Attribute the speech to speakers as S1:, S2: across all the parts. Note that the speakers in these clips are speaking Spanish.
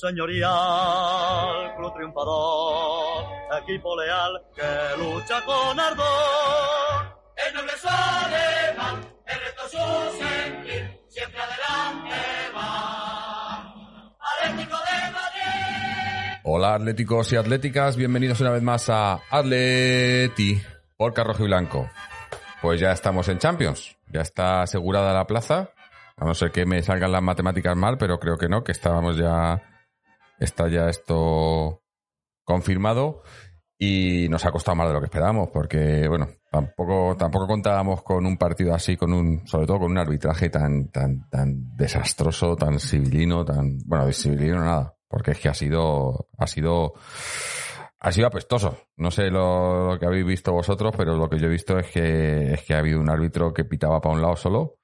S1: señorial, club triunfador, equipo leal que lucha con ardor.
S2: El noble es alemán, el reto es su sentir, siempre adelante va. Atlético de Madrid.
S3: Hola atléticos y atléticas, bienvenidos una vez más a Atleti por Rojo y Blanco. Pues ya estamos en Champions, ya está asegurada la plaza, a no ser que me salgan las matemáticas mal, pero creo que no, que estábamos ya, está ya esto confirmado y nos ha costado más de lo que esperábamos, porque bueno, tampoco, tampoco contábamos con un partido así, con un, sobre todo con un arbitraje tan, tan, tan desastroso, tan civilino, tan, bueno, de civilino nada, porque es que ha sido, ha sido, ha sido apestoso. No sé lo, lo que habéis visto vosotros, pero lo que yo he visto es que, es que ha habido un árbitro que pitaba para un lado solo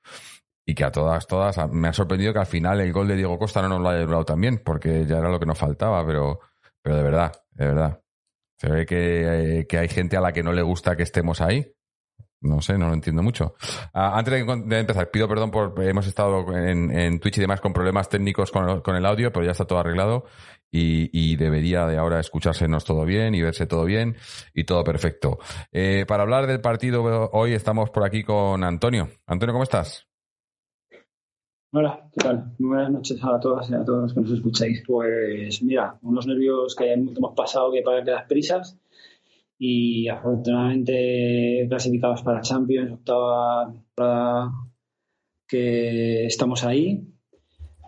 S3: y que a todas, todas, me ha sorprendido que al final el gol de Diego Costa no nos lo haya durado también, porque ya era lo que nos faltaba, pero, pero de verdad, de verdad. Se ve que, eh, que hay gente a la que no le gusta que estemos ahí. No sé, no lo entiendo mucho. Ah, antes de, empezar, pido perdón por hemos estado en, en Twitch y demás con problemas técnicos con, el- con el audio, pero ya está todo arreglado y, y debería de ahora escuchársenos todo bien y verse todo bien y todo perfecto. Eh, para hablar del partido hoy estamos por aquí con Antonio. Antonio, ¿cómo estás?
S4: Hola, ¿qué tal? Muy buenas noches a todas y a todos los que nos escucháis. Pues mira, unos nervios que hemos pasado que para que las prisas y afortunadamente clasificados para Champions, octava temporada que estamos ahí,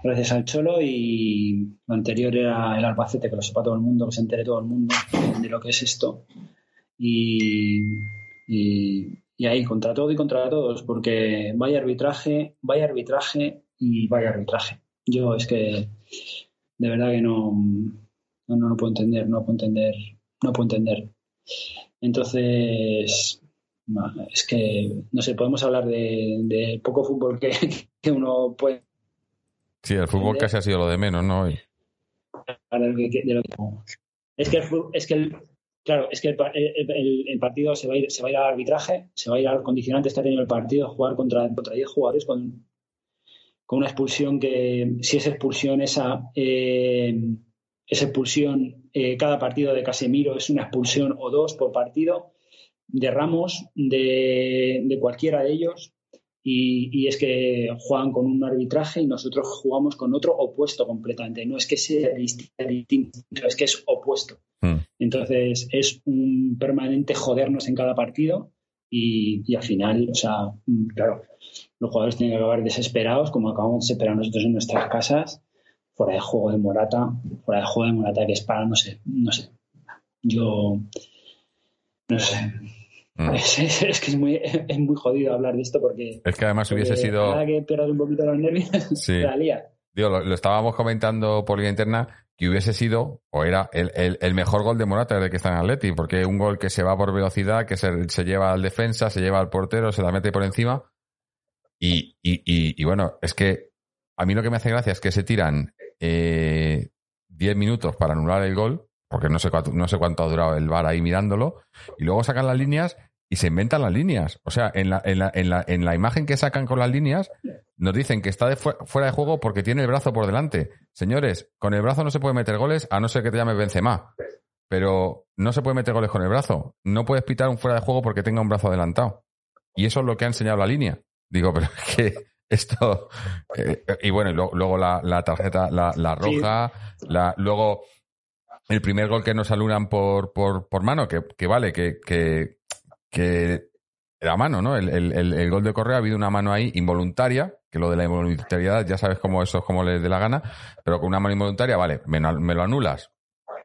S4: gracias al Cholo y lo anterior era el Albacete, que lo sepa todo el mundo, que se entere todo el mundo de lo que es esto. Y, y, y ahí, contra todo y contra todos, porque vaya arbitraje, vaya arbitraje y vaya arbitraje. Yo es que de verdad que no, no, no lo puedo entender, no puedo entender, no puedo entender. Entonces, no, es que, no sé, podemos hablar de, de poco fútbol que, que uno puede
S3: Sí, el fútbol casi ha sido lo de menos, ¿no? Hoy.
S4: hablar de, que- de lo que es que el, es que el- claro es que el, el- el- el partido se va, a ir, se va a ir al arbitraje se va a ir a los condicionantes que ha tenido el partido jugar contra contra 10 jugadores con, con una expulsión que si es expulsión esa eh, esa expulsión eh, cada partido de Casemiro es una expulsión o dos por partido de Ramos de, de cualquiera de ellos y, y es que juegan con un arbitraje y nosotros jugamos con otro opuesto completamente. No es que sea distinto, distinto, es que es opuesto.
S3: Mm.
S4: Entonces es un permanente jodernos en cada partido y, y al final, o sea, mm, claro, los jugadores tienen que acabar desesperados, como acabamos de desesperar nosotros en nuestras casas, fuera de juego de Morata, fuera de juego de Morata que es para, no sé, no sé. Yo, no sé.
S3: Mm.
S4: Es, es- es que es muy, es muy jodido hablar de esto porque
S3: Es que además hubiese sido...
S4: Ahora que perdido un poquito los nervios,
S3: Sí.
S4: la lía.
S3: Digo, lo, estábamos comentando por línea interna que hubiese sido, o era, el, el- mejor gol de Morata desde que está en Atleti, porque un gol que se va por velocidad, que se, se lleva al defensa, se lleva al portero, se la mete por encima. Y, y, y, y bueno, es que a mí lo que me hace gracia es que se tiran eh, 10 minutos para anular el gol, porque no sé, cuánto, no sé cuánto ha durado el VAR ahí mirándolo, y luego sacan las líneas y se inventan las líneas. O sea, en la, en la, en la, en la imagen que sacan con las líneas, nos dicen que está de fu- fuera de juego porque tiene el brazo por delante. Señores, con el brazo no se puede meter goles a no ser que te llame Benzema. Pero no se puede meter goles con el brazo. No puedes pitar un fuera de juego porque tenga un brazo adelantado. Y eso es lo que ha enseñado la línea. Digo, pero es que esto... eh, y bueno, y lo- luego la, la tarjeta, la, la roja, la, luego el primer gol que nos alunan por, por, por mano, que, que vale, que, que, que era mano, ¿no? El, el, el, gol de Correa ha habido una mano ahí involuntaria, que lo de la involuntariedad ya sabes cómo eso es como les dé la gana, pero con una mano involuntaria, vale, me, lo anulas,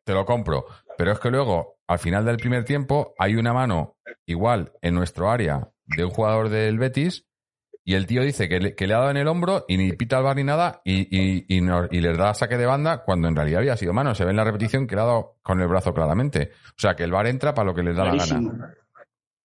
S3: te lo compro. Pero es que luego, al final del primer tiempo, hay una mano igual en nuestro área de un jugador del Betis y el tío dice que le, que le ha dado en el hombro y ni pita al bar ni nada y, y, y, les da saque de banda cuando en realidad había sido mano. Se ve en la repetición que le ha dado con el brazo claramente. O sea, que el bar entra para lo que les da la gana.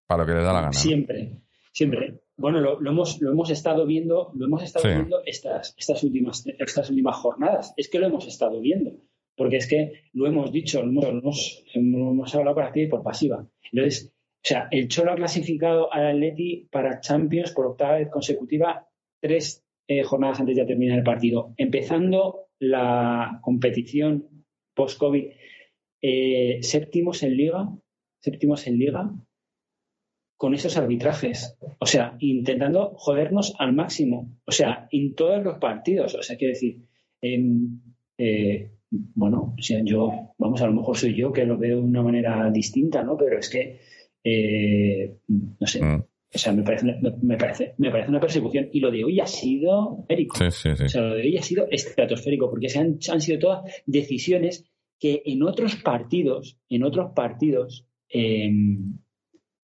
S3: Para lo que les da la gana. ¿no?
S5: Siempre, siempre. Bueno, lo, lo hemos, lo hemos estado viendo, lo hemos estado
S3: Sí.
S5: viendo estas, estas, últimas, estas últimas jornadas. Es que lo hemos estado viendo. Porque es que lo hemos dicho, lo hemos, lo hemos, lo hemos hablado por activa y por pasiva. Entonces, o sea, el Cholo ha clasificado al Atleti para Champions por octava vez consecutiva, tres eh, jornadas antes de terminar el partido. Empezando la competición post-COVID, eh, séptimos en Liga, séptimos en Liga, con esos arbitrajes. O sea, intentando jodernos al máximo. O sea, en todos los partidos. O sea, quiero decir, em, eh, bueno, o sea, yo, vamos, a lo mejor soy yo que lo veo de una manera distinta, ¿no? Pero es que, eh, no sé,
S3: Mm.
S5: o sea, me parece, me, parece, me parece una persecución. Y lo de hoy ha sido esférico.
S3: Sí, sí, sí.
S5: O sea, lo de hoy ha sido estratosférico, porque se han, han sido todas decisiones que en otros partidos, en otros partidos, eh,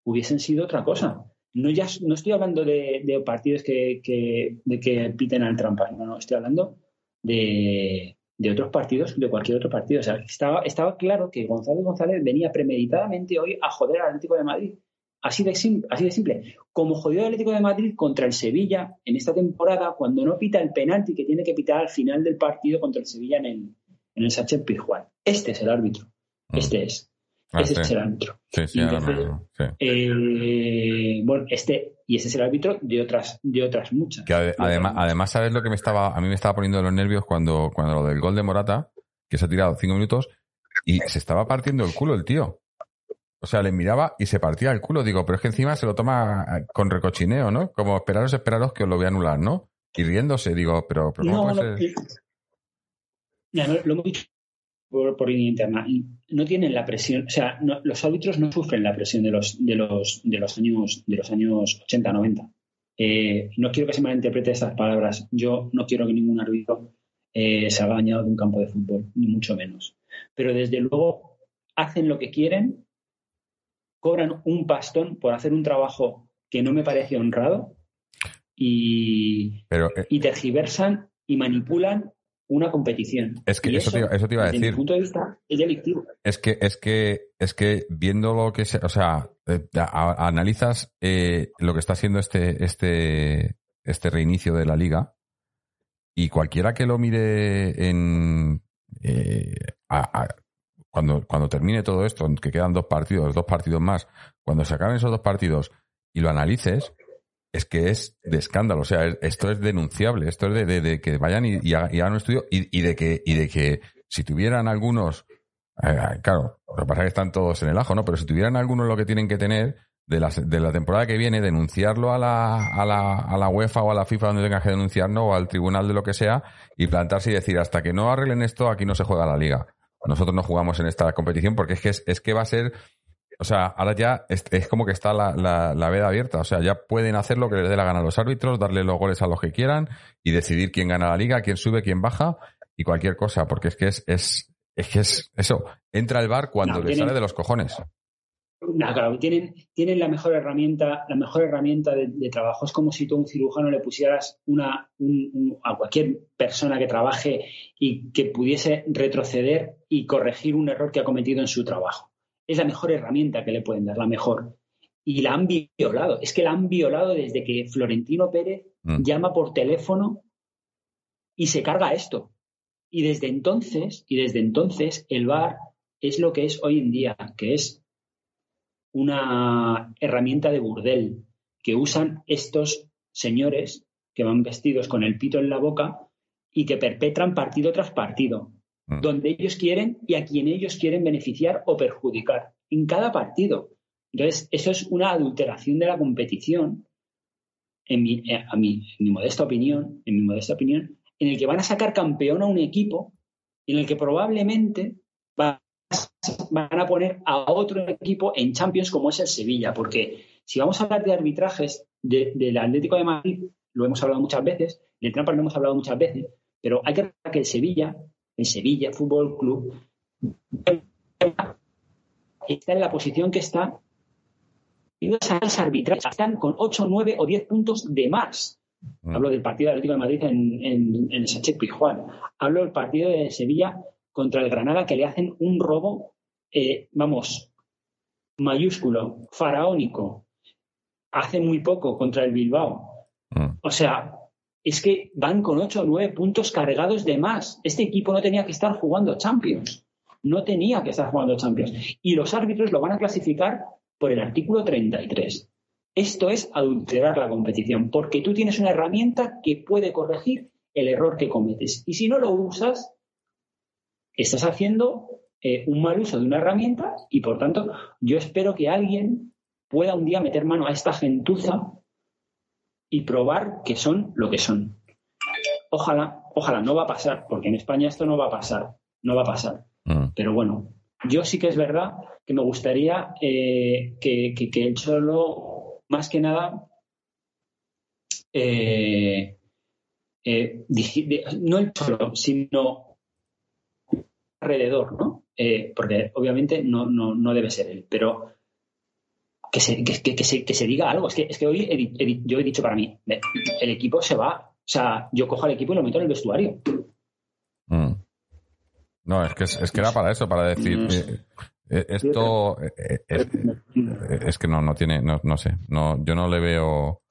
S5: hubiesen sido otra cosa. No, ya, no estoy hablando de, de partidos que, que- de que piten al trampa, no, no, estoy hablando de, de otros partidos, de cualquier otro partido. O sea, estaba, estaba claro que Gonzalo González venía premeditadamente hoy a joder al Atlético de Madrid. Así de, sim- así de simple. Como jodió el Atlético de Madrid contra el Sevilla en esta temporada, cuando no pita el penalti que tiene que pitar al final del partido contra el Sevilla en el, en el Sánchez Pizjuán. Este es el árbitro.
S3: Mm.
S5: Este es.
S3: Ah, sí.
S5: es el árbitro.
S3: Sí, sí,
S5: entonces-
S3: mismo.
S5: Eh, bueno, este, y este es el árbitro de otras, de otras muchas.
S3: Que ade- además, además, ¿sabes lo que me estaba, a mí me estaba poniendo los nervios cuando, cuando lo del gol de Morata, que se ha tirado cinco minutos, y se estaba partiendo el culo el tío. O sea, le miraba y se partía el culo. Digo, pero es que encima se lo toma con recochineo, ¿no? Como esperaros, esperaros que os lo voy a anular, ¿no? Y riéndose, digo, pero, pero ¿cómo
S5: No,
S3: puede
S5: no,
S3: ser?
S5: eh, ya, no, lo hemos dicho por, por línea interna. No tienen la presión, o sea, no- los árbitros no sufren la presión de los, de los, de los años, de los años 80, 90. Eh, no quiero que se malinterprete estas palabras. Yo no quiero que ningún árbitro eh, se haga dañado de un campo de fútbol, ni mucho menos. Pero desde luego hacen lo que quieren, cobran un pastón por hacer un trabajo que no me parece honrado y,
S3: Pero eh,
S5: y tergiversan y manipulan una competición.
S3: Es que
S5: Y
S3: eso te iba- eso te iba a
S5: desde
S3: decir.
S5: mi punto de vista, es delictivo.
S3: es que, es que, es que viendo lo que se, o sea, eh, a- analizas eh, lo que está haciendo este, este, este reinicio de la liga y cualquiera que lo mire en eh, a- a- cuando, cuando termine todo esto, que quedan dos partidos, dos partidos más, cuando se acaben esos dos partidos y lo analices, es que es de escándalo. O sea, es- esto es denunciable. Esto es de, de- que vayan y, y hagan un estudio y, de que, y de que si tuvieran algunos, eh, claro, lo que pasa es que están todos en el ajo, ¿no? Pero si tuvieran algunos lo que tienen que tener de la, de la temporada que viene, denunciarlo a la, a, la, a la UEFA o a la FIFA donde tengas que denunciarlo o al tribunal de lo que sea y plantarse y decir hasta que no arreglen esto aquí no se juega la liga. Nosotros no jugamos en esta competición porque es que, es, es que va a ser o sea, ahora ya es, es como que está la, la, la veda abierta. O sea, ya pueden hacer lo que les dé la gana a los árbitros, darle los goles a los que quieran y decidir quién gana la liga, quién sube, quién baja y cualquier cosa. Porque es que es, es, es que es eso. Entra el bar cuando
S5: No,
S3: le
S5: tienen-
S3: sale de los cojones.
S5: No, claro, tienen, tienen la mejor herramienta, la mejor herramienta de, de trabajo. Es como si tú a un cirujano le pusieras una, un- un- a cualquier persona que trabaje y que pudiese retroceder y corregir un error que ha cometido en su trabajo. Es la mejor herramienta que le pueden dar, la mejor. Y la han violado. Es que la han violado desde que Florentino Pérez
S3: Mm.
S5: llama por teléfono y se carga esto. Y desde entonces, y desde entonces, el VAR es lo que es hoy en día, que es una herramienta de burdel que usan estos señores que van vestidos con el pito en la boca y que perpetran partido tras partido,
S3: Mm.
S5: donde ellos quieren y a quien ellos quieren beneficiar o perjudicar, en cada partido. Entonces, eso es una adulteración de la competición, en mi, eh, a mi, en mi modesta opinión, en mi modesta opinión, en el que van a sacar campeón a un equipo, en el que probablemente va- van a poner a otro equipo en Champions como es el Sevilla, porque si vamos a hablar de arbitrajes de- del Atlético de Madrid, lo hemos hablado muchas veces, del Trampa lo hemos hablado muchas veces, pero hay que recordar que el Sevilla, el Sevilla Fútbol Club, está en la posición que está. Y los arbitrajes están con 8, 9 o 10 puntos de más.
S3: Mm.
S5: Hablo del partido de Atlético de Madrid en, en, en Sánchez Pizjuán. Hablo del partido de Sevilla contra el Granada que le hacen un robo, eh, vamos, mayúsculo, faraónico. Hace muy poco contra el Bilbao.
S3: Mm.
S5: O sea, es que van con 8 o 9 puntos cargados de más. Este equipo no tenía que estar jugando Champions. No tenía que estar jugando Champions. Y los árbitros lo van a clasificar por el artículo 33. Esto es adulterar la competición, porque tú tienes una herramienta que puede corregir el error que cometes. Y si no lo usas, estás haciendo eh, un mal uso de una herramienta y, por tanto, yo espero que alguien pueda un día meter mano a esta gentuza y probar que son lo que son. Ojalá, ojalá, no va a pasar, porque en España esto no va a pasar, no va a pasar.
S3: Mm.
S5: Pero bueno, yo sí que es verdad que me gustaría eh, que, que- que el Cholo, más que nada, eh, eh, no el Cholo, sino alrededor, ¿no? Porque obviamente no, no, no debe ser él, pero que se, que, que- que se, que se diga algo. Es que, es que hoy he he yo he dicho para mí, "Ve, el equipo se va. O sea, yo cojo al equipo y lo meto en el vestuario.
S3: Mm. No, es que, es, que era para eso, para decir,
S5: Mm.
S3: eh, eh, esto eh, es, es que no, no tiene, no, no sé, no, yo no le veo...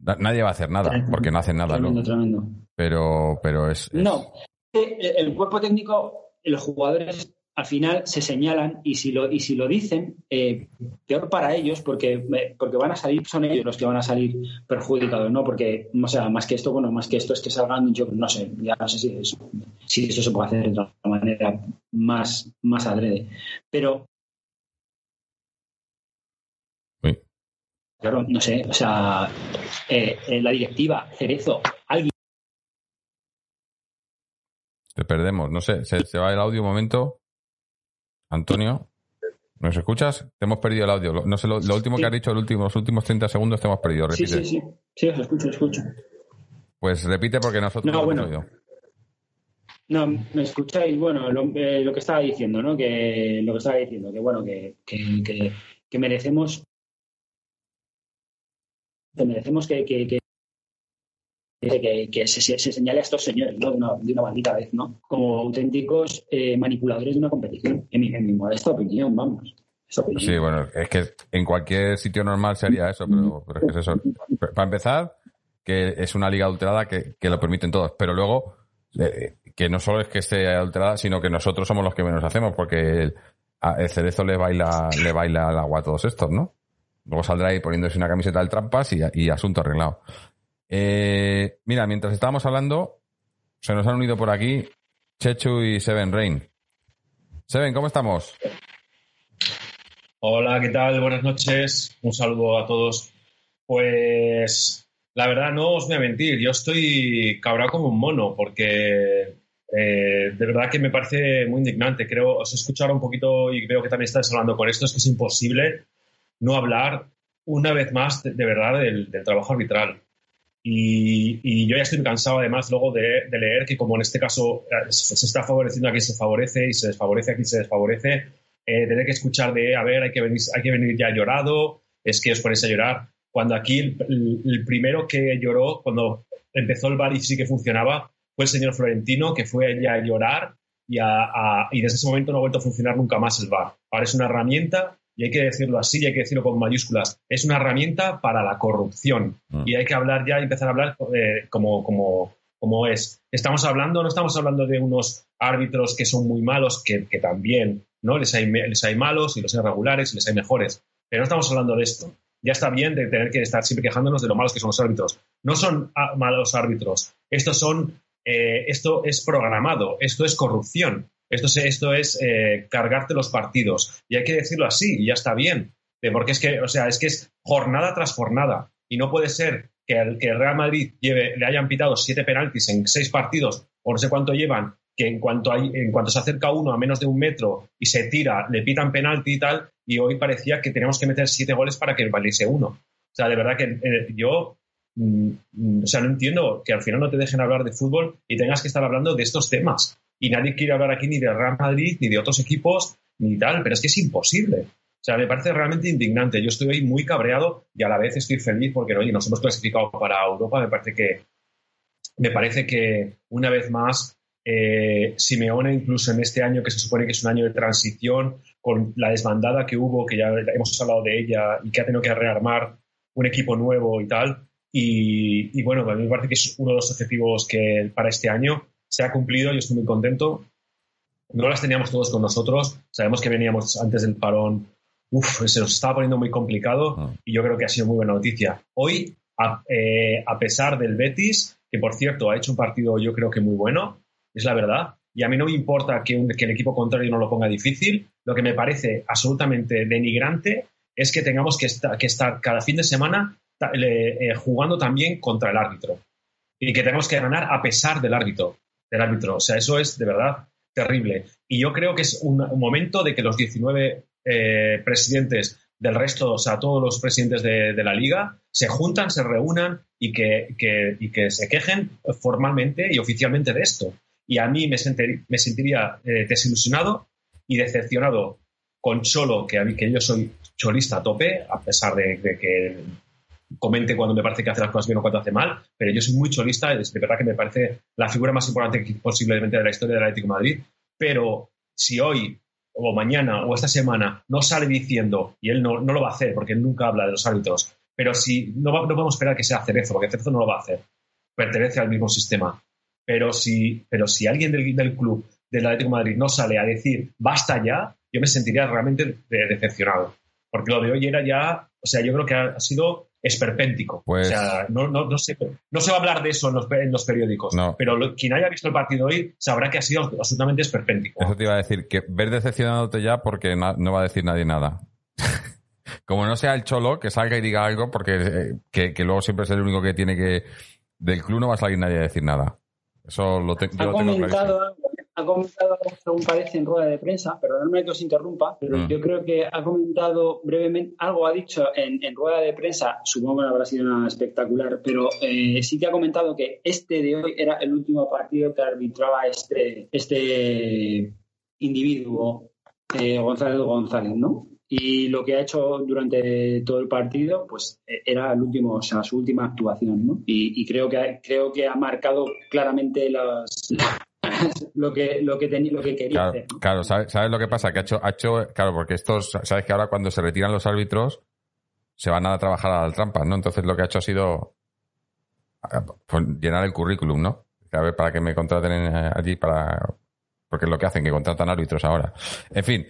S3: Na- Nadie va a hacer nada, porque no hacen nada,
S5: Tremendo,
S3: ¿no?
S5: tremendo.
S3: Pero, pero es... es-
S5: No, eh, el cuerpo técnico, los jugadores al final se señalan y si lo, y si lo dicen, eh, peor para ellos porque, eh, porque van a salir, son ellos los que van a salir perjudicados, ¿no? Porque, o sea, más que esto, bueno, más que esto es que salgan, yo no sé, ya no sé si eso, si eso se puede hacer de otra manera más, más adrede. Pero, claro, no sé, o sea, eh, eh, la directiva, Cerezo, alguien
S3: Te perdemos, no sé, se, se va el audio un momento. Antonio, ¿nos escuchas? Te hemos perdido el audio. No sé, lo, lo último que
S5: Sí.
S3: has dicho, los últimos, los últimos 30 segundos te hemos perdido.
S5: Sí,
S3: Repite.
S5: sí, sí. Sí, os escucho, os escucho.
S3: Pues repite porque nosotros
S5: No,
S3: no,
S5: bueno.
S3: hemos.
S5: No, me escucháis, bueno, lo, eh, lo que estaba diciendo, ¿no? Que lo que estaba diciendo, que bueno, que, que, que- que merecemos que merecemos que, que, que, que- se, se- se señale a estos señores, ¿no? De una, de una maldita vez, ¿no? Como auténticos eh, manipuladores de una competición, en mi, en mi modesta opinión, vamos.
S3: Sí, bueno, es que en cualquier sitio normal se haría eso, pero, es que es eso. Para empezar, que es una liga adulterada que, que lo permiten todos, pero luego eh, que no solo es que esté adulterada, sino que nosotros somos los que menos hacemos, porque el, el cerezo le baila, le baila al agua a todos estos, ¿no? Luego saldrá ahí poniéndose una camiseta del trampas y asunto arreglado. Eh, mira, mientras estábamos hablando, se nos han unido por aquí Chechu y Seven Rain. Seven, ¿cómo estamos?
S6: Hola, ¿qué tal? Buenas noches. Un saludo a todos. Pues la verdad no os voy a mentir, yo estoy cabrado como un mono porque eh, de verdad que me parece muy indignante. Creo, os he escuchado un poquito y veo que también estáis hablando con esto, es que es imposible no hablar una vez más de, verdad del trabajo arbitral. Y, yo ya estoy cansado además luego de, leer que como en este caso eh, se está favoreciendo a quien se favorece y se desfavorece a quien se desfavorece, eh, tener que escuchar de, a ver, hay que, venir, hay que venir ya llorado, es que os ponéis a llorar. Cuando aquí el, primero que lloró, cuando empezó el bar y sí que funcionaba, fue el señor Florentino, que fue a llorar y, a- a- y desde ese momento no ha vuelto a funcionar nunca más el bar. Ahora es una herramienta, y hay que decirlo así, y hay que decirlo con mayúsculas, es una herramienta para la corrupción.
S3: Mm.
S6: Y hay que hablar ya, empezar a hablar eh, como, como, como es. Estamos hablando, no estamos hablando de unos árbitros que son muy malos, que, que también, ¿no? Les hay, me- les hay malos y los hay regulares y les hay mejores. Pero no estamos hablando de esto. Ya está bien de tener que estar siempre quejándonos de lo malos que son los árbitros. No son ah, malos árbitros. Estos son, eh, esto es programado. Esto es corrupción. Esto es, eh, cargarte los partidos. Y hay que decirlo así, y ya está bien. Porque es que, o sea, es que es jornada tras jornada. Y no puede ser que el, que Real Madrid lleve, le hayan pitado siete penaltis en seis partidos, o no sé cuánto llevan, que en cuanto, en cuanto se acerca uno a menos de un metro y se tira, le pitan penalti y tal, y hoy parecía que teníamos que meter siete goles para que valiese uno. O sea, de verdad que eh, yo, mm, mm, o sea, no entiendo que al final no te dejen hablar de fútbol y tengas que estar hablando de estos temas. Y nadie quiere hablar aquí ni de Real Madrid, ni de otros equipos, ni tal, pero es que es imposible. O sea, me parece realmente indignante. Yo estoy muy cabreado y a la vez estoy feliz porque oye, nos hemos clasificado para Europa. Me parece que, me parece que una vez más eh, Simeone, incluso en este año que se supone que es un año de transición, con la desbandada que hubo, que ya hemos hablado de ella y que ha tenido que rearmar un equipo nuevo y tal. Y, y bueno, a mí me parece que es uno de los objetivos que para este año se ha cumplido. Yo estoy muy contento. No las teníamos todos con nosotros. Sabemos que veníamos antes del parón uf, se nos estaba poniendo muy complicado
S3: Ah.
S6: y yo creo que ha sido muy buena noticia. Hoy, a, eh, a pesar del Betis, que por cierto ha hecho un partido yo creo que muy bueno, es la verdad, y a mí no me importa que, un- que el equipo contrario no lo ponga difícil, lo que me parece absolutamente denigrante es que tengamos que, esta- que estar cada fin de semana ta- le- eh, jugando también contra el árbitro y que tenemos que ganar a pesar del árbitro, del árbitro. O sea, eso es de verdad terrible. Y yo creo que es un, momento de que los 19 eh, presidentes del resto, o sea, todos los presidentes de, la liga, se juntan, se reúnan y que, que- se quejen formalmente y oficialmente de esto. Y a mí me, senti- me sentiría eh, desilusionado y decepcionado con Cholo, que que yo soy cholista a tope, a pesar de que comente cuando me parece que hace las cosas bien o cuando hace mal, pero yo soy muy cholista, es de verdad que me parece la figura más importante posiblemente de la historia del Atlético de Madrid, pero si hoy o mañana o esta semana no sale diciendo, y él no, no lo va a hacer porque él nunca habla de los árbitros, pero si no, va- no podemos esperar que sea Cerezo, porque Cerezo no lo va a hacer, pertenece al mismo sistema, pero si, pero si alguien del, del club del Atlético de Madrid no sale a decir basta ya, yo me sentiría realmente de- decepcionado, porque lo de hoy era ya, o sea, yo creo que ha, ha sido esperpéntico.
S3: Pues-
S6: O sea, no, no, no, se, no se va a hablar de eso en los, en los periódicos,
S3: No.
S6: pero lo- quien haya visto el partido hoy sabrá que ha sido absolutamente esperpéntico.
S3: Eso te iba a decir, que ver decepcionándote ya porque na- no va a decir nadie nada. Como no sea el cholo que salga y diga algo, porque eh, que, que luego siempre es el único que tiene que... Del club no va a salir nadie a decir nada. Eso lo, te- yo lo tengo.
S5: Ha comentado según parece en rueda de prensa, perdonadme que os interrumpa, pero
S3: Mm.
S5: yo creo que ha comentado brevemente, algo ha dicho en, en rueda de prensa, supongo que habrá sido una espectacular, pero eh, sí que ha comentado que este de hoy era el último partido que arbitraba este, este individuo, eh, González González, ¿no? Y lo que ha hecho durante todo el partido, pues eh, era el último, o sea, su última actuación, ¿no? Y, y creo que ha- creo que ha marcado claramente las, lo que lo que tenía, lo que quería
S3: Claro,
S5: hacer. ¿no?
S3: claro ¿sabes, sabes lo que pasa? Que ha hecho, ha hecho, claro, porque estos, sabes que ahora cuando se retiran los árbitros se van a trabajar a las trampas, ¿no? Entonces lo que ha hecho ha sido ah, pues, llenar el currículum, ¿no? A ver, para que me contraten eh, allí para, porque es lo que hacen, que contratan árbitros ahora. En fin.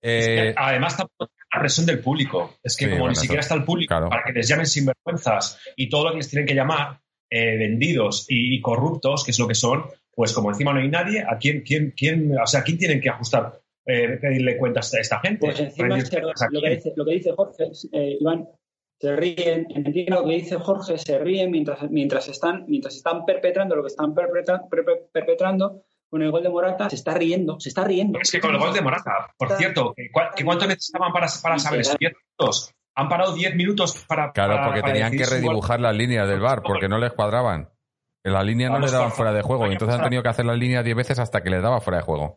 S6: Es que,
S3: eh,
S6: además, tampoco la presión del público. Es que
S3: Sí,
S6: como
S3: bueno,
S6: ni siquiera
S3: eso-
S6: está el público
S3: claro.
S6: para que les llamen sinvergüenzas y todo lo que les tienen que llamar eh, vendidos y corruptos, que es lo que son, pues como encima no hay nadie, ¿a quién, quién, quién, o sea, ¿a quién tienen que ajustar, eh, pedirle cuentas a esta gente?
S5: Pues encima lo, que dice, lo que dice Jorge, eh, Iván, se ríen, entiendo lo que dice Jorge, se ríen mientras, mientras, están, mientras están perpetrando lo que están perpetra- perpe- perpetrando con el gol de Morata, se está riendo, se está riendo.
S6: Es que con el gol de Morata, por cierto, ¿que, cua- que ¿cuánto necesitaban para, para saber eso? ¿10 minutos? Han parado 10 minutos para.
S3: claro,
S6: para-
S3: porque
S6: para
S3: tenían que redibujar las líneas del bar, porque no les cuadraban. En la línea no les daban fuera de juego, y entonces han tenido que hacer la línea 10 veces hasta que les daba fuera de juego.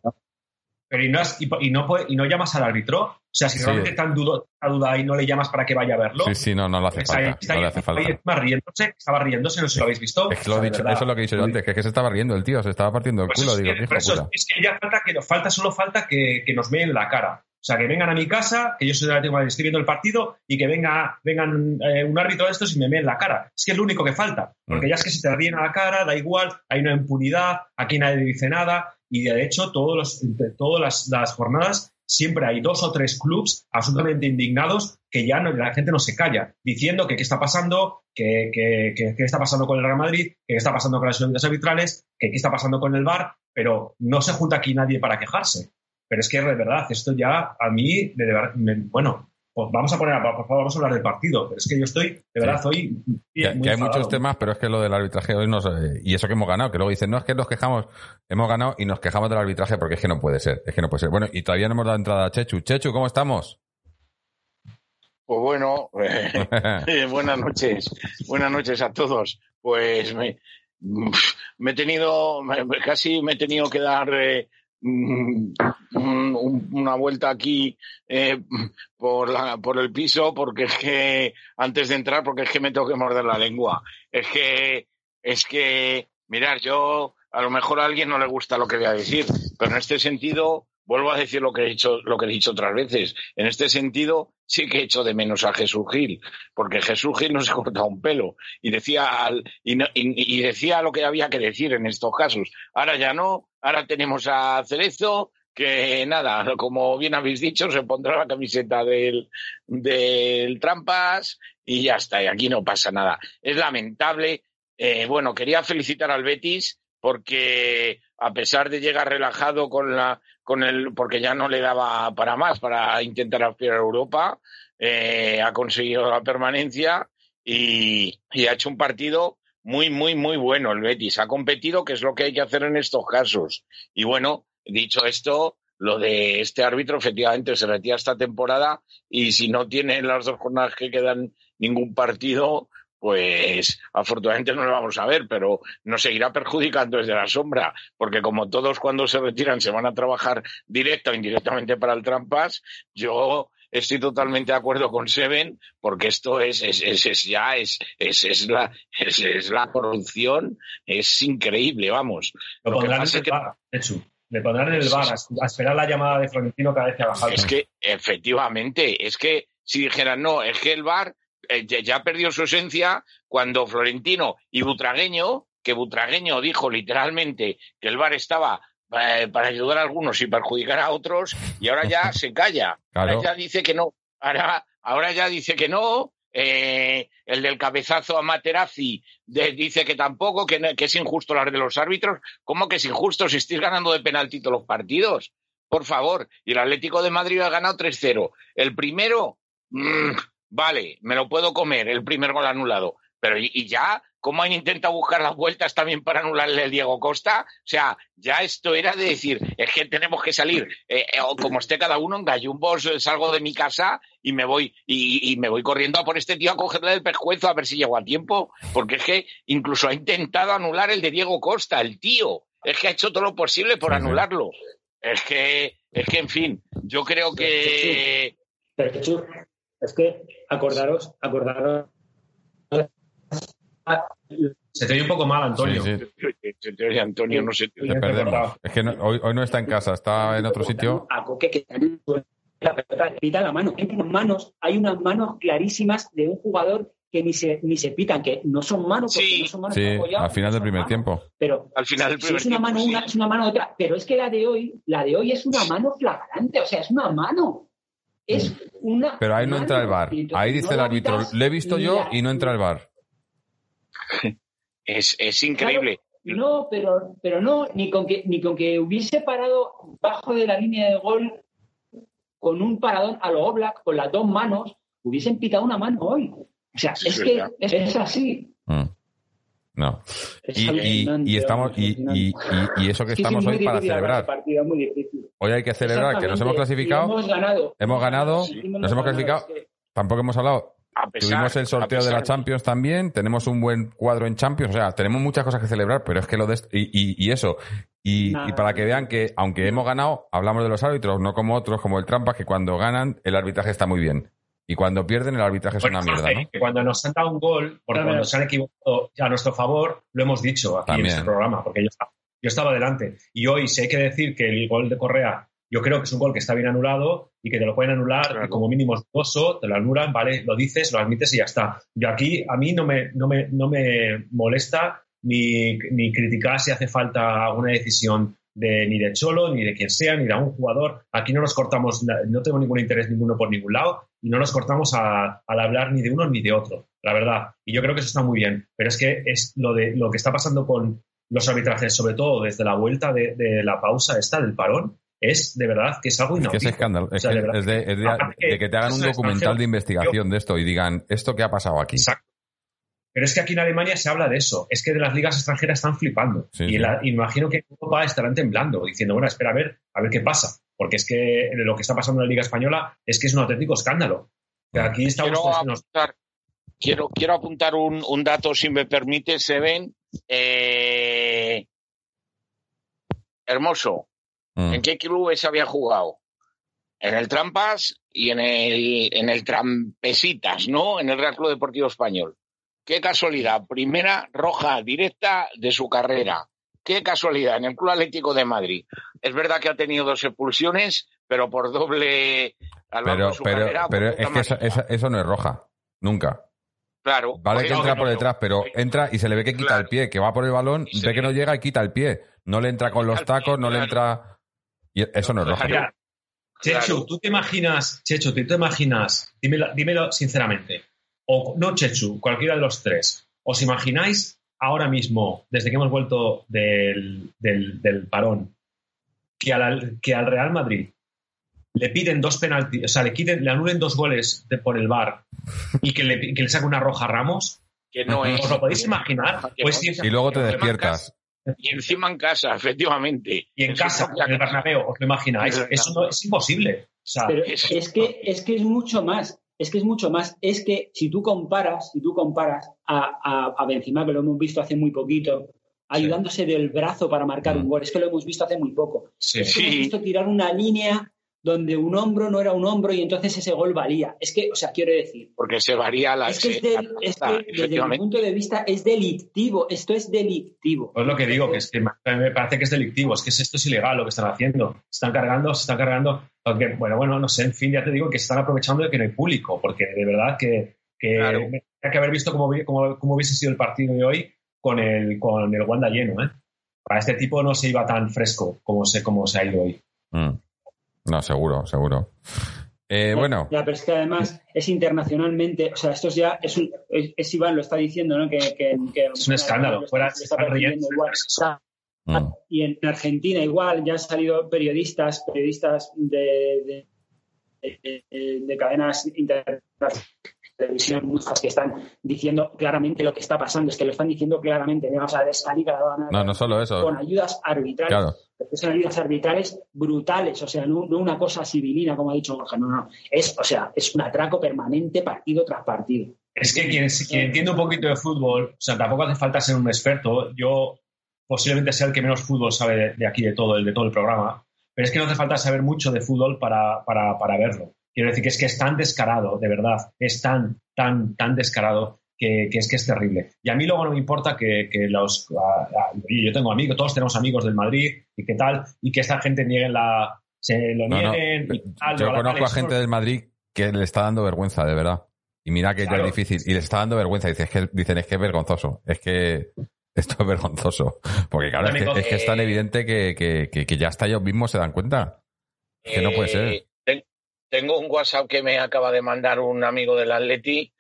S6: Pero y no, has- y, y no, puede- y no llamas al árbitro. O sea, si
S3: Sí.
S6: realmente tan dudo, a duda y no le llamas para que vaya a verlo.
S3: Sí, sí, no, no le hace
S6: ahí
S3: falta.
S6: está
S3: No le
S6: ahí-
S3: hace falta.
S6: riéndose, estaba riéndose, no sé si lo habéis visto.
S3: Es que lo he
S6: O sea, de
S3: dicho,
S6: verdad.
S3: eso es lo que he dicho yo antes, que es que se estaba riendo el tío, se estaba partiendo el
S6: Pues
S3: culo,
S6: es, que,
S3: hijo
S6: por eso
S3: puta.
S6: es que ya falta que falta, solo falta que, que nos meen la cara. O sea, que vengan a mi casa, que yo soy de Atlético Madrid, estoy viendo el partido y que venga, vengan eh, un árbitro de estos y me meen la cara. Es que es lo único que falta. Porque
S3: Mm.
S6: ya es que se te ríen a la cara, da igual, hay una impunidad, aquí nadie dice nada. Y de hecho, todos los, todas las, las jornadas siempre hay dos o tres clubs absolutamente indignados que ya no- la gente no se calla, diciendo que qué está pasando, que, que, que- qué está pasando con el Real Madrid, que qué está pasando con las unidades arbitrales, que qué está pasando con el VAR, pero no se junta aquí nadie para quejarse. Pero es que de verdad, esto ya a mí, de verdad, me- bueno, pues vamos a poner, por favor, vamos a hablar del partido, pero es que yo estoy, de verdad, hoy
S3: Que,
S6: muy
S3: que hay muchos temas, pero es que lo del arbitraje hoy nos... y eso que hemos ganado, que luego dicen, no, es que nos quejamos, hemos ganado y nos quejamos del arbitraje porque es que no puede ser, es que no puede ser. Bueno, y todavía no hemos dado entrada a Chechu. Chechu, ¿cómo estamos?
S7: Pues bueno, eh, buenas noches, buenas noches a todos. Pues me, me he tenido, me- casi me he tenido que dar eh, una vuelta aquí eh, por, la, por el piso porque es que antes de entrar porque es que me tengo que morder la lengua. Es que, es que, mirar, yo a lo mejor a alguien no le gusta lo que voy a decir, pero en este sentido vuelvo a decir lo que he dicho, lo que he dicho otras veces. En este sentido sí que he hecho de menos a Jesús Gil, porque Jesús Gil no se corta un pelo y decía al- y, no- y decía lo que había que decir en estos casos. Ahora ya no, ahora tenemos a Cerezo que nada, como bien habéis dicho, se pondrá la camiseta del, del Trampas y ya está, y aquí no pasa nada. Es lamentable. Eh, bueno, quería felicitar al Betis porque a pesar de llegar relajado con la con el porque ya no le daba para más para intentar aspirar a Europa, eh, ha conseguido la permanencia y, y ha hecho un partido muy, muy, muy bueno el Betis. Ha competido, que es lo que hay que hacer en estos casos. Y bueno, dicho esto, lo de este árbitro efectivamente se retira esta temporada y si no tiene en las dos jornadas que quedan ningún partido, pues afortunadamente no lo vamos a ver, pero nos seguirá perjudicando desde la sombra, porque como todos cuando se retiran se van a trabajar directa o indirectamente para el Trampas, yo estoy totalmente de acuerdo con Seven, porque esto es, es, es, es ya es, es, es la, es, es la corrupción, es increíble, vamos.
S6: Lo
S7: Lo
S6: pondrán en el
S7: que-
S6: bar. Le pondrán en el bar a, a esperar la llamada de Florentino cada vez que haga falta.
S7: Es que, efectivamente, es que si dijeran, no, es que el VAR eh, ya, perdió su esencia cuando Florentino y Butragueño, que Butragueño dijo literalmente que el VAR estaba eh, para ayudar a algunos y perjudicar a otros, y ahora ya se calla.
S3: Claro.
S7: Ahora ya dice que no. Ahora, ahora ya dice que no. eh, el del cabezazo a Materazzi de- dice que tampoco, que, es injusto hablar de los árbitros. ¿Cómo que es injusto si estáis ganando de penalti todos los partidos? Por favor. Y el Atlético de Madrid ha ganado 3-0. El primero, mm, vale, me lo puedo comer, el primer gol anulado. Pero y, y ya, ¿cómo han intentado buscar las vueltas también para anularle el Diego Costa? O sea, ya esto era de decir, es que tenemos que salir, eh, eh, o como esté cada uno en gallumbos, eh, salgo de mi casa y me voy, y, y me voy corriendo a por este tío a cogerle el pescuezo a ver si llego a tiempo, porque es que incluso ha intentado anular el de Diego Costa, el tío. Es que ha hecho todo lo posible por anularlo. Es que, es que, en fin, yo creo que
S5: Pero, es que acordaros, acordaros.
S6: Se te oye un poco mal, Antonio.
S3: Sí, sí.
S7: Se te oye, Antonio, no sé.
S3: Te
S6: Bien
S3: perdemos.
S6: cortado.
S3: Es que no- hoy, hoy no está en casa, está en otro sitio.
S5: A Coque que la pelota le pita la mano. Hay unas manos, hay unas manos clarísimas de un jugador que ni se, ni se pitan, que no son manos, porque
S7: Sí.
S5: no son manos
S3: Sí,
S5: apoyadas,
S3: al final
S5: no
S3: del primer
S5: manos.
S3: tiempo.
S5: Pero
S7: Al final del
S5: si
S7: primer
S5: es una
S7: tiempo,
S5: mano
S7: sí.
S5: una, es una mano otra. Pero es que la de hoy, la de hoy es una mano flagrante, o sea, es una mano. Es una
S3: Pero ahí no entra el bar. Ahí
S5: no
S3: dice el árbitro, le he visto yo
S5: la-
S3: y no entra el bar.
S7: Es, es increíble.
S5: No, pero, pero no, ni con que ni con que hubiese parado bajo de la línea de gol con un paradón a lo Oblak con las dos manos, hubiesen pitado una mano hoy. O sea,
S7: Sí,
S5: es
S7: es
S5: que es así.
S3: Mm. No.
S5: Es
S3: Y, y-
S5: alucinante,
S3: y estamos y, y- y- y eso que estamos
S5: muy
S3: hoy para celebrar.
S5: partido, muy difícil.
S3: Hoy hay que celebrar que nos hemos clasificado.
S5: Y Hemos ganado.
S3: Hemos ganado,
S5: Sí,
S3: nos hemos clasificado. Tampoco hemos hablado.
S7: Pesar,
S3: Tuvimos el sorteo de la Champions también. Tenemos un buen cuadro en Champions. O sea, tenemos muchas cosas que celebrar, pero es que lo de. Y, y- y eso. Y, y para que vean que, aunque hemos ganado, hablamos de los árbitros, no como otros, como el Trampas, que cuando ganan, el arbitraje está muy bien. Y cuando pierden, el arbitraje es
S6: Bueno,
S3: una mierda, ¿no?
S6: que cuando nos han dado un gol, porque
S5: ver.
S6: cuando se han equivocado a nuestro favor, lo hemos dicho aquí
S3: También.
S6: en este programa, porque yo estaba, yo estaba delante. Y hoy, si hay que decir que el gol de Correa, yo creo que es un gol que está bien anulado y que te lo pueden anular,
S7: Claro.
S6: como mínimo es dudoso, te lo anulan, vale, lo dices, lo admites y ya está. Yo aquí, a mí no me, no me, no me molesta ni, ni criticar si hace falta alguna decisión de, ni de Cholo, ni de quien sea, ni de un jugador. Aquí no nos cortamos, no tengo ningún interés ninguno por ningún lado y no nos cortamos a- al hablar ni de uno ni de otro, la verdad. Y yo creo que eso está muy bien. Pero es que es lo, de, lo que está pasando con los arbitrajes, sobre todo desde la vuelta de, de la pausa esta, del parón, es de verdad que es algo
S3: Es que
S6: inaudito.
S3: es escándalo.
S6: O
S3: Es,
S6: sea,
S3: que
S6: de verdad.
S3: es de, de-
S6: que
S3: de que te hagan un documental de investigación de esto y digan, ¿esto qué ha pasado aquí?
S6: Exacto. Pero es que aquí en Alemania se habla de eso. Es que de las ligas extranjeras están flipando.
S3: Sí,
S6: y, la- imagino que en Europa estarán temblando, diciendo, bueno, espera a ver, a ver qué pasa. Porque es que lo que está pasando en la Liga Española es que es un auténtico escándalo. Que aquí estamos
S7: quiero apuntar, quiero, quiero apuntar un, un dato, si me permite, Seven. Eh, hermoso.
S3: Mm.
S7: ¿En qué clubes había jugado? En el Trampas y en el, en el Trampesitas, ¿no? En el Real Club Deportivo Español. Qué casualidad. Primera roja directa de su carrera. Qué casualidad. En el Club Atlético de Madrid. Es verdad que ha tenido dos expulsiones, pero por doble a lo largo
S3: Pero,
S7: de su
S3: pero,
S7: carrera,
S3: pero
S7: por
S3: es que eso,
S7: puta
S3: eso- eso no es roja. Nunca.
S7: Claro.
S3: Vale que entra
S7: no,
S3: por detrás, pero entra y se le ve que quita
S7: Claro.
S3: el pie, que va por el balón, ve que
S7: ve.
S3: no llega y quita el pie. No le entra con los tacos, no le entra. Y eso no es roja.
S7: Claro.
S6: ¿tú te imaginas, Chechu, ¿tú te imaginas, dímelo, dímelo sinceramente, o no Chechu, cualquiera de los tres, ¿os imagináis ahora mismo, desde que hemos vuelto del, del- del parón, que al, que al Real Madrid le piden dos penaltis, o sea, le, quiten, le anulen dos goles de- por el bar y que le, que le saque una roja a Ramos?
S7: Que no es.
S6: ¿Os lo podéis imaginar? Pues sí,
S3: Y luego te despiertas.
S7: Y encima en casa, efectivamente.
S6: y en casa, en el. Bernabéu, ¿os lo imagináis?
S7: Es
S6: Eso no, es imposible. O sea,
S5: Pero
S7: es-
S5: es que, es que es mucho más. Es que es mucho más. Es que si tú comparas, si tú comparas a, a, a Benzema, que lo hemos visto hace muy poquito, ayudándose del brazo para marcar
S3: Mm.
S5: un gol, es que lo hemos visto hace muy poco.
S6: sí.
S5: Es que hemos visto tirar una línea donde un hombro no era un hombro y entonces ese gol valía. Es que, o sea, quiero decir,
S7: Porque se varía la.
S5: es que, es del- es que desde mi punto de vista es delictivo. Esto es delictivo.
S6: Pues lo que digo, que es que me parece que es delictivo, es que es- esto es ilegal lo que están haciendo. Se están cargando, se están cargando. aunque, bueno, bueno, no sé, en fin, ya te digo que se están aprovechando de que no hay público, porque de verdad que, que
S7: Claro.
S6: me tendría que haber visto cómo, vi- cómo, cómo hubiese sido el partido de hoy con el, con el Wanda lleno, ¿eh? Para este tipo no se iba tan fresco como se, como se ha ido hoy.
S3: Mm. No, seguro, seguro. Eh, bueno,
S5: Ya, pero es que además es internacionalmente, o sea, esto es ya, es, un, es, es Iván lo está diciendo, ¿no? Que, que- que-
S6: Es un escándalo,
S5: lo está-
S6: fuera-
S5: lo está
S6: están
S5: persiguiendo
S6: riendo.
S5: igual.
S3: mm,
S5: Y en Argentina igual ya han salido periodistas, periodistas de, de, de- de cadenas internacionales televisión muchas que están diciendo claramente lo que está pasando, es que lo están diciendo claramente, vamos a ver, esta liga la van a-
S3: no, no solo eso.
S5: con ayudas arbitrales,
S3: Claro.
S5: porque son ayudas arbitrales brutales, o sea, no, no una cosa civilina, como ha dicho Borja, no, no, es, o sea, es un atraco permanente partido tras partido.
S6: Es que quien, quien entiende un poquito de fútbol, o sea, tampoco hace falta ser un experto. Yo posiblemente sea el que menos fútbol sabe de, de aquí, de todo, el de todo el programa. Pero es que no hace falta saber mucho de fútbol para, para, para verlo. Quiero decir que es que es tan descarado, de verdad, es tan, tan, tan descarado que, que es que es terrible. Y a mí luego no me importa que, que los... a- yo tengo amigos, todos tenemos amigos del Madrid y qué tal, y que esta gente niegue la... se lo
S3: No, no.
S6: nieguen y tal,
S3: Yo conozco a gente del Madrid que le está dando vergüenza, de verdad. Y mira que ya es difícil. Y les está dando vergüenza. Dice, es que, dicen, es que es vergonzoso. Es que esto es vergonzoso. Porque claro, es que, es que es tan
S7: eh,
S3: evidente que, que, que, ya hasta ellos mismos se dan cuenta. Que no puede ser.
S7: Ten- tengo un WhatsApp que me acaba de mandar un amigo del Atleti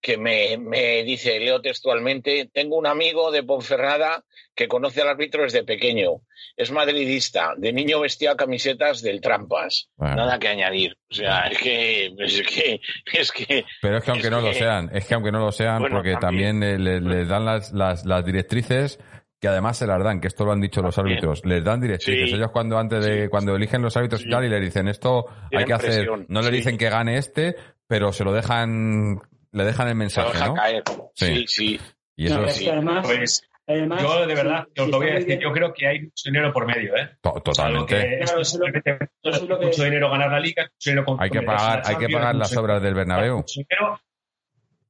S7: que me, me dice, leo textualmente, tengo un amigo de Ponferrada que conoce al árbitro desde pequeño. Es madridista. De niño vestía camisetas del Trampas.
S3: Bueno.
S7: Nada que añadir. O sea, es que, es que, es que,
S3: Pero es que aunque
S7: Es
S3: no lo sean, es que aunque no lo sean,
S7: Bueno,
S3: porque
S7: también.
S3: también, le- dan las, las, las directrices que además se las dan, que esto lo han dicho los árbitros, les dan directrices.
S7: Sí.
S3: Ellos cuando antes de,
S7: Sí.
S3: cuando eligen los árbitros y tal, y le dicen esto hay que hacer,
S7: presión.
S3: no le
S7: Sí.
S3: dicen que gane este, pero se lo dejan, le dejan el
S7: se lo
S3: mensaje,
S7: deja
S3: ¿no?
S7: caer.
S3: Sí.
S7: Sí, sí.
S3: Y
S5: No,
S3: eso
S5: que además,
S6: Pues
S5: además,
S6: yo de verdad, os lo voy a decir, yo creo que hay mucho dinero por medio, ¿eh?
S3: totalmente.
S6: que
S5: Claro,
S6: esto
S5: eso es lo-
S6: simplemente
S5: eso es lo que-
S6: mucho dinero ganar la liga, mucho dinero con-
S3: Hay que pagar, hay que pagar las obras del Bernabéu.
S6: mucho dinero,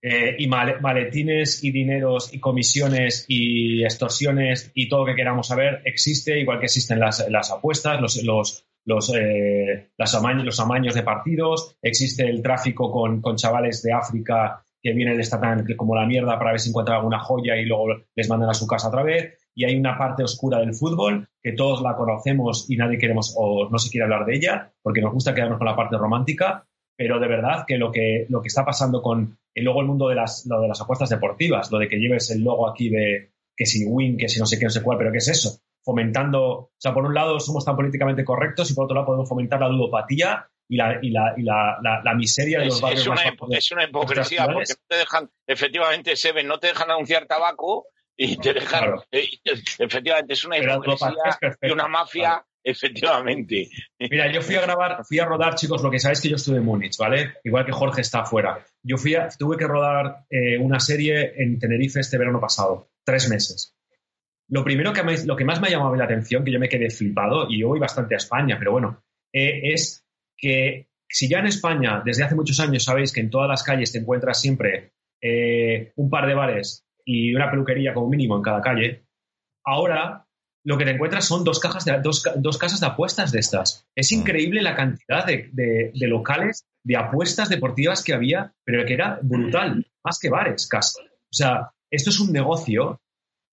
S6: eh, y male- maletines y dineros y comisiones y extorsiones y todo lo que queramos saber existe, igual que existen las, las apuestas, los, los, los, eh, las amaños, los de partidos, existe el tráfico con, con chavales de África que vienen les tratan como la mierda para ver si encuentran alguna joya y luego les mandan a su casa otra vez. Y hay una parte oscura del fútbol que todos la conocemos y nadie queremos o no se quiere hablar de ella porque nos gusta quedarnos con la parte romántica. Pero de verdad que lo que, lo que está pasando con y luego el mundo de las, lo de las apuestas deportivas, lo de que lleves el logo aquí de que si win, que si no sé qué, no sé cuál, pero ¿qué es eso? Fomentando, o sea, por un lado somos tan políticamente correctos y por otro lado podemos fomentar la ludopatía y la, y la, y la, la, la miseria de los
S7: Es,
S6: barrios
S7: es una, es una hipocresía porque no te dejan, efectivamente, Seven, no te dejan anunciar tabaco y te dejan,
S6: Claro.
S7: eh, efectivamente, es una hipocresía y una mafia, efectivamente.
S6: Mira, yo fui a grabar, fui a rodar, chicos, lo que sabéis que yo estuve en Múnich, ¿vale? Igual que Jorge está afuera. Yo fui a- tuve que rodar eh, una serie en Tenerife este verano pasado, tres meses. lo primero que, lo que más me ha llamado la atención, que yo me quedé flipado, y yo voy bastante a España, pero bueno, eh, es que si ya en España, desde hace muchos años, sabéis que en todas las calles te encuentras siempre eh, un par de bares y una peluquería como mínimo en cada calle, ahora lo que te encuentras son dos, cajas de, dos, dos casas de apuestas de estas. Es increíble la cantidad de, de- de locales de apuestas deportivas que había, pero que era brutal, más que bares casi. O sea, esto es un negocio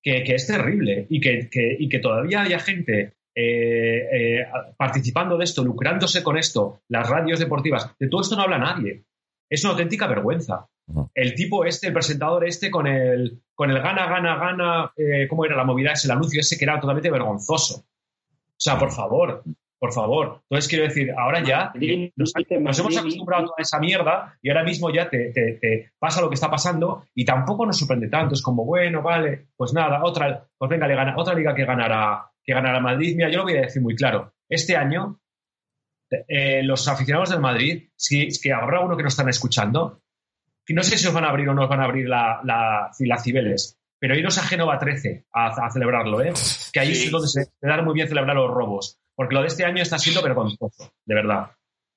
S6: que, que es terrible y que, que- y que todavía haya gente eh, eh, participando de esto, lucrándose con esto, las radios deportivas, de todo esto no habla nadie. Es una auténtica vergüenza. El tipo este, el presentador este con el, con el gana, gana, gana, eh, ¿cómo era la movida ese, el anuncio ese que era totalmente vergonzoso? O sea, por favor, por favor. Entonces quiero decir, ahora ya nos, nos hemos acostumbrado a toda esa mierda y ahora mismo ya te, te- te pasa lo que está pasando y tampoco nos sorprende tanto. Es como, bueno, vale, pues nada, otra, pues venga, le gana, otra liga que ganará, que ganará Madrid. Mira, yo lo voy a decir muy claro. Este año, eh, los aficionados del Madrid, si es que habrá uno que nos están escuchando, que no sé si os van a abrir o no os van a abrir la, la, la Cibeles, pero iros a Génova 13 a, a celebrarlo, ¿eh? Que ahí
S7: Sí.
S6: es donde se se dan muy bien celebrar los robos. Porque lo de este año está siendo vergonzoso, de verdad.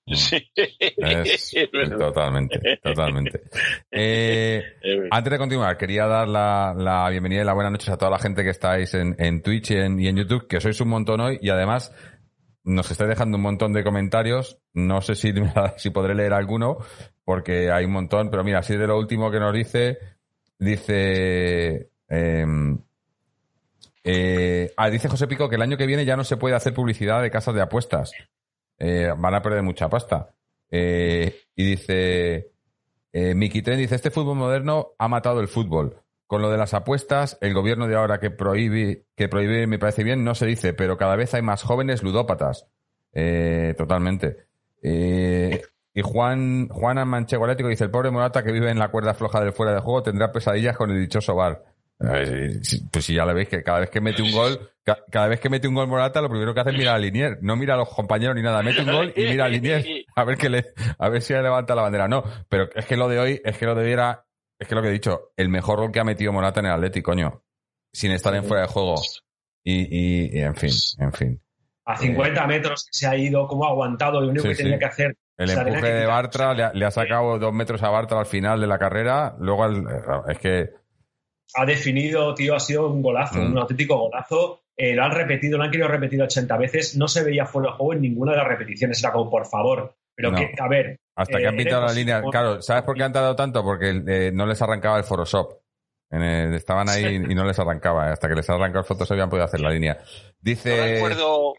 S7: Sí.
S3: Es- totalmente, totalmente. Eh. Antes de continuar, quería dar la, la bienvenida y la buenas noches a toda la gente que estáis en, en Twitch y en, y en YouTube, que sois un montón hoy y además nos estáis dejando un montón de comentarios. No sé si, si podré leer alguno, porque hay un montón, pero mira, así de lo último que nos dice, dice... em, eh, ah, dice José Pico que el año que viene ya no se puede hacer publicidad de casas de apuestas. Eh, van a perder mucha pasta. Eh, y dice... Miki Tren dice, este fútbol moderno ha matado el fútbol. Con lo de las apuestas, el gobierno de ahora que prohíbe, que prohíbe me parece bien, no se dice, pero cada vez hay más jóvenes ludópatas. Totalmente. Eh, y Juan, Juan Manchego Atlético dice, el pobre Morata que vive en la cuerda floja del fuera de juego tendrá pesadillas con el dichoso bar. Eh, Pues si ya lo veis que cada vez que mete un gol, ca- cada vez que mete un gol Morata, lo primero que hace es mirar a Linier. No mira a los compañeros ni nada. Mete un gol y mira a Linier. A ver que le, a ver si le levanta la bandera. No, pero es que lo de hoy, es que lo de hoy era, es que lo que he dicho, el mejor gol que ha metido Morata en el Atlético, coño. Sin estar en fuera de juego. Y, y, y en fin, en fin.
S6: A 50 metros que se ha ido, como ha aguantado, lo único
S3: Sí,
S6: que
S3: sí.
S6: tenía que hacer.
S3: El
S6: o sea,
S3: empuje de Bartra le ha, le ha sacado dos metros a Bartra al final de la carrera. Luego, es que,
S6: ha definido, tío, ha sido un golazo,
S3: Mm.
S6: un auténtico golazo. Eh, lo han repetido, lo han querido repetir 80 veces. No se veía fuera de juego en ninguna de las repeticiones. Era como, por favor. Pero
S3: No.
S6: que, a ver.
S3: hasta
S6: eh,
S3: que han pintado
S6: era
S3: la línea. Claro, ¿sabes por qué han tardado tanto? Porque eh, no les arrancaba el Photoshop. En el- estaban ahí y no les arrancaba. Hasta que les arrancado el Photoshop ya han podido hacer la línea.
S7: No
S3: Dice.
S7: recuerdo.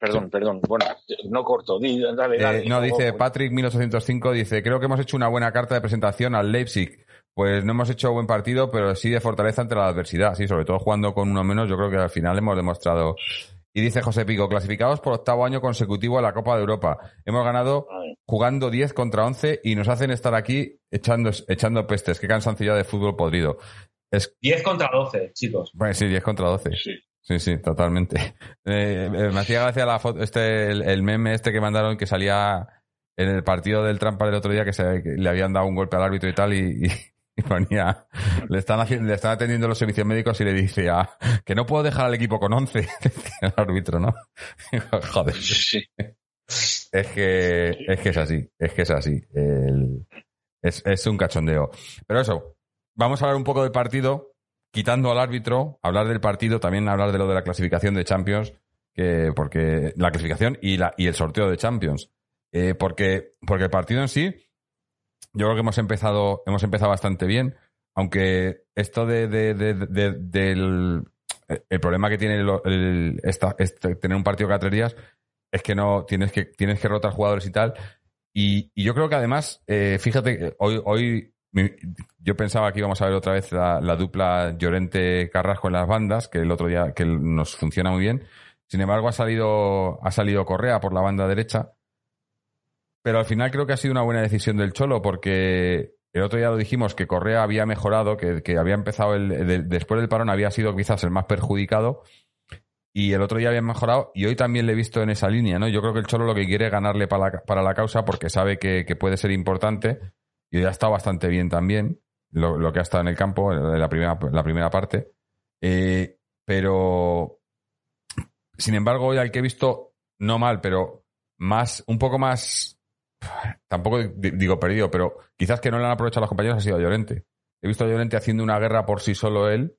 S7: Perdón, perdón. Bueno, no corto. Di- Dale,
S3: Eh,
S7: dale.
S3: no, dice
S7: Luego-
S3: Patrick 1805, dice, creo que hemos hecho una buena carta de presentación al Leipzig. Pues no hemos hecho buen partido, pero sí de fortaleza ante la adversidad. Sí, sobre todo jugando con uno menos, yo creo que al final hemos demostrado. Y dice José Pico, clasificados por octavo año consecutivo a la Copa de Europa. Hemos ganado jugando 10 contra 11 y nos hacen estar aquí echando, echando pestes. Qué cansancillo de fútbol podrido. Es,
S6: 10 contra 12, chicos.
S3: bueno, sí, 10 contra 12.
S7: Sí.
S3: Sí, sí, totalmente. Eh, eh, me hacía gracia la foto, este, el, el meme este que mandaron que salía en el partido del Trampa del otro día que, se, que le habían dado un golpe al árbitro y tal y, y- y ponía, le están haciendo, le están atendiendo los servicios médicos y le dice ah, que no puedo dejar al equipo con 11, el árbitro, ¿no? Joder.
S7: Sí.
S3: Es que, es que es así, es que es así. El- es, es un cachondeo. Pero eso, vamos a hablar un poco del partido, quitando al árbitro, hablar del partido, también hablar de lo de la clasificación de Champions, que, porque la clasificación y, la, y el sorteo de Champions. Eh, porque, porque el partido en sí, yo creo que hemos empezado, hemos empezado bastante bien, aunque esto de, de- de- de- del el problema que tiene el, este- tener un partido cada tres días es que no tienes que tienes que rotar jugadores y tal. Y, y yo creo que además, eh, fíjate, hoy, hoy yo pensaba que íbamos a ver otra vez la, la dupla Llorente Carrasco en las bandas, que el otro día que nos funciona muy bien. Sin embargo, ha salido, ha salido Correa por la banda derecha. Pero al final creo que ha sido una buena decisión del Cholo, porque el otro día lo dijimos que Correa había mejorado, que, había empezado el, de- después del parón había sido quizás el más perjudicado. Y el otro día había mejorado y hoy también le he visto en esa línea, ¿no? Yo creo que el Cholo lo que quiere es ganarle para la, para la causa porque sabe que puede ser importante y ha estado bastante bien también lo, que ha estado en el campo en la primera, la primera parte. Eh, pero sin embargo, hoy al que he visto, no mal, pero más, un poco más, tampoco di- digo perdido, pero quizás que no le han aprovechado a los compañeros ha sido Llorente. He visto a Llorente haciendo una guerra por sí solo él,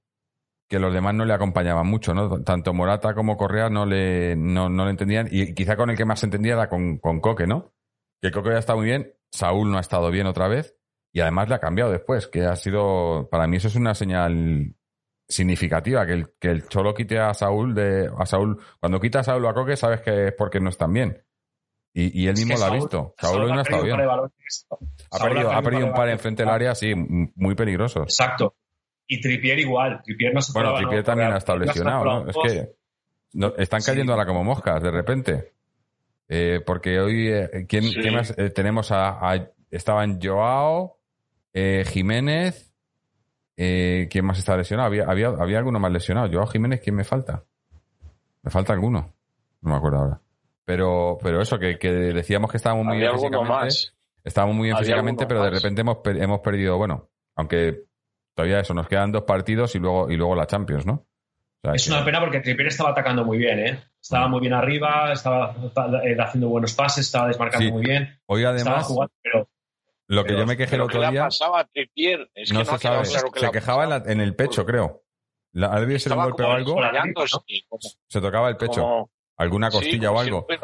S3: que los demás no le acompañaban mucho, ¿no? Tanto Morata como Correa no le, no, no le entendían, y quizá con el que más entendía era con, con Coque, ¿no? Que Coque ya está muy bien, Saúl no ha estado bien otra vez, y además le ha cambiado después, que ha sido, para mí eso es una señal significativa, que el, que el Cholo quite a Saúl de, a Saúl, cuando quita a Saúl a Coque sabes que es porque no están bien. Y, y él
S6: Es
S3: mismo lo ha visto. Saúl hoy no ha estado bien. Ha perdido, ha perdido un par enfrente del área, sí, muy peligrosos.
S6: Exacto. Y Trippier igual. Trippier no se
S3: Bueno,
S6: no,
S3: también ha estado lesionado, ¿no? Es que no- están
S6: Sí.
S3: cayendo ahora como moscas, de repente. Eh, porque hoy, eh, ¿quién,
S7: Sí.
S3: más? Eh, tenemos a, a- estaban Joao, eh, Jiménez, ¿quién más está lesionado? Había, había, había alguno más lesionado. Joao Jiménez, ¿quién me falta? Me falta alguno. No me acuerdo ahora. Pero, pero eso, que, que decíamos que estábamos muy bien físicamente.
S7: más.
S3: Estábamos muy bien físicamente, pero de repente hemos, hemos perdido, bueno, aunque todavía eso, nos quedan dos partidos y luego, y luego la Champions, ¿no? O sea
S6: Es
S3: que-
S6: una pena porque Trippier estaba atacando muy bien, ¿eh? Estaba muy bien arriba, estaba eh, haciendo buenos pases, estaba desmarcando
S3: Sí.
S6: muy bien.
S3: Hoy
S6: Estaba
S3: además,
S6: jugando, pero
S3: lo que
S6: pero-
S3: yo me quejé el
S7: Pero ¿qué
S3: otro día,
S7: pasaba a Trippier? Es que
S3: no
S7: no,
S3: se sabe,
S7: claro
S3: se quejaba en,
S7: pasaba.
S3: la- en el pecho, creo. La, ha debido ser un golpe o algo,
S7: como-
S3: se tocaba el pecho,
S7: como-
S3: alguna costilla o algo.
S7: no.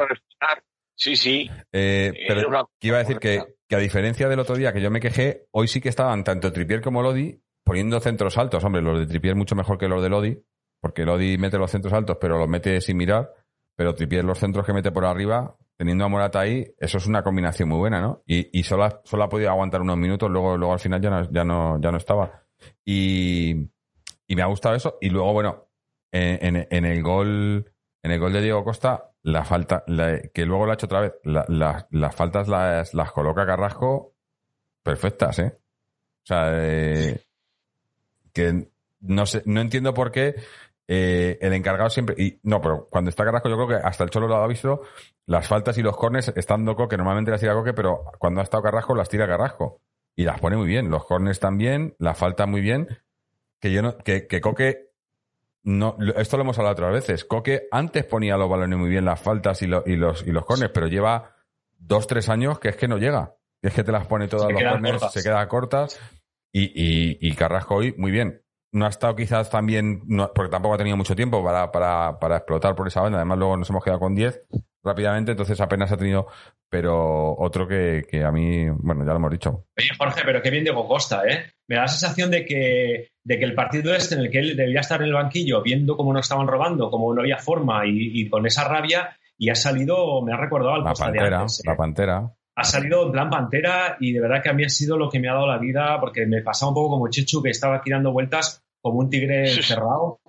S7: Sí, sí.
S3: Eh, pero
S7: una-
S3: que iba a decir que, que a diferencia del otro día que yo me quejé, hoy sí que estaban tanto Tripier como Lodi poniendo centros altos. Hombre, los de Tripier mucho mejor que los de Lodi, porque Lodi mete los centros altos, pero los mete sin mirar. Pero Tripier los centros que mete por arriba, teniendo a Morata ahí, eso es una combinación muy buena, ¿no? Y, y solo, ha, solo ha podido aguantar unos minutos, luego, luego al final ya no, ya no, ya no estaba. Y, y me ha gustado eso. Y luego, bueno, en, en- el gol, en el gol de Diego Costa, la falta, que luego lo ha hecho otra vez, la- las faltas las, las coloca Carrasco perfectas, ¿eh? O sea, eh, que no sé, no entiendo por qué eh, el encargado siempre, y no, pero cuando está Carrasco yo creo que hasta el Cholo lo ha visto, las faltas y los cornes estando Coque, normalmente las tira Coque, pero cuando ha estado Carrasco las tira Carrasco. Y las pone muy bien, los cornes también, las faltas muy bien, que yo no, que, que Coque no, esto lo hemos hablado otras veces. Coque antes ponía los balones muy bien, las faltas y, lo- y los, y los corners, pero lleva dos, tres años que es que no llega. Y es que te las pone todas
S6: Se
S3: los
S6: quedan
S3: corners,
S6: cortas.
S3: se quedan cortas. Y, y, y Carrasco hoy, muy bien. No ha estado quizás también, no- porque tampoco ha tenido mucho tiempo para, para, para explotar por esa banda. Además, luego nos hemos quedado con 10 rápidamente, entonces apenas ha tenido. Pero otro que, que a mí, bueno, ya lo hemos dicho.
S6: Oye, Jorge, pero qué bien Diego Costa, ¿eh? Me da la sensación de que, de que el partido este en el que él debía estar en el banquillo viendo cómo nos estaban robando, cómo no había forma y, y con esa rabia, y ha salido, me ha recordado al
S3: La
S6: Costa de
S3: pantera,
S6: antes, ¿eh?
S3: la pantera.
S6: Ha salido en plan pantera y de verdad que a mí ha sido lo que me ha dado la vida porque me pasaba un poco como Chechu que estaba aquí dando vueltas como un tigre encerrado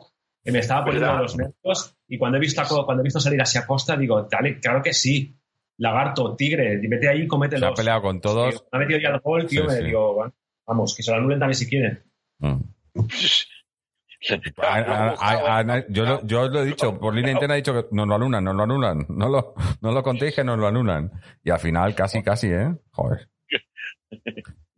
S6: que me estaba poniendo
S7: ¿Verdad?
S6: los nervios y cuando he visto a cuando he visto salir hacia Costa digo, dale, claro que sí, lagarto, tigre, vete ahí y
S3: Se ha peleado con todos.
S6: Me ha metido ya el gol, tío,
S3: Sí,
S6: me
S3: sí.
S6: digo, bueno, vamos, que se lo anulen también si quieren.
S3: Mm. A- a- a- a- yo, lo, yo lo he dicho, por línea interna he dicho que nos lo anulan, nos lo anulan. No lo, no lo contéis que nos lo anulan. Y al final casi, casi, ¿eh? Joder.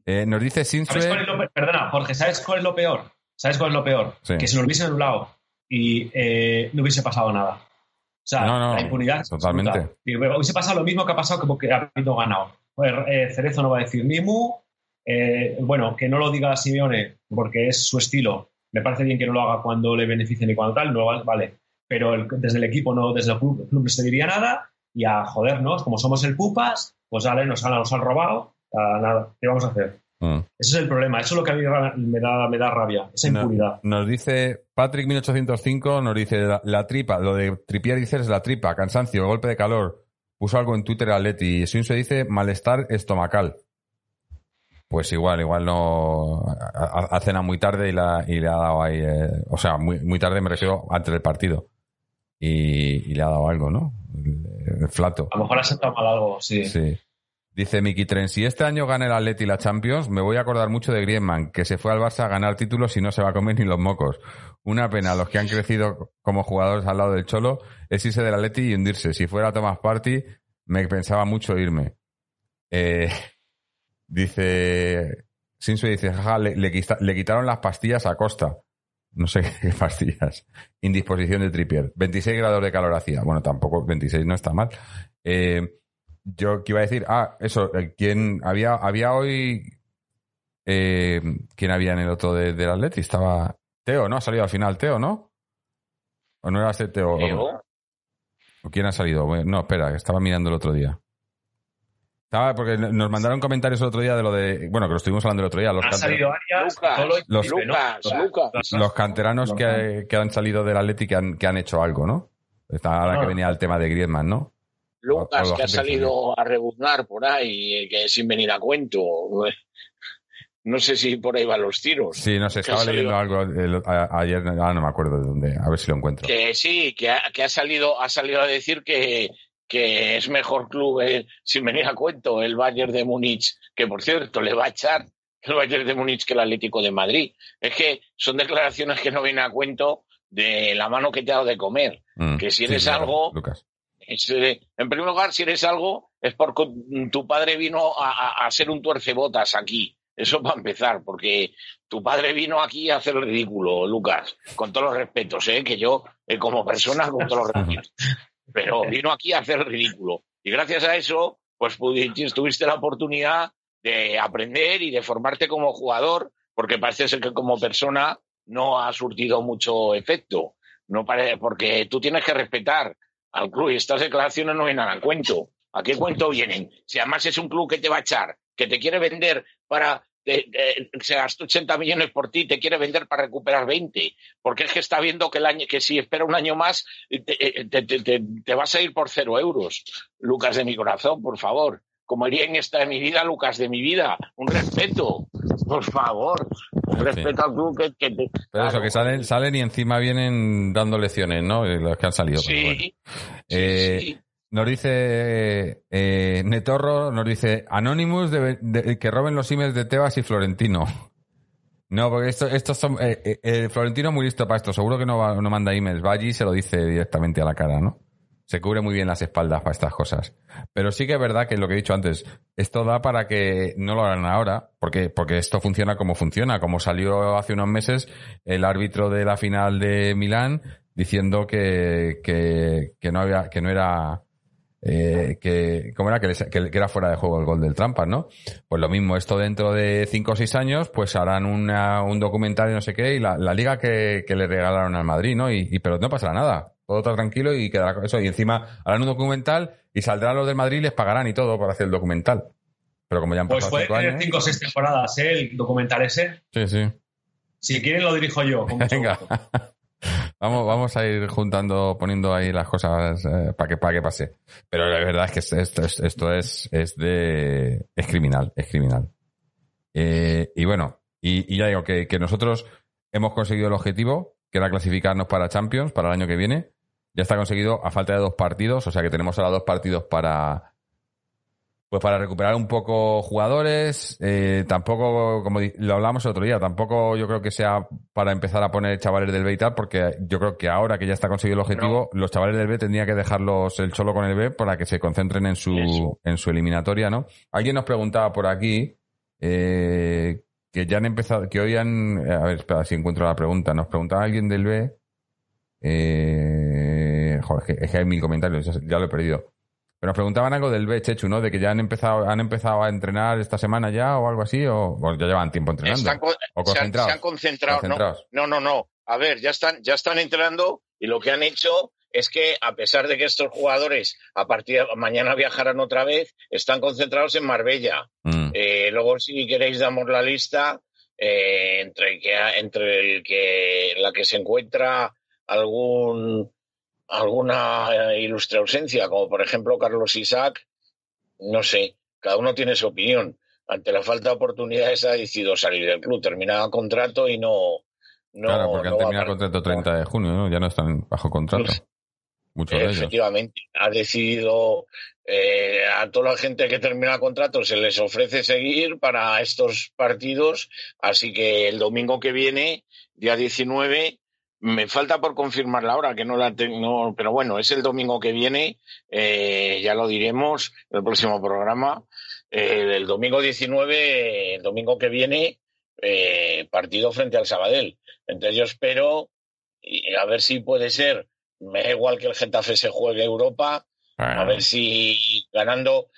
S3: Eh, nos dice
S6: ¿Sabes cuál es
S3: Sinsue...
S6: Perdona, Jorge, ¿sabes cuál es lo peor? ¿Sabes cuál es lo peor?
S3: Sí.
S6: Que se nos hubiesen anulado y eh, no hubiese pasado nada. O sea,
S3: No, no,
S6: la impunidad. es
S3: totalmente.
S6: Y hubiese pasado lo mismo que ha pasado como que ha habido ganado. Joder, eh, Cerezo no va a decir ni mu. eh, bueno, que no lo diga Simeone porque es su estilo. Me parece bien que no lo haga cuando le beneficien y cuando tal, no vale. vale. Pero el- desde el equipo, no, desde el club, el club no se diría nada y a jodernos, como somos el Pupas, pues dale, nos han, nos han robado, nada, ¿qué vamos a hacer?
S3: Mm.
S6: Ese es el problema, eso es lo que a mí me da, me da rabia, esa impunidad.
S3: Nos dice Patrick 1805, nos dice la, la tripa, lo de Tripier dices es la tripa, cansancio, golpe de calor. Puso algo en Twitter Atleti y Sinsue dice malestar estomacal. Pues igual, igual no ha, ha- cenado muy tarde y, la, y le ha dado ahí, eh, o sea, muy, muy tarde me refiero antes del partido. Y, y le ha dado algo, ¿no? El, el flato.
S6: A lo mejor ha sentado mal algo, sí.
S3: Sí. Dice Miki Tren, si este año gana el Atleti la Champions, me voy a acordar mucho de Griezmann, que se fue al Barça a ganar títulos y no se va a comer ni los mocos. Una pena, los que han crecido como jugadores al lado del Cholo, es irse del Atleti y hundirse. Si fuera Thomas Party, me pensaba mucho irme. Eh, dice, Sinsue dice, jaja, le, le le quitaron las pastillas a Costa. No sé qué pastillas. Indisposición de Trippier. 26 grados de calor hacía. Bueno, tampoco 26 no está mal. Eh, yo que iba a decir, ah, eso, ¿quién había, había hoy eh, ¿Quién había en el otro de, del Atleti? Estaba Teo, ¿no? Ha salido al final Teo, ¿no? ¿O no era este Teo?
S7: Teo.
S3: ¿O quién ha salido? No, espera, estaba mirando el otro día. Estaba porque nos mandaron comentarios el otro día de lo de. Bueno, que lo estuvimos hablando el otro día. Los,
S6: Ha
S3: canter-
S6: salido Arias,
S7: Lucas,
S6: Tolo y
S3: los-
S6: Felipe, ¿no?
S7: Lucas, Lucas.
S3: los canteranos que, que han salido del Atleti que han, que han hecho algo, ¿no? Está ahora
S6: Ah.
S3: que venía el tema de Griezmann, ¿no?
S7: Lucas,
S3: O- o la
S7: que ha
S3: que
S7: salido a rebuznar por ahí, eh, que sin venir a cuento. No sé si por ahí van los tiros.
S3: Sí, no sé, estaba
S7: salido-
S3: leyendo algo el- a- ayer, ahora no me acuerdo de dónde, a ver si lo encuentro.
S7: Que sí, que ha, que ha salido, ha salido a decir que, que es mejor club, eh, sin venir a cuento, el Bayern de Múnich, que por cierto le va a echar el Bayern de Múnich que el Atlético de Madrid. Es que son declaraciones que no vienen a cuento de la mano que te ha dado de comer.
S3: Mm,
S7: que si eres algo-
S3: Lucas.
S7: Es, eh, en primer lugar, si eres algo, es porque tu padre vino a, a- a ser un tuercebotas aquí. Eso para empezar, porque tu padre vino aquí a hacer el ridículo, Lucas, con todos los respetos, ¿eh? que yo, eh, como persona, con todos los respetos. Pero vino aquí a hacer el ridículo. Y gracias a eso, pues pudiste, tuviste la oportunidad de aprender y de formarte como jugador, porque parece ser que como persona no ha surtido mucho efecto. No pare- porque tú tienes que respetar al club y estas declaraciones no vienen al cuento. ¿A qué cuento vienen? Si además es un club que te va a echar, que te quiere vender para. Eh, eh, se gastó 80 millones por ti, te quiere vender para recuperar 20. Porque es que está viendo que, el año, que si espera un año más, eh, te, te- te- te- te vas a ir por cero euros. Lucas de mi corazón, por favor. Como iría en esta de mi vida, Lucas de mi vida. Un respeto, por favor. Un respeto al club que, que te.
S3: Pero eso, que salen, salen y encima vienen dando lecciones, ¿no? Eh, Los que han salido. pero bueno.
S7: Sí.
S3: Eh,
S7: sí, sí.
S3: Nos dice eh, Netorro, nos dice Anonymous de- que roben los emails de Tebas y Florentino. No, porque esto, estos son. eh, eh, eh, Florentino es muy listo para esto. Seguro que no, va- no manda emails. Va allí y se lo dice directamente a la cara, ¿no? Se cubre muy bien las espaldas para estas cosas. Pero sí que es verdad que lo que he dicho antes, esto da para que no lo hagan ahora, porque, porque esto funciona como funciona. Como salió hace unos meses el árbitro de la final de Milán diciendo que, que, que no había, que no era, eh, que, ¿cómo era? Que, les- que- que era fuera de juego el gol del Trampas, ¿no? Pues lo mismo, esto dentro de cinco o seis años, pues harán una, un documental y no sé qué, y la, la liga que, que le regalaron al Madrid, ¿no? Y, y- pero no pasará nada. Todo está tranquilo y quedará con eso. Y encima harán un documental y saldrán los del Madrid y les pagarán y todo por hacer el documental. Pero como ya han
S6: Pues
S3: pasado
S6: puede
S3: cinco
S6: tener
S3: años.
S6: cinco o seis temporadas, ¿eh? El documental ese.
S3: Sí, sí.
S6: Si quieren lo dirijo yo. con mucho
S3: Venga.
S6: gusto.
S3: Vamos, vamos a ir juntando, poniendo ahí las cosas para que, para que pase. Pero la verdad es que esto, esto, es- esto es, es de, es criminal, es criminal. Eh, y bueno, y, y ya digo que, que nosotros hemos conseguido el objetivo, que era clasificarnos para Champions para el año que viene. Ya está conseguido a falta de dos partidos, o sea que tenemos ahora dos partidos para, pues para recuperar un poco jugadores, eh, tampoco, como lo hablamos el otro día, tampoco yo creo que sea para empezar a poner chavales del B y tal, porque yo creo que ahora que ya está conseguido el objetivo, los chavales del B tendría que dejarlos el solo con el B para que se concentren en su,
S7: Eso.
S3: en su eliminatoria, ¿no? Alguien nos preguntaba por aquí, eh, que ya han empezado, que hoy han, a ver, espera si encuentro la pregunta, nos preguntaba alguien del B, eh, joder, es que, hay mil comentarios, ya lo he perdido. Pero nos preguntaban algo del B, Chechu, ¿no? De que ya han empezado, han empezado a entrenar esta semana ya o algo así, o bueno, ya llevan tiempo entrenando.
S7: Están con-
S3: o
S7: se, han,
S3: concentrados.
S7: se han concentrado. ¿no?
S3: Concentrados.
S7: No, no, no. A ver, ya están, ya están entrenando y lo que han hecho es que, a pesar de que estos jugadores a partir de mañana viajarán otra vez, están concentrados en Marbella.
S3: Mm.
S7: Eh, luego, si queréis, damos la lista eh, entre, que, entre el que la que se encuentra algún alguna eh, ilustre ausencia, como por ejemplo Carlos Isaac, no sé, cada uno tiene su opinión. Ante la falta de oportunidades ha decidido salir del club, terminaba contrato y no. no
S3: claro, porque
S7: no
S3: han terminado contrato 30 de junio, ¿no? Ya no están bajo contrato. Muchos de ellos.
S7: Efectivamente, ha decidido eh, a toda la gente que termina contrato se les ofrece seguir para estos partidos, así que el domingo que viene, día 19, me falta por confirmar la hora, que no la tengo, pero bueno, es el domingo que viene, eh, ya lo diremos en el próximo programa. Eh, el domingo 19, el domingo que viene, eh, partido frente al Sabadell. Entonces yo espero y a ver si puede ser, me da igual que el Getafe se juegue Europa, a ver si ganando,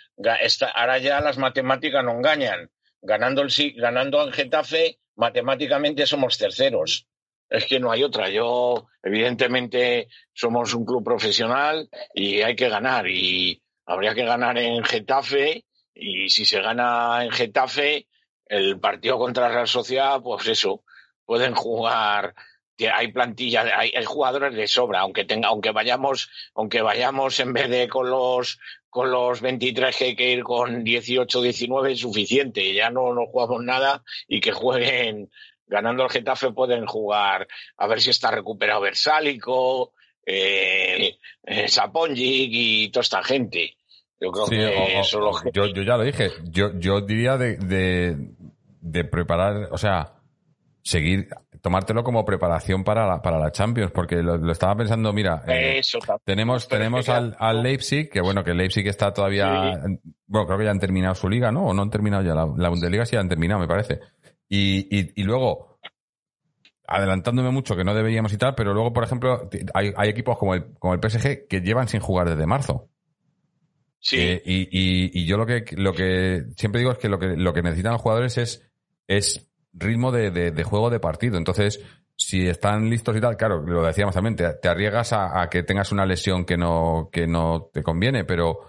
S7: ahora ya las matemáticas no engañan, ganando, el, ganando en Getafe, matemáticamente somos terceros. Es que no hay otra. Yo, evidentemente, somos un club profesional y hay que ganar. Y habría que ganar en Getafe. Y si se gana en Getafe, el partido contra Real Sociedad, pues eso, pueden jugar hay plantillas, hay, hay, jugadores de sobra, aunque tenga, aunque vayamos, aunque vayamos en vez de con los con los 23 que hay que ir con 18, 19 es suficiente, ya no, no jugamos nada y que jueguen ganando el Getafe pueden jugar a ver si está recuperado Versálico, eh, eh y toda esta gente. Yo creo que eso lo
S3: yo, yo ya lo dije, yo, yo diría de, de, de preparar, o sea, seguir, tomártelo como preparación para la, para la Champions, porque lo, estaba pensando, mira, eh, tenemos, tenemos al, al, Leipzig, que bueno, que Leipzig está todavía, bueno, creo que ya han terminado su liga, ¿no? O no han terminado ya, la, la Bundesliga sí han terminado, me parece. Y, y, y, luego, adelantándome mucho, que no deberíamos y tal, pero luego, por ejemplo, hay, hay equipos como el, como el PSG que llevan sin jugar desde marzo.
S7: Sí.
S3: Eh, y, y, y, yo lo que, lo que siempre digo es que lo que, lo que necesitan los jugadores es, es ritmo de, de, juego de partido. Entonces, si están listos y tal, claro, lo decíamos también, te, arriesgas a, que tengas una lesión que no, que no te conviene, pero,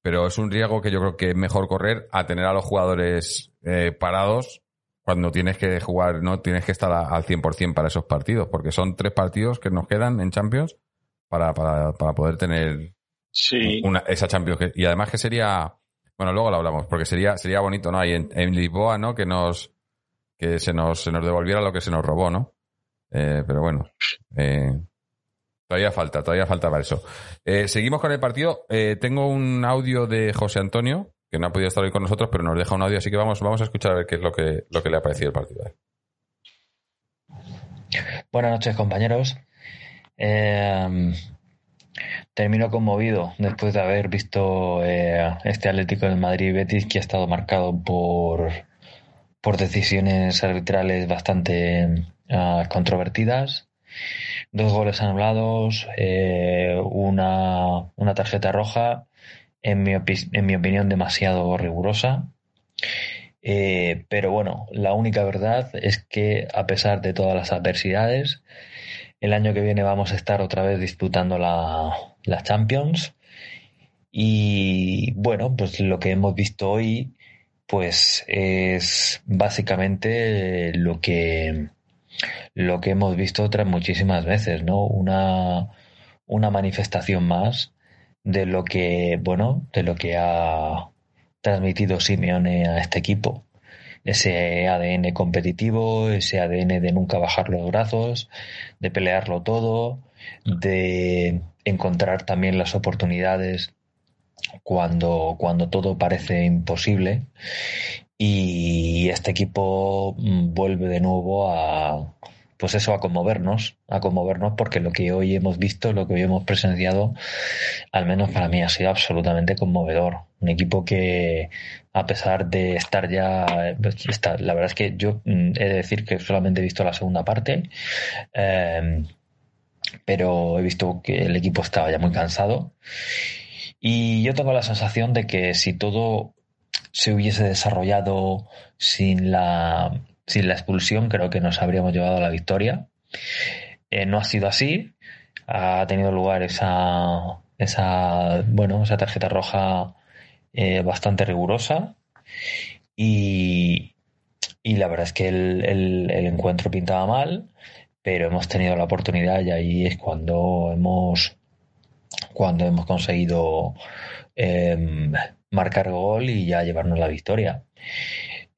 S3: pero es un riesgo que yo creo que es mejor correr a tener a los jugadores eh, parados cuando tienes que jugar, no tienes que estar al 100% para esos partidos, porque son tres partidos que nos quedan en Champions para, para, para poder tener una, esa Champions. y además que sería, bueno, luego lo hablamos, porque sería, sería bonito, ¿no? Ahí en, en Lisboa, ¿no? Que nos, que se nos, se nos devolviera lo que se nos robó, ¿no? Eh, pero bueno, eh, todavía falta, todavía falta para eso. Eh, seguimos con el partido. tengo un audio de José Antonio, que no ha podido estar hoy con nosotros, pero nos deja un audio, así que vamos, vamos a escuchar a ver qué es lo que, lo que le ha parecido el partido.
S8: Buenas noches, compañeros. termino conmovido después de haber visto este Atlético del Madrid Betis que ha estado marcado por por decisiones arbitrales bastante ah, controvertidas. Dos goles anulados, eh, una, una, tarjeta roja, en mi, opinión demasiado rigurosa. Eh, pero bueno, la única verdad es que a pesar de todas las adversidades, el año que viene vamos a estar otra vez disputando la, la Champions. Y bueno, pues lo que hemos visto hoy pues es básicamente lo que lo que hemos visto otras muchísimas veces, ¿no? Una, una manifestación más de lo que, bueno, de lo que ha transmitido Simeone a este equipo. Ese ADN competitivo, ese ADN de nunca bajar los brazos, de pelearlo todo, de encontrar también las oportunidades cuando, cuando todo parece imposible y este equipo mm, vuelve de nuevo a pues eso a conmovernos, a conmovernos porque lo que hoy hemos visto, lo que hoy hemos presenciado, al menos para mí ha sido absolutamente conmovedor. Un equipo que a pesar de estar ya, está, la verdad es que yo mm, he de decir que solamente he visto la segunda parte, eh, pero he visto que el equipo estaba ya muy cansado y yo tengo la sensación de que si todo se hubiese desarrollado sin la, sin la expulsión, creo que nos habríamos llevado a la victoria. Eh, no ha sido así. Ha tenido lugar esa, esa, bueno, esa tarjeta roja eh, bastante rigurosa. Y, y, la verdad es que el, el, encuentro pintaba mal, pero hemos tenido la oportunidad y ahí es cuando hemos cuando hemos conseguido eh, marcar gol y ya llevarnos la victoria.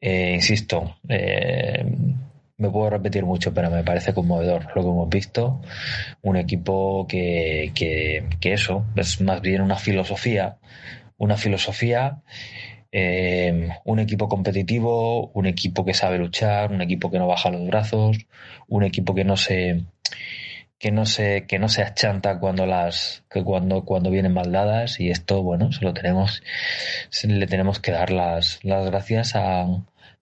S8: Eh, insisto, eh, me puedo repetir mucho, pero me parece conmovedor lo que hemos visto. Un equipo que, que, que eso, es más bien una filosofía, una filosofía, eh, un equipo competitivo, un equipo que sabe luchar, un equipo que no baja los brazos, un equipo que no se que no se, que no se achanta cuando las, que cuando, cuando vienen mal dadas y esto, bueno, se lo tenemos, le tenemos que dar las, las gracias a,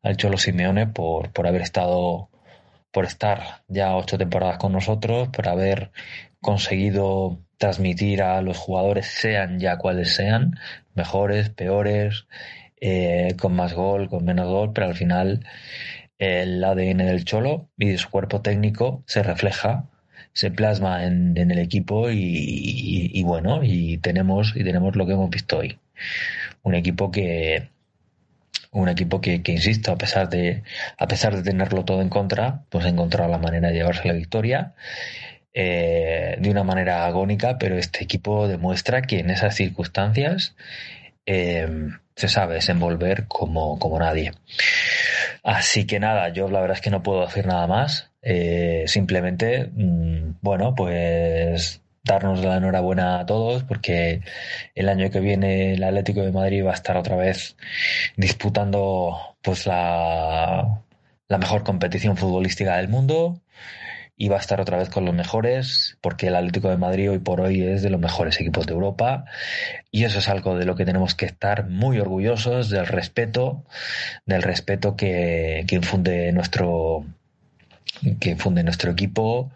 S8: al Cholo Simeone por, por haber estado, por estar ya ocho temporadas con nosotros, por haber conseguido transmitir a los jugadores, sean ya cuales sean, mejores, peores, eh, con más gol, con menos gol, pero al final el ADN del Cholo y de su cuerpo técnico se refleja, se plasma en, en el equipo y, y- y bueno, y tenemos, y tenemos lo que hemos visto hoy. Un equipo que, un equipo que, que insisto, a pesar de, a pesar de tenerlo todo en contra, pues ha encontrado la manera de llevarse la victoria eh, de una manera agónica, pero este equipo demuestra que en esas circunstancias eh, se sabe desenvolver como, como nadie. Así que nada, yo la verdad es que no puedo decir nada más. Eh, simplemente, mm, bueno, pues darnos la enhorabuena a todos porque el año que viene el Atlético de Madrid va a estar otra vez disputando pues la, la mejor competición futbolística del mundo y va a estar otra vez con los mejores, porque el Atlético de Madrid hoy por hoy es de los mejores equipos de Europa y eso es algo de lo que tenemos que estar muy orgullosos del respeto, del respeto que, que infunde nuestro que infunde nuestro equipo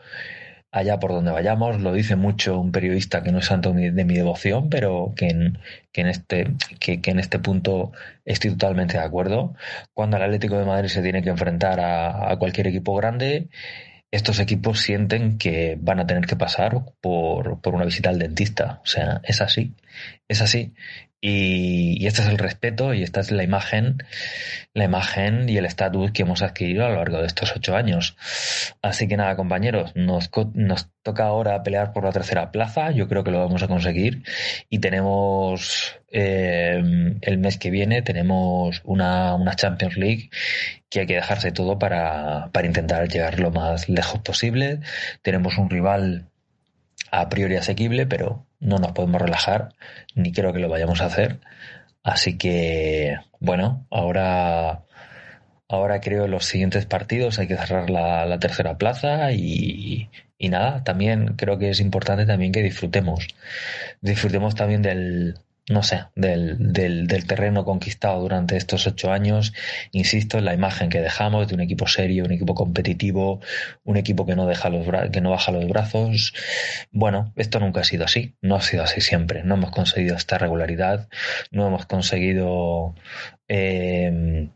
S8: allá por donde vayamos. Lo dice mucho un periodista que no es santo de mi devoción, pero que en, que en, este, que, en este punto estoy totalmente de acuerdo. Cuando el Atlético de Madrid se tiene que enfrentar a, a cualquier equipo grande, estos equipos sienten que van a tener que pasar por, por una visita al dentista. O sea, es así, es así. Y, y, este es el respeto y esta es la imagen, la imagen y el estatus que hemos adquirido a lo largo de estos ocho años. Así que nada, compañeros, nos, nos toca ahora pelear por la tercera plaza. Yo creo que lo vamos a conseguir y tenemos eh, el mes que viene tenemos una, una Champions League que hay que dejarse todo para, para intentar llegar lo más lejos posible. Tenemos un rival a priori asequible, pero no nos podemos relajar, ni creo que lo vayamos a hacer. Así que, bueno, ahora, ahora creo los siguientes partidos hay que cerrar la, la tercera plaza y, y, nada, también creo que es importante también que disfrutemos. Disfrutemos también del, no sé, del, del, del, terreno conquistado durante estos ocho años. Insisto en la imagen que dejamos de un equipo serio, un equipo competitivo, un equipo que no, deja los que no baja los brazos. Bueno, esto nunca ha sido así, no ha sido así siempre. No hemos conseguido esta regularidad, no hemos conseguido eh,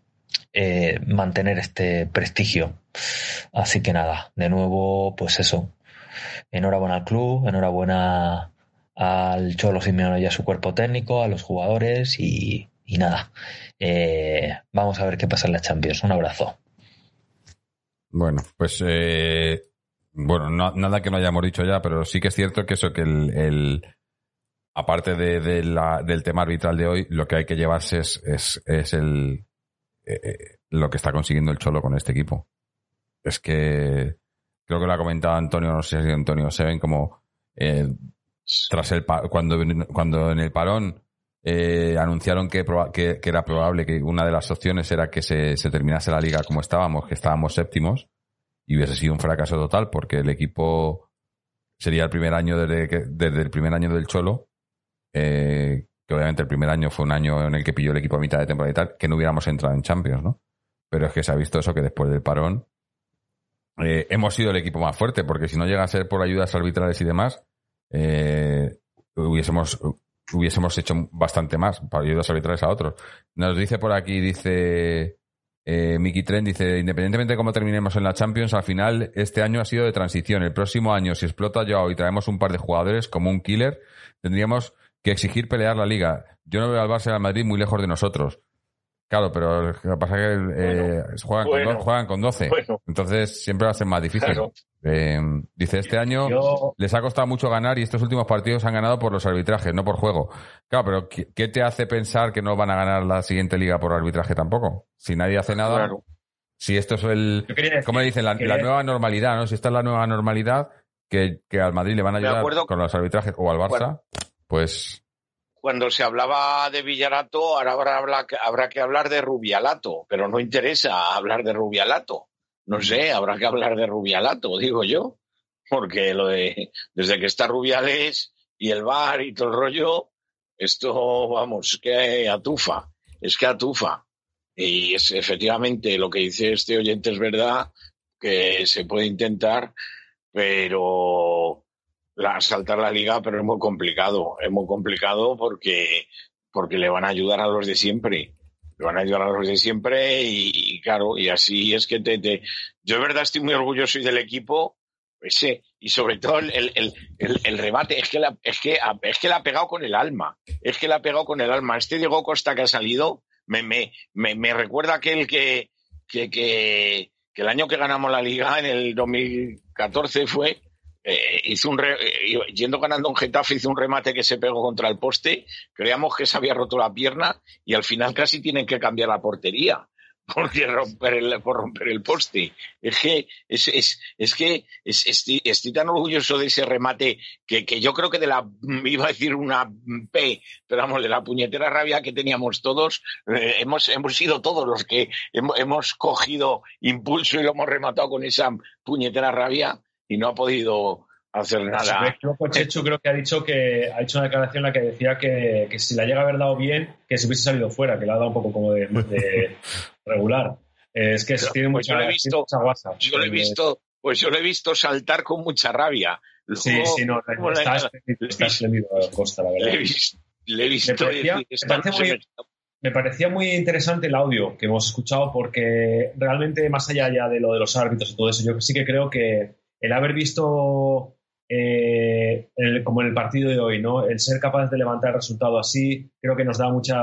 S8: eh, mantener este prestigio. Así que nada, de nuevo, pues eso. Enhorabuena al club, enhorabuena al Cholo Simeone y a su cuerpo técnico, a los jugadores y, y nada. Eh, vamos a ver qué pasa en la Champions. Un abrazo.
S3: Bueno, pues eh, bueno, no, nada que no hayamos dicho ya, pero sí que es cierto que eso, que el, aparte de, de la, del tema arbitral de hoy, lo que hay que llevarse es, es, es el eh, lo que está consiguiendo el Cholo con este equipo. Es que creo que lo ha comentado Antonio, no sé si Antonio, se ven como tras el cuando, cuando en el parón eh, anunciaron que, que, era probable que una de las opciones era que se, se, terminase la liga como estábamos, que estábamos séptimos, y hubiese sido un fracaso total porque el equipo sería el primer año desde, que, desde el primer año del Cholo, eh, que obviamente el primer año fue un año en el que pilló el equipo a mitad de temporada y tal, que no hubiéramos entrado en Champions, ¿no? Pero es que se ha visto eso que después del parón eh, hemos sido el equipo más fuerte, porque si no llega a ser por ayudas arbitrales y demás, eh, hubiésemos, hubiésemos hecho bastante más para ayudas arbitrales a otros. Nos dice por aquí, dice eh, Mickey Trent, dice, independientemente de cómo terminemos en la Champions, al final este año ha sido de transición. El próximo año, si explota Joao y traemos un par de jugadores como un killer, tendríamos que exigir pelear la liga. Yo no veo al Barça al Madrid muy lejos de nosotros. Claro, pero lo que pasa es que eh, bueno, juegan, bueno, con do, juegan, con 12. Bueno, entonces siempre va a ser más difícil. Claro. Eh, dice, este año Yo... les ha costado mucho ganar y estos últimos partidos han ganado por los arbitrajes, no por juego. Claro, pero ¿qué te hace pensar que no van a ganar la siguiente liga por arbitraje tampoco? Si nadie hace nada. Claro. Si esto es el. ¿Cómo le dicen? La, la, nueva normalidad, ¿no? Si esta es la nueva normalidad, que, que al Madrid le van a ayudar con los arbitrajes o al Barça, pues
S7: cuando se hablaba de Villarato, ahora habrá, que hablar de Rubialato, pero no interesa hablar de Rubialato. No sé, habrá que hablar de Rubialato, digo yo, porque lo de desde que está Rubiales y el bar y todo el rollo, esto, vamos, que atufa, es que atufa. Y es efectivamente lo que dice este oyente es verdad, que se puede intentar, pero la, saltar la liga, pero es muy complicado. Es muy complicado porque, porque le van a ayudar a los de siempre. Le van a ayudar a los de siempre y, claro, y así es que te, te, yo de verdad estoy muy orgulloso del equipo ese, y sobre todo el, el, el, el remate, es que, la, es, que, es que la ha pegado con el alma, es que la ha pegado con el alma. Este Diego Costa que ha salido me, me, me, me recuerda aquel que, que, que, que el año que ganamos la liga, en el 2014 fue, eh, hizo un eh, yendo ganando un Getafe, hizo un remate que se pegó contra el poste, creíamos que se había roto la pierna y al final casi tienen que cambiar la portería porque romper el, por romper el poste. Es que, es, es, es que es, estoy, estoy, tan orgulloso de ese remate que, que, yo creo que de la, iba a decir una P, pero vamos, de la puñetera rabia que teníamos todos, eh, hemos, hemos sido todos los que hemos, hemos cogido impulso y lo hemos rematado con esa puñetera rabia y no ha podido hacer nada.
S6: Chechu creo que ha dicho que ha hecho una declaración en la que decía que, que si la llega a haber dado bien, que se hubiese salido fuera, que le ha dado un poco como de, de regular. Eh, es que
S7: Pero,
S6: tiene
S7: pues
S6: mucha,
S7: yo lo he visto,
S6: mucha guasa.
S7: Yo lo he
S6: Eh,
S7: visto, pues yo lo he visto saltar con mucha rabia. Luego,
S6: Sí, sí, no,
S7: como
S6: está,
S7: la-
S6: espléndido, Costa, la verdad.
S7: le he visto, le he visto
S6: Me parecía-
S7: decir,
S6: me
S7: "Esta
S6: parece
S7: no se
S6: muy-
S7: Me
S6: parecía muy interesante el audio que hemos escuchado porque realmente, más allá ya de lo de los árbitros y todo eso, yo sí que creo que el haber visto, eh, como en el partido de hoy, ¿no? el ser capaz de levantar el resultado así, creo que nos da mucha.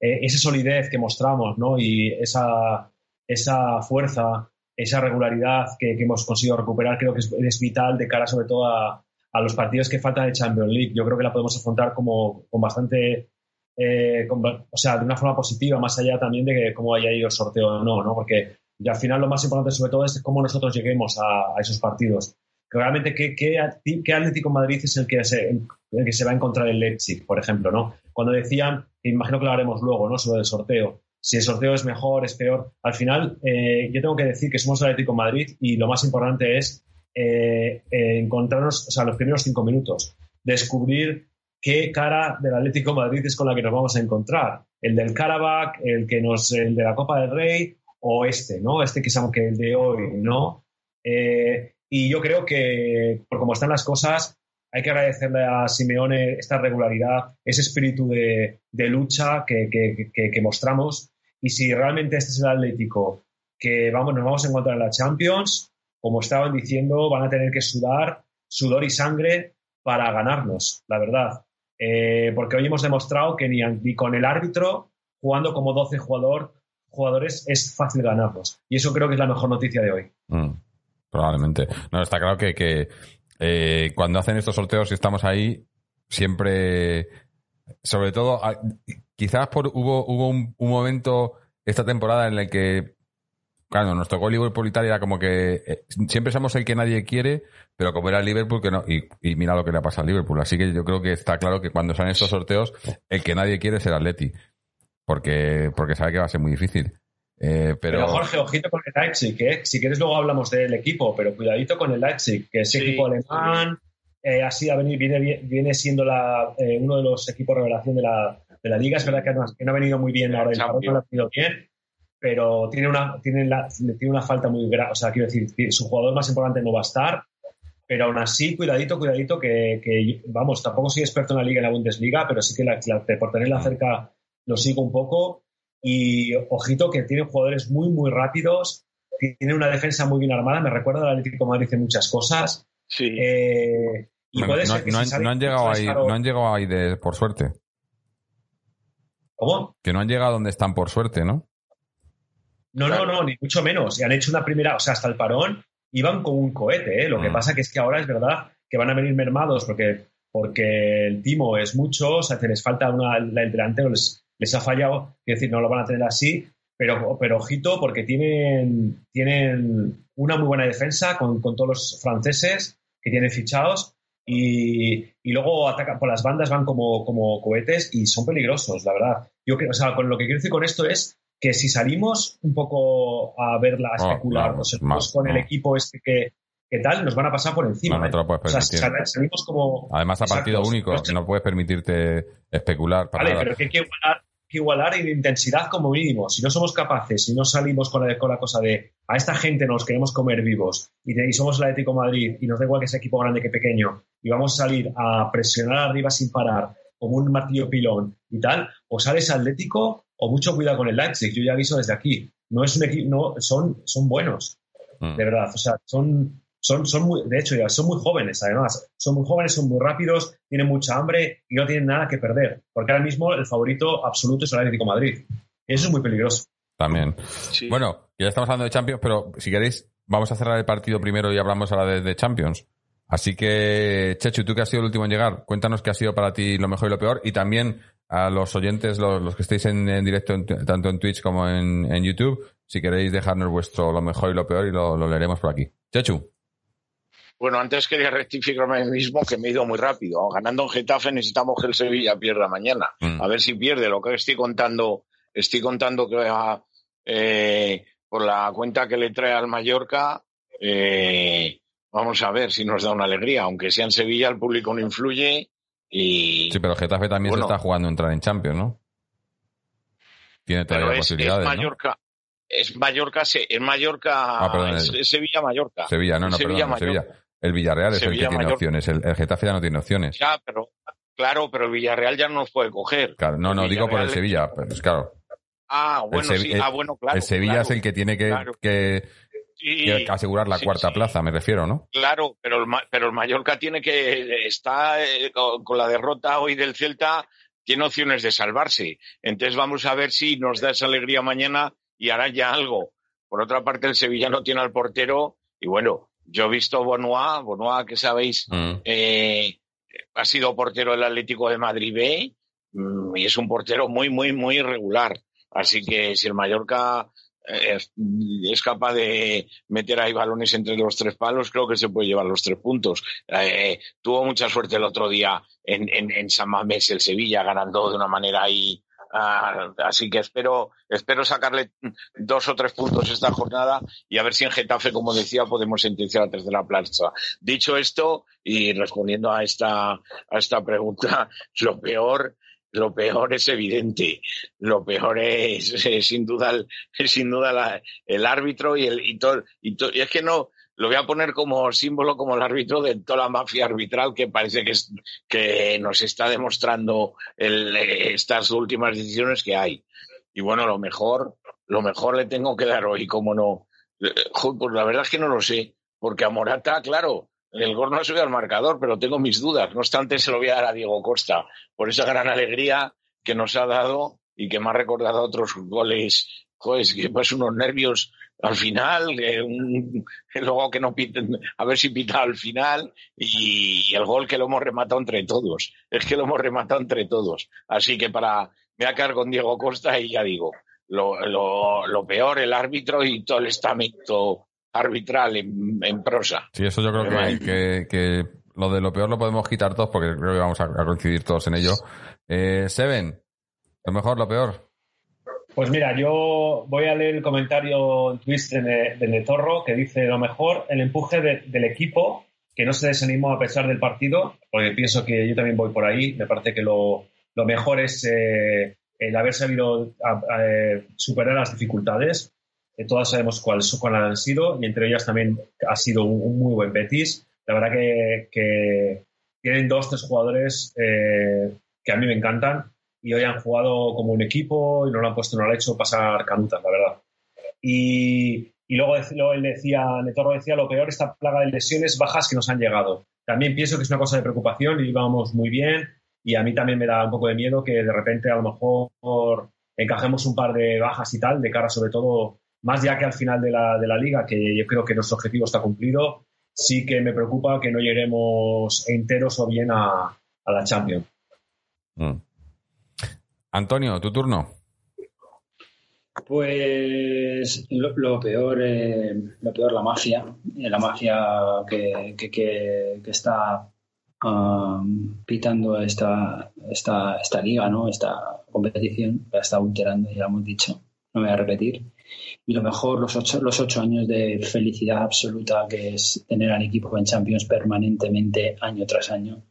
S6: eh, esa solidez que mostramos ¿no? y esa, esa fuerza, esa regularidad que, hemos conseguido recuperar, creo que es, es vital de cara sobre todo a, a los partidos que faltan de Champions League. Yo creo que la podemos afrontar como, con bastante eh, con- o sea, de una forma positiva, más allá también de que cómo haya ido el sorteo o no, ¿no? Porque y al final lo más importante sobre todo es cómo nosotros lleguemos a, esos partidos. Que realmente qué, qué, Atlético Madrid es el que, se, el que se va a encontrar el Leipzig, por ejemplo, ¿no? Cuando decían, imagino que lo haremos luego, ¿no? Sobre el sorteo. Si el sorteo es mejor, es peor. Al final, eh, yo tengo que decir que somos el Atlético Madrid y lo más importante es eh, eh, encontrarnos, o sea, los primeros cinco minutos, descubrir qué cara del Atlético Madrid es con la que nos vamos a encontrar. El del Karabakh, el que nos, el de la Copa del Rey o este, ¿no? Este que es que el de hoy, ¿no? Eh, y yo creo que, por cómo están las cosas, hay que agradecerle a Simeone esta regularidad, ese espíritu de, de lucha que, que, que, que mostramos. Y si realmente este es el Atlético que vamos, nos vamos a encontrar en la Champions, como estaban diciendo, van a tener que sudar sudor y sangre para ganarnos, la verdad. Eh, porque hoy hemos demostrado que ni, ni con el árbitro, jugando como 12 jugador, jugadores, es fácil ganarlos. Y eso creo que es la mejor noticia de hoy.
S3: Mm, probablemente. No, está claro que, que eh, cuando hacen estos sorteos y estamos ahí, siempre, sobre todo, a- quizás por, hubo, hubo un, momento esta temporada en el que, claro, nos tocó Liverpool y tal, era como que eh, siempre somos el que nadie quiere, pero como era el Liverpool, que no, y, y mira lo que le ha pasado al Liverpool. Así que yo creo que está claro que cuando salen estos sorteos, el que nadie quiere es el Atleti, porque, porque sabe que va a ser muy difícil. Eh, pero,
S6: Pero, Jorge, ojito con el Leipzig, ¿eh? si quieres luego hablamos del equipo, pero cuidadito con el Leipzig, que es
S7: Sí,
S6: equipo alemán, eh, así a venir, viene, viene siendo la, eh, uno de los equipos revelación de la, de la liga. Es verdad que no, que no ha venido muy bien ahora, el no lo ha venido bien, pero tiene una, tiene, la, tiene una falta muy grave. O sea, quiero decir, su jugador más importante no va a estar, pero aún así, cuidadito, cuidadito, que, que, vamos, tampoco soy experto en la liga, en la Bundesliga, pero sí que la, la, por tenerla cerca lo sigo un poco. Y ojito que tienen jugadores muy, muy rápidos, tienen una defensa muy bien armada, me recuerda al Atlético de Madrid en muchas cosas.
S7: Sí.
S6: Eh, y
S3: bueno,
S6: puede
S3: no,
S6: ser que
S3: no han, no han llegado ahí, no han llegado ahí de, por suerte.
S6: ¿Cómo?
S3: Que no han llegado donde están por suerte, ¿no?
S6: No,
S7: Claro.
S6: no, no, ni mucho menos. Y han hecho una primera, o sea, hasta el parón iban con un cohete, ¿eh? Lo que
S3: Mm.
S6: pasa que es que ahora es verdad que van a venir mermados porque, porque el timo es mucho, o sea, que les falta una, el delantero les, les ha fallado, es decir, no lo van a tener así, pero, pero ojito porque tienen, tienen una muy buena defensa con, con todos los franceses que tienen fichados y, y luego atacan por las bandas, van como, como cohetes y son peligrosos, la verdad. Yo creo, o sea, con lo que quiero decir con esto es que si salimos un poco a verla, a especular,
S3: claro,
S6: o sea,
S3: más,
S6: con el
S3: no.
S6: equipo este que, que tal, nos van a pasar por encima.
S3: No, no te lo puedes
S6: o sea,
S3: permitir.
S6: sal- salimos como...
S3: Además, a
S6: Exacto,
S3: partido único,
S6: no sé.
S3: no puedes permitirte especular para
S6: Vale,
S3: nada.
S6: pero que hay que igualar, que igualar en intensidad como mínimo. Si no somos capaces, si no salimos con la, con la cosa de a esta gente nos queremos comer vivos y, de- y somos el Atlético de Madrid y nos da igual que sea equipo grande que pequeño y vamos a salir a presionar arriba sin parar como un martillo pilón y tal, o sales Atlético o mucho cuidado con el Leipzig. Yo ya aviso desde aquí. No es un equipo, no, son, son buenos
S3: Mm.
S6: de verdad. O sea, son, son, son muy, de hecho, ya son muy jóvenes, además. Son muy jóvenes, son muy rápidos, tienen mucha hambre y no tienen nada que perder. Porque ahora mismo el favorito absoluto es el Atlético de Madrid. Y eso es muy peligroso.
S3: También.
S7: Sí.
S3: Bueno, ya estamos hablando de Champions, pero si queréis, vamos a cerrar el partido primero y hablamos ahora de, de Champions. Así que, Chechu, tú que has sido el último en llegar, cuéntanos qué ha sido para ti lo mejor y lo peor. Y también a los oyentes, los, los que estéis en, en directo, en- tanto en Twitch como en, en YouTube, si queréis dejarnos vuestro lo mejor y lo peor y lo, lo leeremos por aquí. Chechu.
S7: Bueno, antes quería rectificarme a mí mismo que me he ido muy rápido. Ganando en Getafe necesitamos que el Sevilla pierda mañana.
S3: Mm.
S7: A ver si pierde. Lo que estoy contando, estoy contando que eh, por la cuenta que le trae al Mallorca, eh, vamos a ver si nos da una alegría. Aunque sea en Sevilla, el público no influye y
S3: Sí, pero Getafe también
S7: Bueno.
S3: se está jugando a entrar en Champions, ¿no? Tiene
S7: pero
S3: todavía
S7: es, es
S3: posibilidades, ¿no?
S7: Mallorca. Es Mallorca, es Mallorca,
S3: Ah, perdón,
S7: es, es Sevilla-Mallorca.
S3: Sevilla, no, no,
S7: Sevilla,
S3: perdón, Sevilla. El Villarreal es el que tiene opciones. El, el Getafe ya no tiene opciones.
S7: Ya, pero claro, pero el Villarreal ya no nos puede coger.
S3: Claro, no, no, digo por el Sevilla. Pues claro,
S7: Ah, bueno, sí. ah, bueno, claro.
S3: el Sevilla
S7: claro,
S3: es el que tiene que,
S7: claro.
S3: que-
S7: sí,
S3: que asegurar la
S7: sí,
S3: cuarta plaza, me refiero, ¿no?
S7: Claro, pero el, pero el Mallorca tiene que está eh, con, con la derrota hoy del Celta tiene opciones de salvarse. Entonces vamos a ver si nos da esa alegría mañana y hará ya algo. Por otra parte, el Sevilla no tiene al portero y bueno, yo he visto Bonoa, Bonoa que sabéis
S3: Mm.
S7: eh, ha sido portero del Atlético de Madrid B mm, y es un portero muy, muy, muy irregular. Así que si el Mallorca eh, es, es capaz de meter ahí balones entre los tres palos, creo que se puede llevar los tres puntos. Eh, tuvo mucha suerte el otro día en, en, en San Mamés el Sevilla, ganando de una manera ahí. Ah, así que espero, espero sacarle dos o tres puntos esta jornada y a ver si en Getafe, como decía, podemos sentenciar la tercera plaza. Dicho esto, y respondiendo a esta, a esta pregunta, lo peor, lo peor es evidente. Lo peor es, sin duda, el, sin duda la- el árbitro y el y todo, y, to- y es que no lo voy a poner como símbolo, como el árbitro de toda la mafia arbitral que parece que, que nos está demostrando estas últimas decisiones que hay. Y bueno, lo mejor, lo mejor le tengo que dar hoy, como no. Eh, Pues la verdad es que no lo sé, porque a Morata, claro, el gol no ha subido al marcador, pero tengo mis dudas. No obstante, se lo voy a dar a Diego Costa por esa gran alegría que nos ha dado y que me ha recordado otros goles. Joder, que pues unos nervios al final, eh, un- luego que no piten, a ver si pita al final y, y el gol que lo hemos rematado entre todos. Es que lo hemos rematado entre todos. Así que para, me voy a quedar con Diego Costa y ya digo, lo, lo, lo peor, el árbitro y todo el estamento arbitral en, en prosa.
S3: Sí, eso yo creo que, que lo de lo peor lo podemos quitar todos porque creo que vamos a, a coincidir todos en ello. Eh, Seven, lo mejor, lo peor.
S6: Pues mira, yo voy a leer el comentario en Twitter de, de Netorro que dice lo mejor, el empuje de- del equipo, que no se desanimó a pesar del partido, porque pienso que yo también voy por ahí. Me parece que lo, mejor es eh, el haber sabido eh, superar las dificultades. que todas sabemos cuáles han sido y entre ellas también ha sido un, muy buen Betis. La verdad que, que tienen dos, tres jugadores eh, que a mí me encantan y hoy han jugado como un equipo y no lo han puesto, no lo han hecho pasar canutas, la verdad. Y, y luego, luego él decía, Netorro decía, lo peor, esta plaga de lesiones bajas que nos han llegado. También pienso que es una cosa de preocupación y íbamos muy bien y a mí también me da un poco de miedo que de repente a lo mejor encajemos un par de bajas y tal, de cara sobre todo, más ya que al final de la, de la liga, que yo creo que nuestro objetivo está cumplido, sí que me preocupa que no lleguemos enteros o bien a, a la Champions.
S3: Mm. Antonio, tu turno.
S5: Pues lo, lo peor, eh, lo peor la mafia, eh, la mafia que, que, que- está um, pitando esta, esta, esta liga, ¿no? Esta competición, la está alterando, ya hemos dicho, no me voy a repetir. Y lo mejor, los ocho, los ocho años de felicidad absoluta que es tener al equipo en Champions permanentemente, año tras año.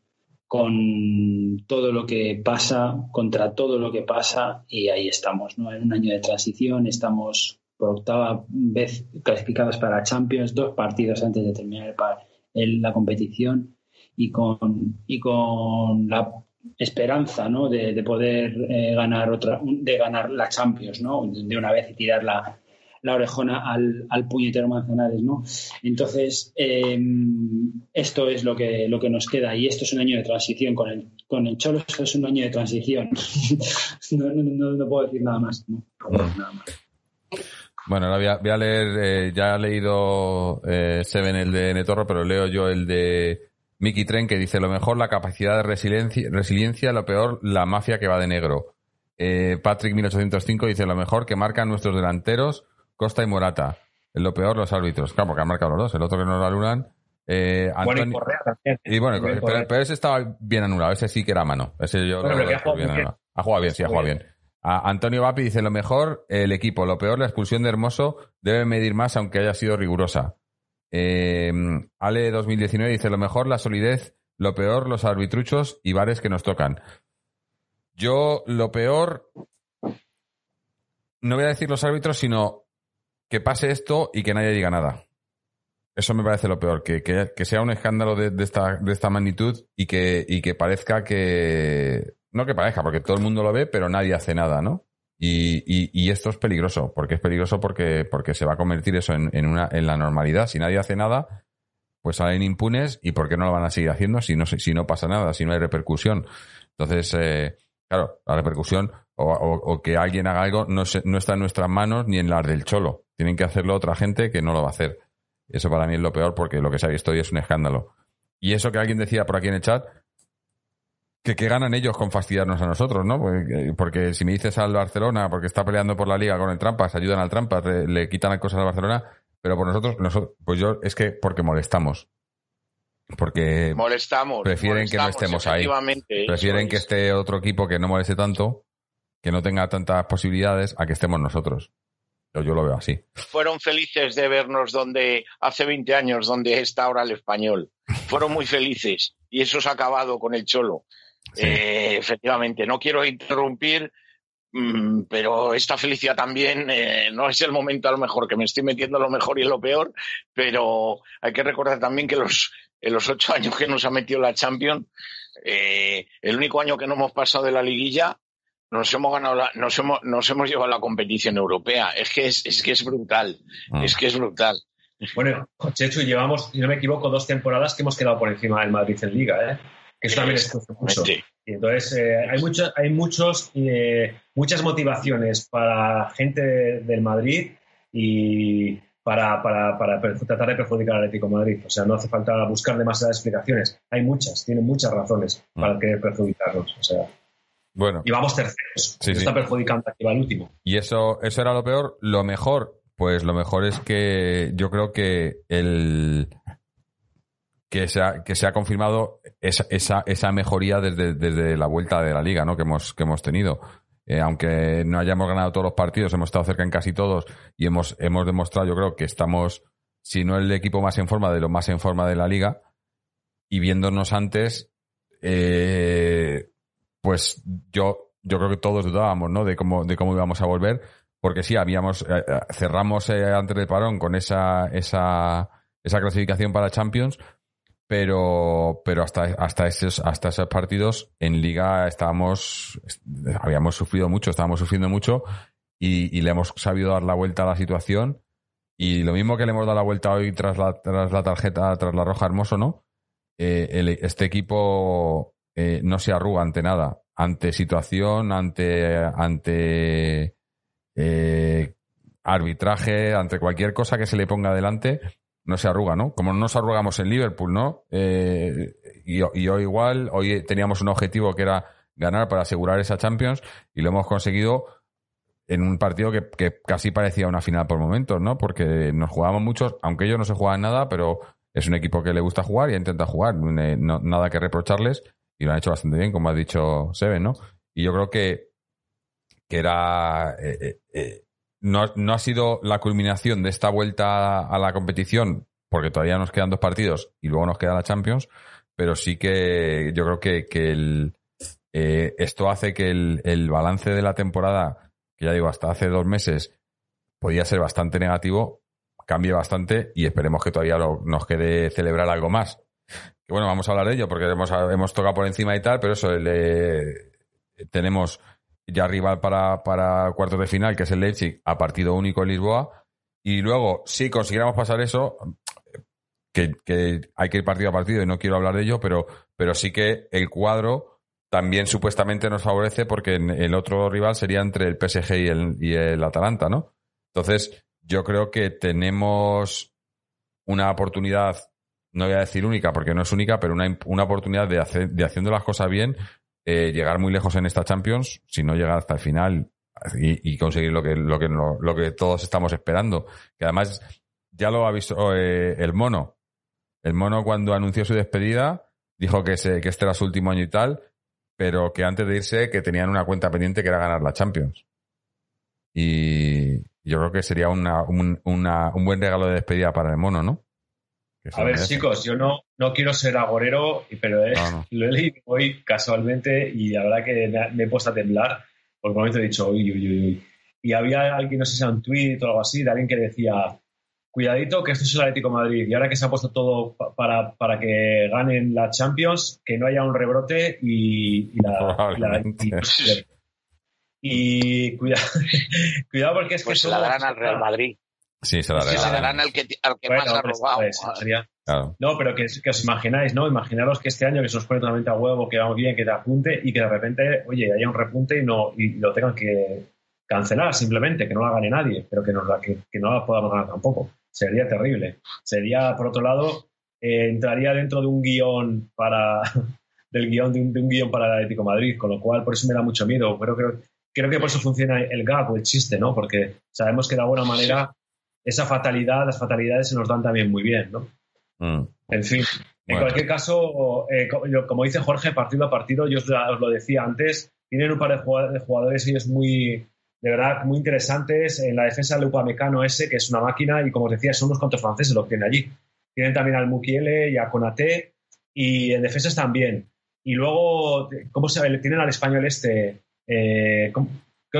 S5: Con todo lo que pasa, contra todo lo que pasa, y ahí estamos, ¿no? En un año de transición, estamos por octava vez clasificados para Champions, dos partidos antes de terminar la competición y con, y con la esperanza ¿no? de, poder eh, ganar otra de ganar la Champions ¿no? de una vez y tirar la, la orejona al, al, puñetero Manzanares, ¿no? Entonces, eh, esto es lo que, lo que nos queda y esto es un año de transición. Con el, con el Cholo esto es un año de transición. no, no, no, puedo decir nada más. Más.
S3: Bueno, ahora voy a, leer, eh, ya he leído eh, Seven el de Netorro, pero leo yo el de Mickey Tren que dice lo mejor la capacidad de resiliencia, resiliencia lo peor la mafia que va de negro. Eh, Patrick 1805 dice lo mejor que marcan nuestros delanteros Costa y Morata. Lo peor los árbitros. Claro, porque han marcado los dos. El otro que no lo anulan. Eh,
S6: bueno, y Correa también.
S3: Y bueno, pero, ese estaba bien anulado. Ese sí que era mano. Ese yo
S6: bueno,
S3: lo,
S6: ha jugado bien,
S3: Ha jugado bien, sí, ha jugado bien. Antonio Vapi dice lo mejor, el equipo, lo peor, la expulsión de Hermoso debe medir más aunque haya sido rigurosa. Eh, Ale 2019 dice lo mejor, la solidez, lo peor, los arbitruchos y bares que nos tocan. Yo lo peor, no voy a decir los árbitros, sino que pase esto y que nadie diga nada. Eso me parece lo peor, que, que, sea un escándalo de, esta, de esta magnitud y que, y que parezca que... No que parezca, porque todo el mundo lo ve, pero nadie hace nada, ¿no? Y, y, esto es peligroso, porque es peligroso porque, porque se va a convertir eso en, en, una, en la normalidad. Si nadie hace nada, pues salen impunes y ¿por qué no lo van a seguir haciendo si no, si no pasa nada, si no hay repercusión? Entonces, eh, claro, la repercusión o, o, que alguien haga algo no, no está en nuestras manos ni en las del cholo. Tienen que hacerlo otra gente que no lo va a hacer. Eso para mí es lo peor porque lo que se ha visto hoy es un escándalo. Y eso que alguien decía por aquí en el chat, que, que ganan ellos con fastidiarnos a nosotros, ¿no? Porque, si me dices al Barcelona, porque está peleando por la liga con el Trampas, ayudan al Trampas, le, quitan cosas al Barcelona, pero por nosotros, nosotros, pues yo es que porque molestamos. Porque
S7: molestamos,
S3: prefieren que no estemos ahí. Prefieren que esté otro equipo que no moleste tanto, que no tenga tantas posibilidades, a que estemos nosotros. Yo, lo veo así.
S7: Fueron felices de vernos donde hace 20 años, donde está ahora el español. Fueron muy felices y eso se ha acabado con el cholo. Eh, efectivamente, no quiero interrumpir, mm, pero esta felicidad también eh, no es el momento a lo mejor que me estoy metiendo lo mejor y lo peor, pero hay que recordar también que los, en los ocho años que nos ha metido la Champions, eh, el único año que no hemos pasado de la liguilla nos hemos ganado nos hemos, nos hemos llevado la competición europea. Es que es, es que es brutal. Ah. Es que es brutal.
S6: Bueno, Chechu, llevamos, si no me equivoco, dos temporadas que hemos quedado por encima del Madrid en Liga, ¿eh? Que eso también es mucho. Y entonces, eh, hay, mucho, hay muchos, eh, muchas motivaciones para gente del Madrid y para, para, para, tratar de perjudicar al Atlético Madrid. O sea, no hace falta buscar demasiadas explicaciones. Hay muchas, tienen muchas razones para mm. querer perjudicarnos. O sea,
S3: bueno.
S6: Y vamos terceros. Sí, Está perjudicando aquí va el último.
S3: Y eso, eso era lo peor. Lo mejor, pues lo mejor es que yo creo que el que se ha, que se ha confirmado esa, esa, esa mejoría desde, desde, la vuelta de la liga ¿no? que, hemos, que hemos tenido. Eh, aunque no hayamos ganado todos los partidos, hemos estado cerca en casi todos y hemos, hemos demostrado, yo creo, que estamos, si no el equipo más en forma, de lo más en forma de la liga. Y viéndonos antes, eh, pues yo, yo creo que todos dudábamos, ¿no? De cómo, de cómo íbamos a volver, porque sí, habíamos, eh, eh, cerramos eh, antes del parón con esa, esa, esa clasificación para Champions, pero, pero hasta, hasta esos, hasta esos partidos en Liga estábamos, habíamos sufrido mucho, estábamos sufriendo mucho y, le hemos sabido dar la vuelta a la situación. Y lo mismo que le hemos dado la vuelta hoy tras la, tras la tarjeta, tras la roja hermoso, ¿no? este equipo eh, no se arruga ante nada, ante situación, ante, ante eh, arbitraje, ante cualquier cosa que se le ponga adelante, no se arruga, ¿no? Como no nos arrugamos en Liverpool, ¿no? Eh, y, hoy igual, hoy teníamos un objetivo que era ganar para asegurar esa Champions y lo hemos conseguido en un partido que, casi parecía una final por momentos, ¿no? Porque nos jugábamos muchos, aunque ellos no se juegan nada, pero es un equipo que le gusta jugar y intenta jugar, nada que reprocharles y lo han hecho bastante bien, como ha dicho Seven, ¿no? Y yo creo que, que era. Eh, eh, eh, no, no, ha sido la culminación de esta vuelta a la competición, porque todavía nos quedan dos partidos y luego nos queda la Champions, pero sí que yo creo que, que el, esto hace que el, el balance de la temporada, que ya digo, hasta hace dos meses, podía ser bastante negativo, cambie bastante y esperemos que todavía nos quede celebrar algo más. Que bueno, vamos a hablar de ello porque hemos, hemos tocado por encima y tal, pero eso, tenemos ya rival para, para cuartos de final, que es el Leipzig, a partido único en Lisboa. Y luego, si consiguiéramos pasar eso, que, que hay que ir partido a partido y no quiero hablar de ello, pero, pero sí que el cuadro también supuestamente nos favorece porque el otro rival sería entre el PSG y el, y el Atalanta, ¿no? Entonces, yo creo que tenemos una oportunidad, no voy a decir única porque no es única, pero una, una oportunidad de, hacer, de haciendo las cosas bien, eh, llegar muy lejos en esta Champions, si no llegar hasta el final y, conseguir lo que, lo, que, lo, que todos estamos esperando. Que además ya lo ha visto eh, el mono. El mono cuando anunció su despedida dijo que, que este era su último año y tal, pero que antes de irse que tenían una cuenta pendiente que era ganar la Champions. Y yo creo que sería un, un buen regalo de despedida para el mono, ¿no?
S6: A ver,
S3: merece.
S6: chicos, yo no, no quiero ser agorero, pero eh,
S3: No, no.
S6: lo he leído hoy casualmente y la verdad que me, he puesto a temblar porque momento he dicho, uy, uy, uy, uy. Y había alguien, no sé si era un tweet o algo así, de alguien que decía, cuidadito que esto es el Atlético de Madrid y ahora que se ha puesto todo pa- para, para que ganen la Champions, que no haya un rebrote y, y la... y la-
S3: Probablemente.
S6: y- y cuidado, cuidado porque es que
S7: Pues la darán al Real Madrid.
S3: Sí, se la
S7: Se la
S3: regalan.
S7: darán al que, al que
S6: Bueno,
S7: más ha
S6: pues,
S7: robado.
S6: pues, sería-
S3: Claro.
S6: No, pero que, que os imagináis, ¿no? Imaginaros que este año que se nos pone totalmente a huevo, que vamos bien, que te apunte y que de repente, oye, haya un repunte y no y lo tengan que cancelar simplemente, que no la gane nadie, pero que, nos la, que, que no la podamos ganar tampoco. Sería terrible. Sería, por otro lado, eh, entraría dentro de un guion para del guion de un, de un guion para el Atlético de Madrid, con lo cual por eso me da mucho miedo. Pero creo, creo que por eso funciona el gag o el chiste, ¿no? Porque sabemos que de alguna manera esa fatalidad, las fatalidades se nos dan también muy bien, ¿no?
S3: Mm.
S6: En fin, en cualquier caso, eh, como dice Jorge, partido a partido, yo os, lo decía antes, tienen un par de jugad- de jugadores ellos muy, de verdad, muy interesantes. En la defensa, el Upamecano ese, que es una máquina, y como os decía, son unos cuantos franceses los que tienen allí. Tienen también al Mukiele y a Konaté, y en defensas también. Y luego, ¿cómo se? Tienen al español este, eh,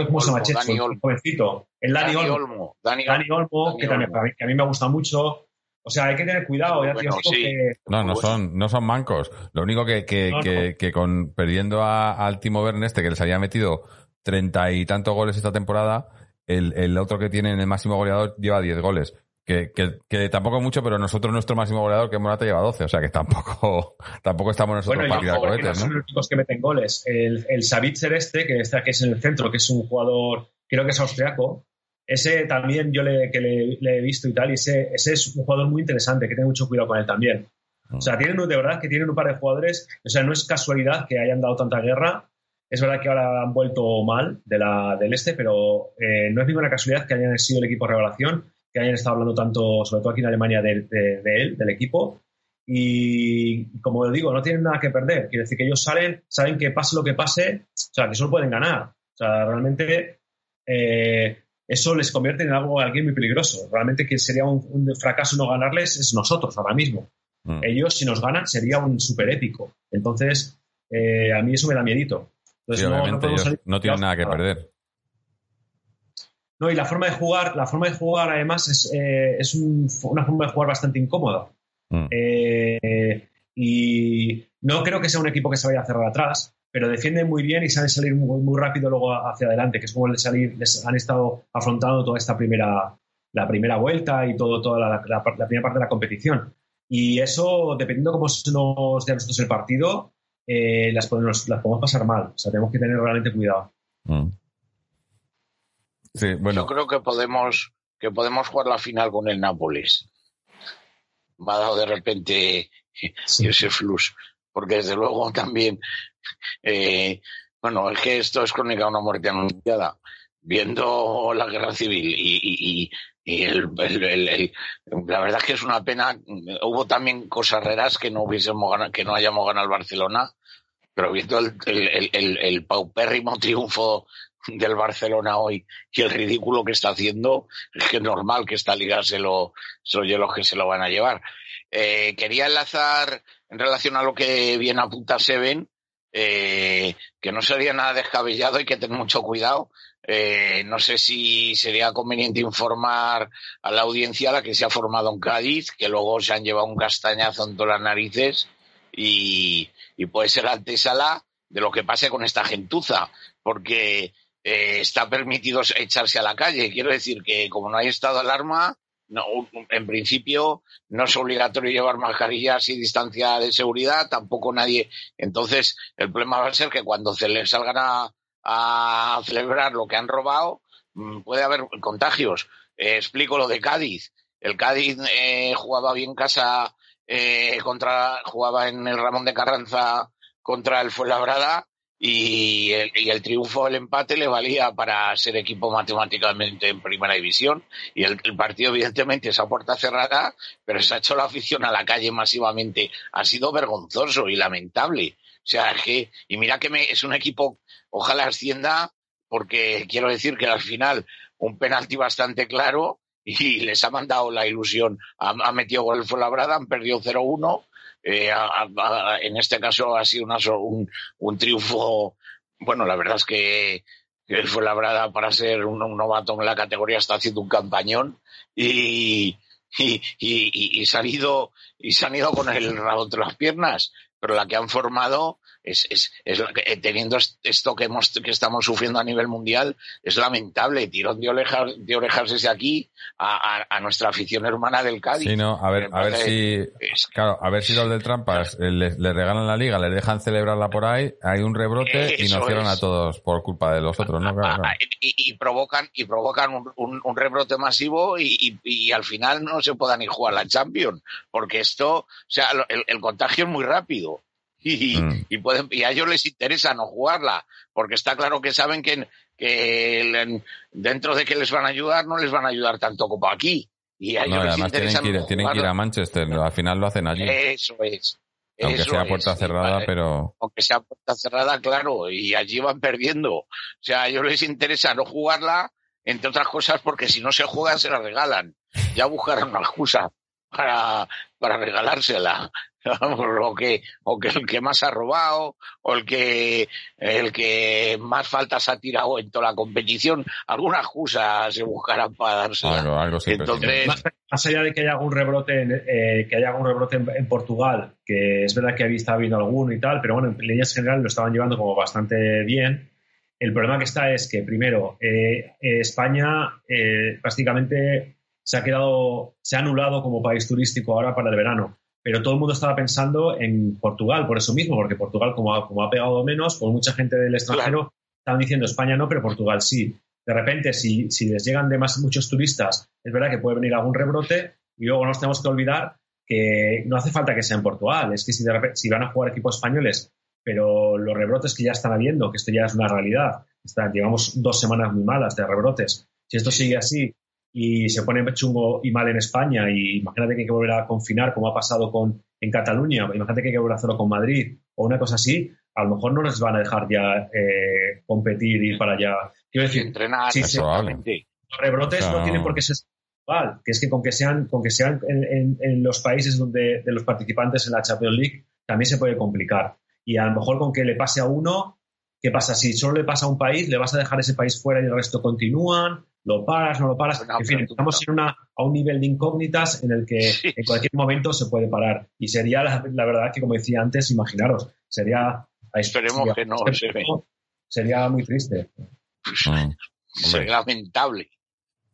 S6: ¿cómo, ¿cómo se llama?
S7: Dani
S6: el
S7: Olmo.
S6: jovencito. El Dani,
S7: Dani
S6: Olmo.
S7: Olmo. Dani
S6: Dani Olmo,
S7: Dani
S6: que, también,
S7: Olmo.
S6: que a mí me gusta mucho. O sea, hay que tener cuidado. Ya,
S7: Bueno,
S6: tío, digo
S7: sí.
S6: que-
S3: No, no
S7: Bueno.
S3: son, no son mancos. Lo único que, que,
S6: No, no.
S3: que, que con perdiendo a- al Timo Werner este, que les había metido treinta y tantos goles esta temporada, el, el otro que tiene el máximo goleador lleva 10 goles. Que, que, que tampoco mucho, pero nosotros nuestro máximo goleador, que Morata, lleva 12. O sea que tampoco, tampoco estamos nosotros
S6: Bueno,
S3: para tirar
S6: ojo, que no
S3: cohetes,
S6: son los únicos que meten goles. El, el Savitzer este, que está que es en el centro, que es un jugador, creo que es austriaco. Ese también yo le, que le, le he visto y tal, y ese, ese es un jugador muy interesante, que tengo mucho cuidado con él también. O sea, tienen de verdad que tienen un par de jugadores, o sea, no es casualidad que hayan dado tanta guerra. Es verdad que ahora han vuelto mal de la, del este, pero eh, no es ninguna casualidad que hayan sido el equipo revelación, que hayan estado hablando tanto, sobre todo aquí en Alemania, de, de- de él, del equipo. Y como digo, no tienen nada que perder. Quiere decir que ellos salen, saben que pase lo que pase, o sea, que solo pueden ganar. O sea, realmente eh, eso les convierte en algo alguien muy peligroso. Realmente que sería un, un fracaso no ganarles es nosotros ahora mismo.
S3: Mm.
S6: Ellos, si nos ganan, sería un super épico. Entonces, eh, a mí eso me da miedito. Entonces,
S3: Sí,
S6: no- no salir-
S3: no tienen nada que perder.
S6: No, y la forma de jugar, la forma de jugar además es, eh, es un- una forma de jugar bastante incómoda.
S3: Mm.
S6: Eh, y no creo que sea un equipo que se vaya a cerrar atrás, pero defienden muy bien y saben salir muy, muy rápido luego hacia adelante, que es como les han estado afrontando toda esta primera, la primera vuelta y todo, toda la, la- la primera parte de la competición. Y eso, dependiendo cómo se nos dé a nosotros el partido, eh, las, podemos, las podemos pasar mal. O sea, tenemos que tener realmente cuidado.
S3: Mm. Sí, bueno,
S7: Yo creo que podemos, que podemos jugar la final con el Nápoles. Me ha dado de repente ese flux. Porque desde luego también, eh, bueno, es que esto es crónica de una muerte anunciada. Viendo la guerra civil y, y- y- y el- el- el- el- la verdad es que es una pena. Hubo también cosas raras que no hubiésemos ganado, que no hayamos ganado el Barcelona, pero viendo el, el- el- el- el paupérrimo triunfo del Barcelona hoy y el ridículo que está haciendo, es que es normal que esta liga se lo, se lleve los que se lo van a llevar. Eh, quería enlazar en relación a lo que viene a apunta Seven, eh, que no sería nada descabellado, hay que tener mucho cuidado. Eh, no sé si sería conveniente informar a la audiencia a la que se ha formado en Cádiz, que luego se han llevado un castañazo en todas las narices y, y puede ser antesala de lo que pase con esta gentuza, porque eh, está permitido echarse a la calle. Quiero decir que como no hay estado de alarma, no, en principio no es obligatorio llevar mascarillas y distancia de seguridad, tampoco nadie. Entonces, el problema va a ser que cuando se les salgan a, a celebrar lo que han robado, mm, puede haber contagios. Eh, explico lo de Cádiz. El Cádiz eh, jugaba bien en casa eh, contra, jugaba en el Ramón de Carranza contra el Fuenlabrada y el, triunfo, el empate le valía para ser equipo matemáticamente en primera división y el, partido evidentemente esa puerta cerrada, pero se ha hecho la afición a la calle masivamente. Ha sido vergonzoso y lamentable. O sea, es que, y mira que me, es un equipo, ojalá ascienda, porque quiero decir que al final un penalti bastante claro y les ha mandado la ilusión. Ha, metido gol Fuenlabrada, han perdido 0-1. Eh, a- a- en este caso ha sido una un, un triunfo. Bueno, la verdad es que que el Fuenlabrada para ser un, un novato en la categoría está haciendo un campañón y, y, y- y se han ido y se han ido con el rabo entre las piernas pero la que han formado es, es, es eh, teniendo est- esto que hemos que estamos sufriendo a nivel mundial es lamentable tirón de orejas de orejas desde aquí a, a, a nuestra afición hermana del Cádiz
S3: Sí, no, a ver, a ver si,
S7: es-
S3: claro, a ver si los del Trampas eh, les, les regalan la liga, les dejan celebrarla por ahí, hay un rebrote y nos cierran a todos por culpa de los otros, ¿no? Claro, claro.
S7: y, y provocan y provocan un, un- un rebrote masivo y, y- y al final no se pueda ni jugar la Champions porque esto o sea el, el contagio es muy rápido y,
S3: Mm.
S7: y pueden y a ellos les interesa no jugarla porque está claro que saben que, que dentro de que les van a ayudar no les van a ayudar tanto como aquí y a ellos
S3: No,
S7: les
S3: además tienen
S7: interesa
S3: que, ir,
S7: no
S3: tienen que ir a. Manchester, al final lo hacen allí,
S7: eso es
S3: aunque
S7: eso
S3: sea puerta cerrada, pero
S7: aunque sea puerta cerrada, claro, y allí van perdiendo. O sea, a ellos les interesa no jugarla, entre otras cosas, porque si no se juega se la regalan. Ya buscarán una excusa para, para regalársela. O que, o que el que más ha robado, o el que, el que más faltas ha tirado en toda la competición, alguna excusa se buscarán para dársela.
S3: algo, algo siempre
S7: Entonces.
S6: Más, más allá de que haya algún rebrote, en, eh, que haya algún rebrote en, en Portugal, que es verdad que había estado habiendo alguno y tal, pero bueno, en líneas generales lo estaban llevando como bastante bien. El problema que está es que, primero, eh, eh, España eh, prácticamente se ha quedado, se ha anulado como país turístico ahora para el verano. Pero todo el mundo estaba pensando en Portugal, por eso mismo, porque Portugal, como ha, como ha pegado menos, pues mucha gente del extranjero estaban diciendo España no, pero Portugal sí. De repente, si, si les llegan de más muchos turistas, es verdad que puede venir algún rebrote y luego no nos tenemos que olvidar que no hace falta que sea en Portugal, es que si, de repente, si van a jugar equipos españoles, pero los rebrotes que ya están habiendo, que esto ya es una realidad, está, llevamos dos semanas muy malas de rebrotes, si esto sigue así y se pone chungo y mal en España y imagínate que hay que volver a confinar como ha pasado con, en Cataluña, imagínate que hay que volver a hacerlo con Madrid o una cosa así, a lo mejor no les van a dejar ya eh, competir y ir para allá. Quiero decir,
S7: entrenar,
S6: sí,
S3: sí.
S7: exactamente.
S6: los rebrotes
S3: O sea,
S6: no tienen por qué ser igual, que es que con que sean, con que sean en, en- en los países donde de los participantes en la Champions League también se puede complicar. Y a lo mejor con que le pase a uno, ¿qué pasa? Si solo le pasa a un país, le vas a dejar ese país fuera y el resto continúan, lo paras, no lo paras.
S7: No,
S6: en fin, estamos en una, a un nivel de incógnitas en el que
S7: Sí.
S6: en cualquier momento se puede parar. Y sería la, la verdad que, como decía antes, imaginaros, sería...
S7: Esperemos
S6: sería-
S7: que no se ve.
S6: Sería muy triste.
S3: Mm.
S7: Es lamentable.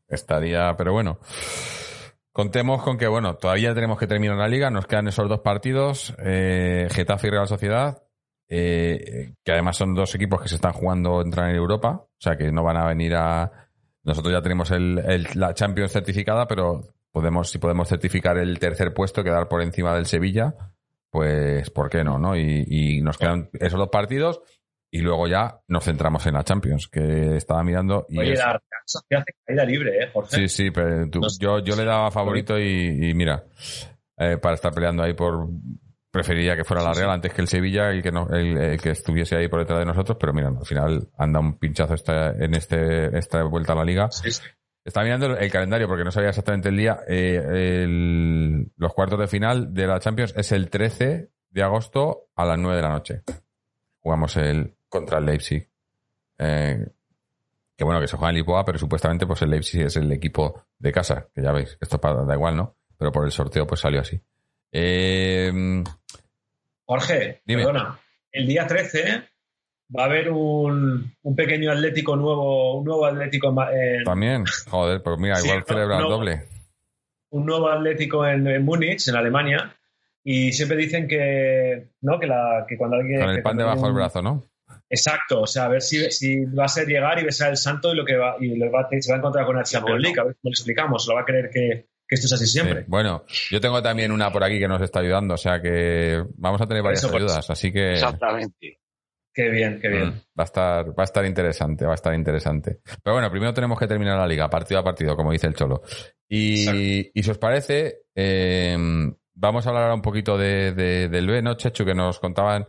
S3: Estaría, pero bueno. Contemos con que, bueno, todavía tenemos que terminar la liga, nos quedan esos dos partidos, eh, Getafe y Real Sociedad, eh, que además son dos equipos que se están jugando entrar en Europa, o sea que no van a venir a... Nosotros ya tenemos el, el- la Champions certificada, pero podemos, si podemos certificar el tercer puesto, quedar por encima del Sevilla, pues ¿por qué no? no? Y, y nos quedan esos dos partidos y luego ya nos centramos en la Champions, que estaba mirando y
S6: Oye,
S3: es-
S6: la Real hace caída libre, ¿eh, Jorge?
S3: Sí, sí, pero tú-
S6: No
S3: yo, yo le daba favorito y, y mira, eh, para estar peleando ahí por... Preferiría que fuera la Real antes que el Sevilla el que, no, el, el que estuviese ahí por detrás de nosotros, pero mira, al final anda un pinchazo esta, en este, esta vuelta a la liga.
S6: Sí, sí.
S3: Estaba mirando el, calendario porque no sabía exactamente el día. Eh, el- los cuartos de final de la Champions es el 13 de agosto a las 9 de la noche. Jugamos el contra el Leipzig. Eh, que bueno, que se juega en Lisboa, pero supuestamente pues el Leipzig es el equipo de casa, que ya veis, esto para, da igual, ¿no? Pero por el sorteo pues salió así. Eh,
S6: Jorge,
S3: Dime.
S6: perdona. El día 13 va a haber un, un pequeño atlético nuevo, un nuevo atlético en
S3: también, joder, pues mira,
S6: Sí,
S3: igual
S6: no,
S3: celebra el doble.
S6: un nuevo Atlético en, en Múnich, en Alemania, y siempre dicen que, ¿no? que, la, que cuando alguien...
S3: Con el pan debajo del
S6: un-
S3: brazo, ¿no?
S6: Exacto, o sea, a ver si, si va a ser llegar y besar el santo y lo que va, y lo va se va a encontrar con la Champions League, a ver cómo le explicamos, lo va a creer que, que esto es así siempre.
S3: Sí. Bueno, yo tengo también una por aquí que nos está ayudando, o sea que vamos a tener varias
S6: Eso,
S3: ayudas, así que
S7: Exactamente.
S6: Qué bien, qué bien.
S3: mm, va a estar va a estar interesante, va a estar interesante. Pero bueno, primero tenemos que terminar la liga, partido a partido, como dice el Cholo. Y, y si os parece, eh, vamos a hablar ahora un poquito de, de- del B, ¿no, Chechu? Que nos contaban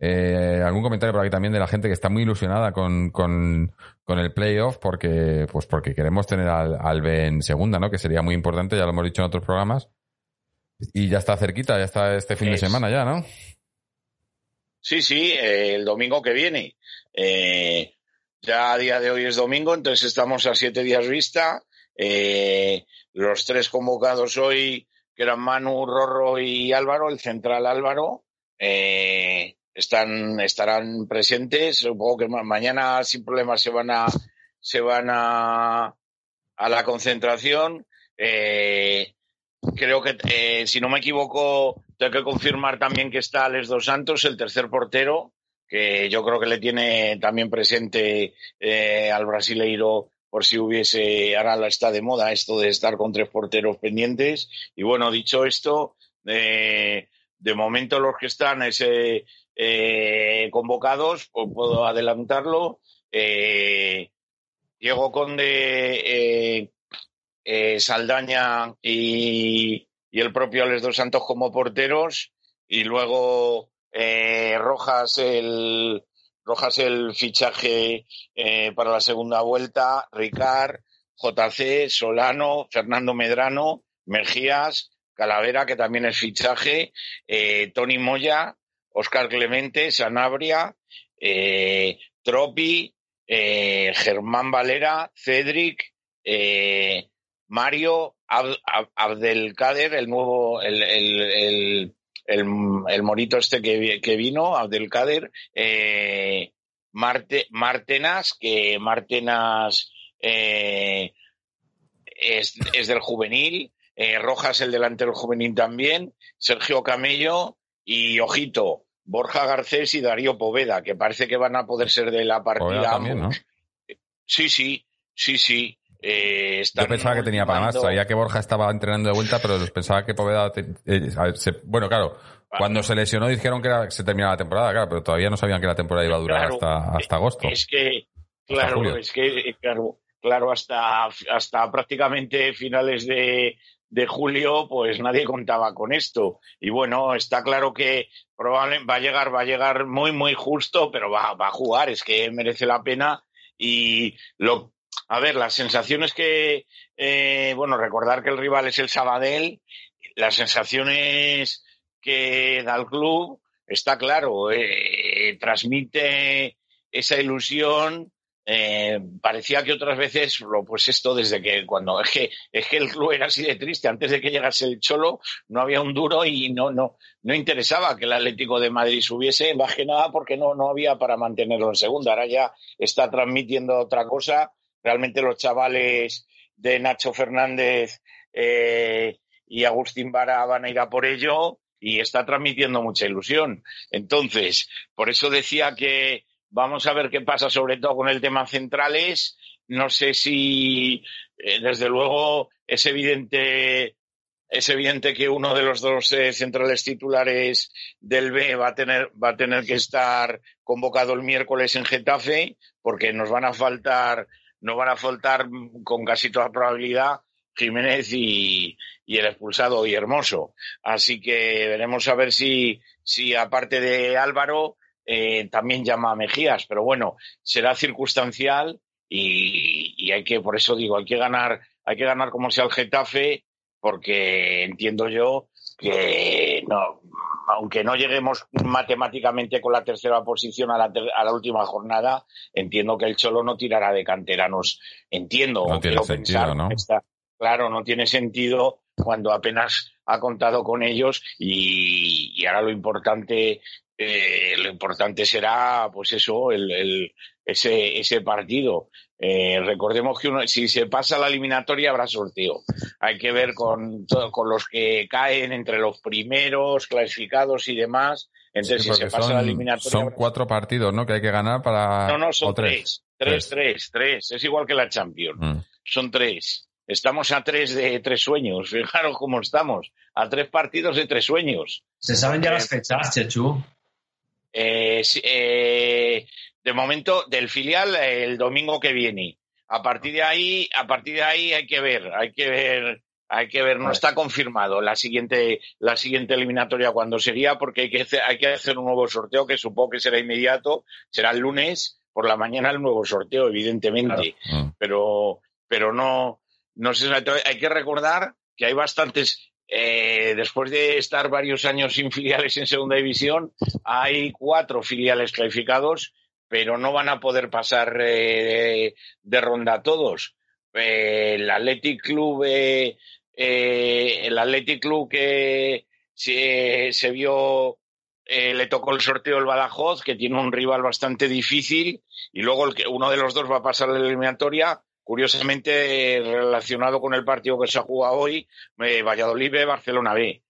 S3: eh, algún comentario por aquí también de la gente que está muy ilusionada con, con, con el playoff porque, pues porque queremos tener al, al B en segunda, ¿no? Que sería muy importante, ya lo hemos dicho en otros programas. Y ya está cerquita, ya está este fin de semana ya, ¿no?
S7: Sí, sí, eh, el domingo que viene. Eh, ya a día de hoy es domingo, entonces estamos a siete días vista. Eh, los tres convocados hoy, que eran Manu, Rorro y Álvaro, el central Álvaro, eh, están, estarán presentes. Supongo que ma- mañana sin problemas se van a, se van a, a la concentración. Eh, creo que, eh, si no me equivoco, tengo que confirmar también que está Alex Dos Santos, el tercer portero, que yo creo que le tiene también presente eh, al brasileiro por si hubiese, ahora está de moda esto de estar con tres porteros pendientes. Y bueno, dicho esto, eh, de momento los que están ese, eh, convocados, pues puedo adelantarlo. Eh, Diego Conde, eh, Saldaña y, y el propio Alex Dos Santos como porteros. Y luego Rojas el Rojas el fichaje para la segunda vuelta, Ricard, JC, Solano, Fernando Medrano, Mejías, Calavera, que también es fichaje, eh, Tony Moya, Oscar Clemente, Sanabria, eh, Tropi, eh, Germán Valera, Cedric, eh, Mario Ab- Ab- Abdelkader, el nuevo, el, el, el, el, morito este que, que vino, Abdelkader, eh, Marte, Martenas, que Martenas es, es del juvenil, Rojas el delantero juvenil también, Sergio Camello y Ojito, Borja Garcés y Darío Poveda, que parece que van a poder ser de la partida
S3: también.
S7: Sí, sí, sí, sí. Eh,
S3: Yo pensaba que tenía para más. Sabía que Borja estaba entrenando de vuelta, pero pensaba que Poveda. te- eh, se- bueno, claro, cuando se lesionó dijeron que era- se terminaba la temporada, claro, pero todavía no sabían que la temporada iba a durar
S7: Claro.
S3: hasta, hasta agosto.
S7: Es que, claro, es que, eh, claro, claro, hasta, hasta prácticamente finales de, de julio, pues nadie contaba con esto. Y bueno, está claro que probablemente va a llegar, va a llegar muy, muy justo, pero va, va a jugar, es que merece la pena. Y lo, a ver, las sensaciones que, eh, bueno, recordar que el rival es el Sabadell, las sensaciones que da el club, está claro, eh, transmite esa ilusión. Eh, parecía que otras veces, lo- pues esto desde que cuando es que es que el club era así de triste. Antes de que llegase el cholo no había un duro y no no no interesaba que el Atlético de Madrid subiese. Más que nada porque no no había para mantenerlo en segunda. Ahora ya está transmitiendo otra cosa. Realmente los chavales de Nacho Fernández eh, y Agustín Vara van a ir a por ello y está transmitiendo mucha ilusión. Entonces, por eso decía que vamos a ver qué pasa, sobre todo con el tema centrales. No sé si, eh, desde luego, es evidente, es evidente que uno de los dos eh, centrales titulares del B va a tener, va a tener que estar convocado el miércoles en Getafe, porque nos van a faltar, nos van a faltar mm, con casi toda probabilidad Jiménez y, y el expulsado y Hermoso. Así que veremos a ver si, si aparte de Álvaro, eh, también llama a Mejías. Pero bueno, será circunstancial y, y hay que, por eso digo, hay que ganar, hay que ganar como sea el Getafe, porque entiendo yo que no, aunque no lleguemos matemáticamente con la tercera posición a la, ter- a la última jornada, entiendo que el Cholo no tirará de canteranos. Entiendo.
S3: No tiene sentido,
S7: pensar,
S3: ¿no?
S7: está- claro, no tiene sentido cuando apenas ha contado con ellos y, y ahora lo importante, eh, lo importante será, pues eso, el, el- ese, ese partido. Eh, recordemos que uno, si se pasa la eliminatoria habrá sorteo. Hay que ver con, todo- con los que caen entre los primeros clasificados y demás. Entonces,
S3: Sí,
S7: si se pasa
S3: son,
S7: la eliminatoria.
S3: son
S7: habrá-
S3: cuatro partidos, ¿no? Que hay que ganar para.
S7: No, no, son
S3: o
S7: tres. Tres, tres, tres. Es igual que la Champions.
S3: Mm.
S7: Son tres. Estamos a tres de tres sueños. Fijaros cómo estamos. A tres partidos de tres sueños.
S6: ¿Se saben ya las fechas, Chechu?
S7: Eh, eh, de momento, del filial eh, el domingo que viene. A partir de ahí, a partir de ahí hay que ver, hay que ver, hay que ver. No
S6: Vale.
S7: está confirmado la siguiente, la siguiente eliminatoria cuando sería, porque hay que hacer, hay que hacer un nuevo sorteo que supongo que será inmediato. Será el lunes por la mañana el nuevo sorteo, evidentemente. Pero, pero no, no sé. Hay que recordar que hay bastantes. eh, después de estar varios años sin filiales en segunda división, hay cuatro filiales clasificados, pero no van a poder pasar eh, de ronda todos. Eh, el Athletic Club, eh, el Athletic Club que se, vio, le tocó el sorteo el Badajoz, que tiene un rival bastante difícil, y luego el que, uno de los dos va a pasar la eliminatoria, curiosamente eh, relacionado con el partido que se ha jugado hoy, eh, Valladolid B, Barcelona B.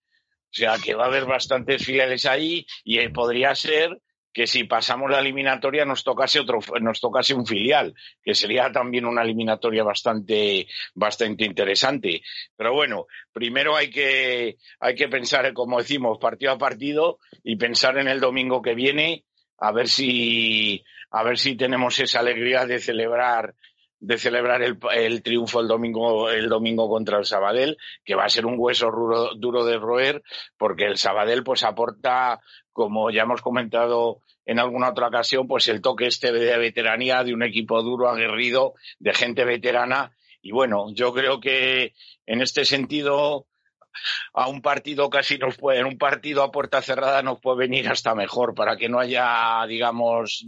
S7: O sea que va a haber bastantes filiales ahí y eh, podría ser que si pasamos la eliminatoria nos tocase otro, nos tocase un filial, que sería también una eliminatoria bastante, bastante interesante. Pero bueno, primero hay que, hay que pensar, como decimos, partido a partido y pensar en el domingo que viene, a ver si, a ver si tenemos esa alegría de celebrar de celebrar el, el, triunfo el domingo el domingo contra el Sabadell, que va a ser un hueso duro, duro de roer, porque el Sabadell pues aporta, como ya hemos comentado en alguna otra ocasión, pues el toque este de veteranía de un equipo duro, aguerrido, de gente veterana. Y bueno, yo creo que en este sentido a un partido casi nos puede, en un partido a puerta cerrada nos puede venir hasta mejor para que no haya, digamos,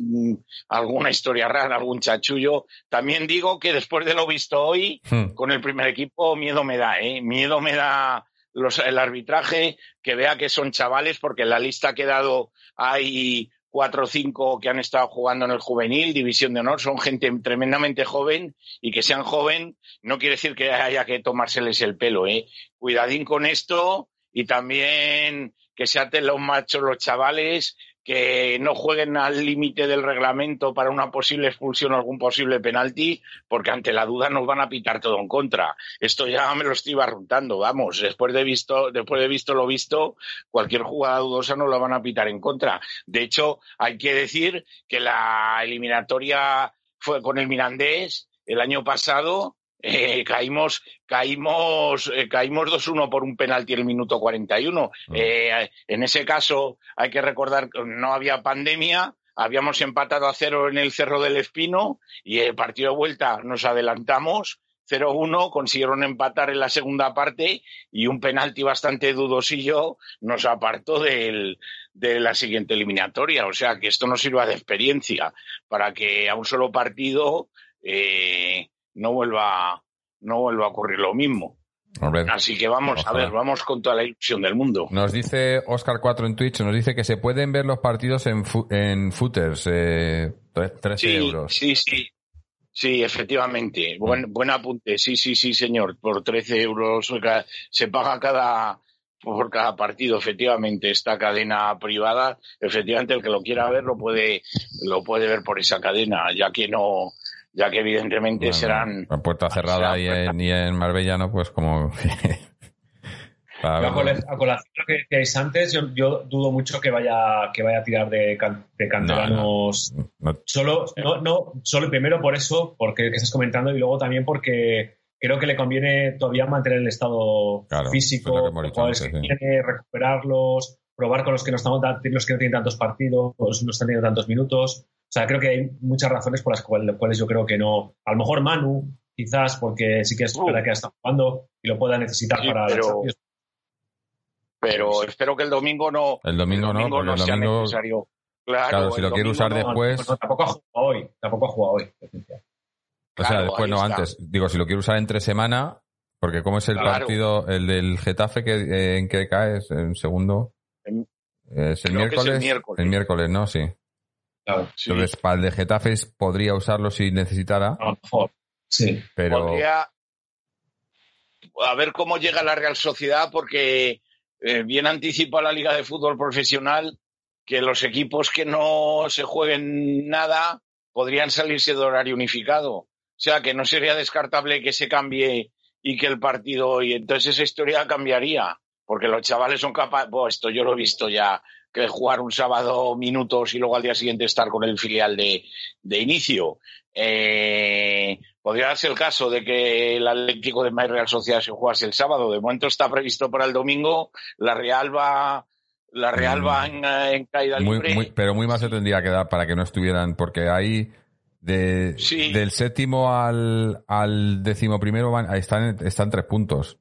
S7: alguna historia rara, algún chachullo. También digo que después de lo visto hoy
S3: Hmm.
S7: con el primer equipo, miedo me da, ¿eh? Miedo me da los, el arbitraje, que vea que son chavales, porque en la lista que he dado hay cuatro o cinco que han estado jugando en el juvenil, división de honor, son gente tremendamente joven y que sean joven no quiere decir que haya que tomárseles el pelo, ¿eh? Cuidadín con esto y también que se aten los machos los chavales, que no jueguen al límite del reglamento para una posible expulsión o algún posible penalti, porque ante la duda nos van a pitar todo en contra. Esto ya me lo estoy barruntando, vamos, después de visto, después de visto lo visto, cualquier jugada dudosa nos la van a pitar en contra. De hecho, hay que decir que la eliminatoria fue con el Mirandés el año pasado, eh, caímos caímos eh, caímos 2-1 por un penalti en el minuto 41.
S3: Mm.
S7: Eh, en ese caso hay que recordar que no había pandemia, habíamos empatado a cero en el Cerro del Espino y el partido de vuelta nos adelantamos 0-1, consiguieron empatar en la segunda parte y un penalti bastante dudosillo nos apartó del, de la siguiente eliminatoria. O sea que esto nos sirva de experiencia para que a un solo partido eh, no vuelva no vuelva a ocurrir lo mismo. Así que vamos,
S3: Ojalá.
S7: a ver, vamos con toda la ilusión del mundo.
S3: Nos dice Oscar4 en Twitch, nos dice que se pueden ver los partidos en, fu- en footers, eh, tre- 13
S7: Sí,
S3: euros.
S7: sí, sí. Sí, efectivamente. Buen, buen apunte. Sí, sí, sí, señor. Por 13 euros se paga cada por cada partido, efectivamente, esta cadena privada, efectivamente el que lo quiera ver lo puede, lo puede ver por esa cadena, ya que no, ya que evidentemente
S3: Bueno,
S7: serán
S3: A puerta cerrada y en, y en Marbella, ¿no? Pues como...
S6: A, colación lo que decíais antes, yo, yo dudo mucho que vaya, que vaya a tirar de, can- de canteranos.
S3: No,
S6: Solo, no, no, solo primero por eso, porque que estás comentando, y luego también porque creo que le conviene todavía mantener el estado
S3: Claro,
S6: físico, los jugadores
S3: antes,
S6: que
S3: sí.
S6: tiene, recuperarlos, probar con los que no están los que no tienen tantos partidos, no están teniendo tantos minutos. O sea, creo que hay muchas razones por las cuales, yo creo que no. A lo mejor Manu, quizás, porque sí que es
S7: Uh.
S6: verdad que está jugando y lo pueda necesitar
S7: Sí,
S6: para la
S7: pero-. Pero espero que el domingo no.
S3: El domingo no, el
S7: sea
S3: domingo-
S7: necesario. Claro,
S3: Claro, si lo quiere usar
S7: no.
S3: después-
S6: No, tampoco ha jugado hoy. Tampoco ha jugado hoy. Leticia.
S3: O sea,
S7: Claro,
S3: después no
S7: está.
S3: antes. Digo, si lo quiero usar entre semana, porque como es el
S7: Claro.
S3: partido, el del Getafe, que, eh, ¿en qué caes? ¿En segundo? ¿Es el
S7: creo que es
S3: miércoles?
S7: el miércoles.
S3: El miércoles, ¿no? Sí.
S6: Claro,
S7: Sí.
S3: Entonces, para el de Getafe podría usarlo si necesitara,
S6: a lo mejor. Sí.
S3: pero...
S7: Podría. A ver cómo llega la Real Sociedad, porque eh, bien anticipa la Liga de Fútbol Profesional que los equipos que no se jueguen nada podrían salirse de horario unificado. O sea, que no sería descartable que se cambie y que el partido. Y entonces esa historia cambiaría, porque los chavales son capaces. Bueno, esto yo lo he visto ya, que jugar un sábado minutos y luego al día siguiente estar con el filial de, de inicio. Eh, podría darse el caso de que el Atlético de Madrid Real Sociedad se jugase el sábado. De momento está previsto para el domingo. La Real va, la Real va en, en caída
S3: Muy,
S7: libre.
S3: muy- pero muy más se tendría que dar para que no estuvieran, porque ahí de,
S7: Sí.
S3: del séptimo al, al décimo primero van, están, están tres puntos.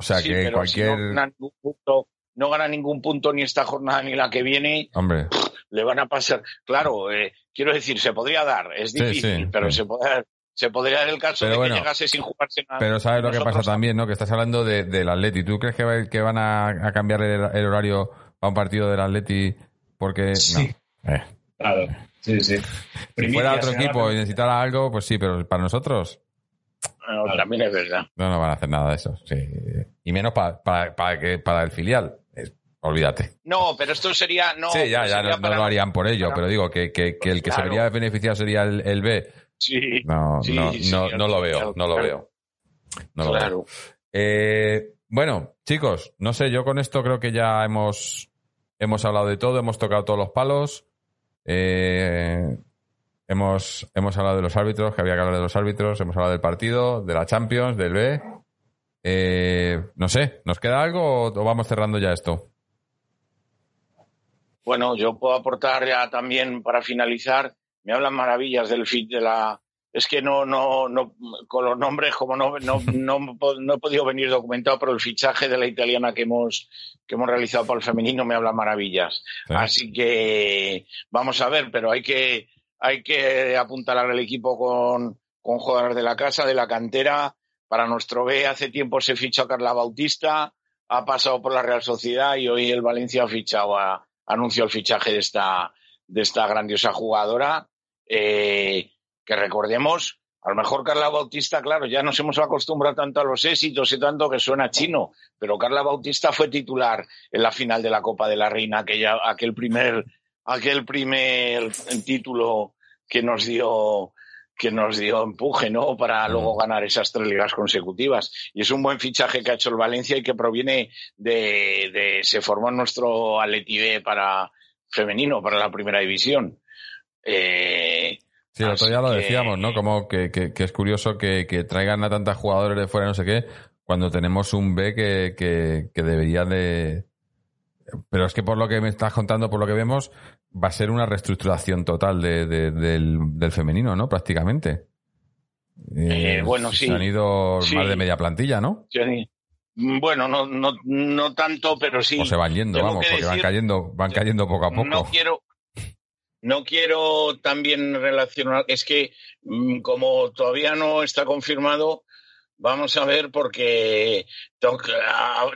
S3: O sea
S7: Sí,
S3: que
S7: pero si
S3: cualquier...
S7: no, gana ningún punto, no gana ningún punto ni esta jornada ni la que viene,
S3: Hombre,
S7: le van a pasar. Claro, eh, quiero decir, se podría dar, es difícil,
S3: sí,
S7: pero
S3: sí.
S7: se podría, se podría dar el caso
S3: Pero
S7: de
S3: bueno,
S7: que llegase sin jugarse nada.
S3: pero ¿sabes lo que pasa también, no? Que estás hablando de, del Atleti. ¿Tú crees que, va- que van a, a cambiar el, el horario a un partido del Atleti porque...
S6: Sí.
S3: No. Eh.
S6: Claro. Sí, sí.
S3: Si fuera otro equipo y necesitara algo, pues sí, pero para nosotros
S7: No, también es verdad.
S3: no nos van a hacer nada de eso. Sí. Y menos para, para, para, que, para el filial. Es- olvídate.
S7: No, pero esto sería. No,
S3: sí, ya, ya no, no lo harían por ello, pero digo que, que, que el que se
S7: Claro.
S3: vería beneficiado sería el, el B.
S7: Sí,
S3: No,
S7: Sí,
S3: no,
S7: sí,
S3: no, no lo veo, no lo veo. No lo veo.
S7: claro.
S3: Eh, bueno, chicos, no sé, yo con esto creo que ya hemos, hemos hablado de todo, hemos tocado todos los palos. Eh, hemos, hemos hablado de los árbitros, que había que hablar de los árbitros, hemos hablado del partido, de la Champions, del B. Eh, no sé, ¿nos queda algo o, vamos cerrando ya esto?
S7: Bueno, yo puedo aportar ya también para finalizar. Me hablan maravillas del fit de la. Es que no, no, no, con los nombres, como no, no, no, no he podido venir documentado, pero el fichaje de la italiana que hemos, que hemos realizado para el femenino me habla maravillas.
S3: Sí.
S7: Así que vamos a ver, pero hay que, hay que apuntalar al equipo con, con jugadores de la casa, de la cantera. Para nuestro B hace tiempo se fichó a Carla Bautista, ha pasado por la Real Sociedad y hoy el Valencia ha fichado a, anunció el fichaje de esta, de esta grandiosa jugadora. Eh, que recordemos, a lo mejor Carla Bautista, claro, ya nos hemos acostumbrado tanto a los éxitos y tanto que suena chino, pero Carla Bautista fue titular en la final de la Copa de la Reina, aquella, aquel primer, aquel primer título que nos dio que nos dio empuje, ¿no? Para luego ganar esas tres ligas consecutivas. Y es un buen fichaje que ha hecho el Valencia y que proviene de, de se formó nuestro Atleti B para femenino, para la primera división. Eh,
S3: Sí, el otro día lo decíamos, ¿no? Como que, que- que es curioso que, que traigan a tantos jugadores de fuera, no sé qué, cuando tenemos un B que, que debería de... Pero es que por lo que me estás contando, por lo que vemos, va a ser una reestructuración total de, de- del, del femenino, ¿no? Prácticamente.
S7: Eh, bueno, sí.
S3: Se han ido
S7: Sí.
S3: más de media plantilla, ¿no?
S7: Johnny, bueno, no, no, no tanto, pero sí.
S3: O se van yendo,
S7: Tengo
S3: vamos,
S7: que
S3: porque van cayendo, van cayendo poco a poco.
S7: No quiero, no quiero también relacionar, es que mm, como todavía no está confirmado, vamos a ver porque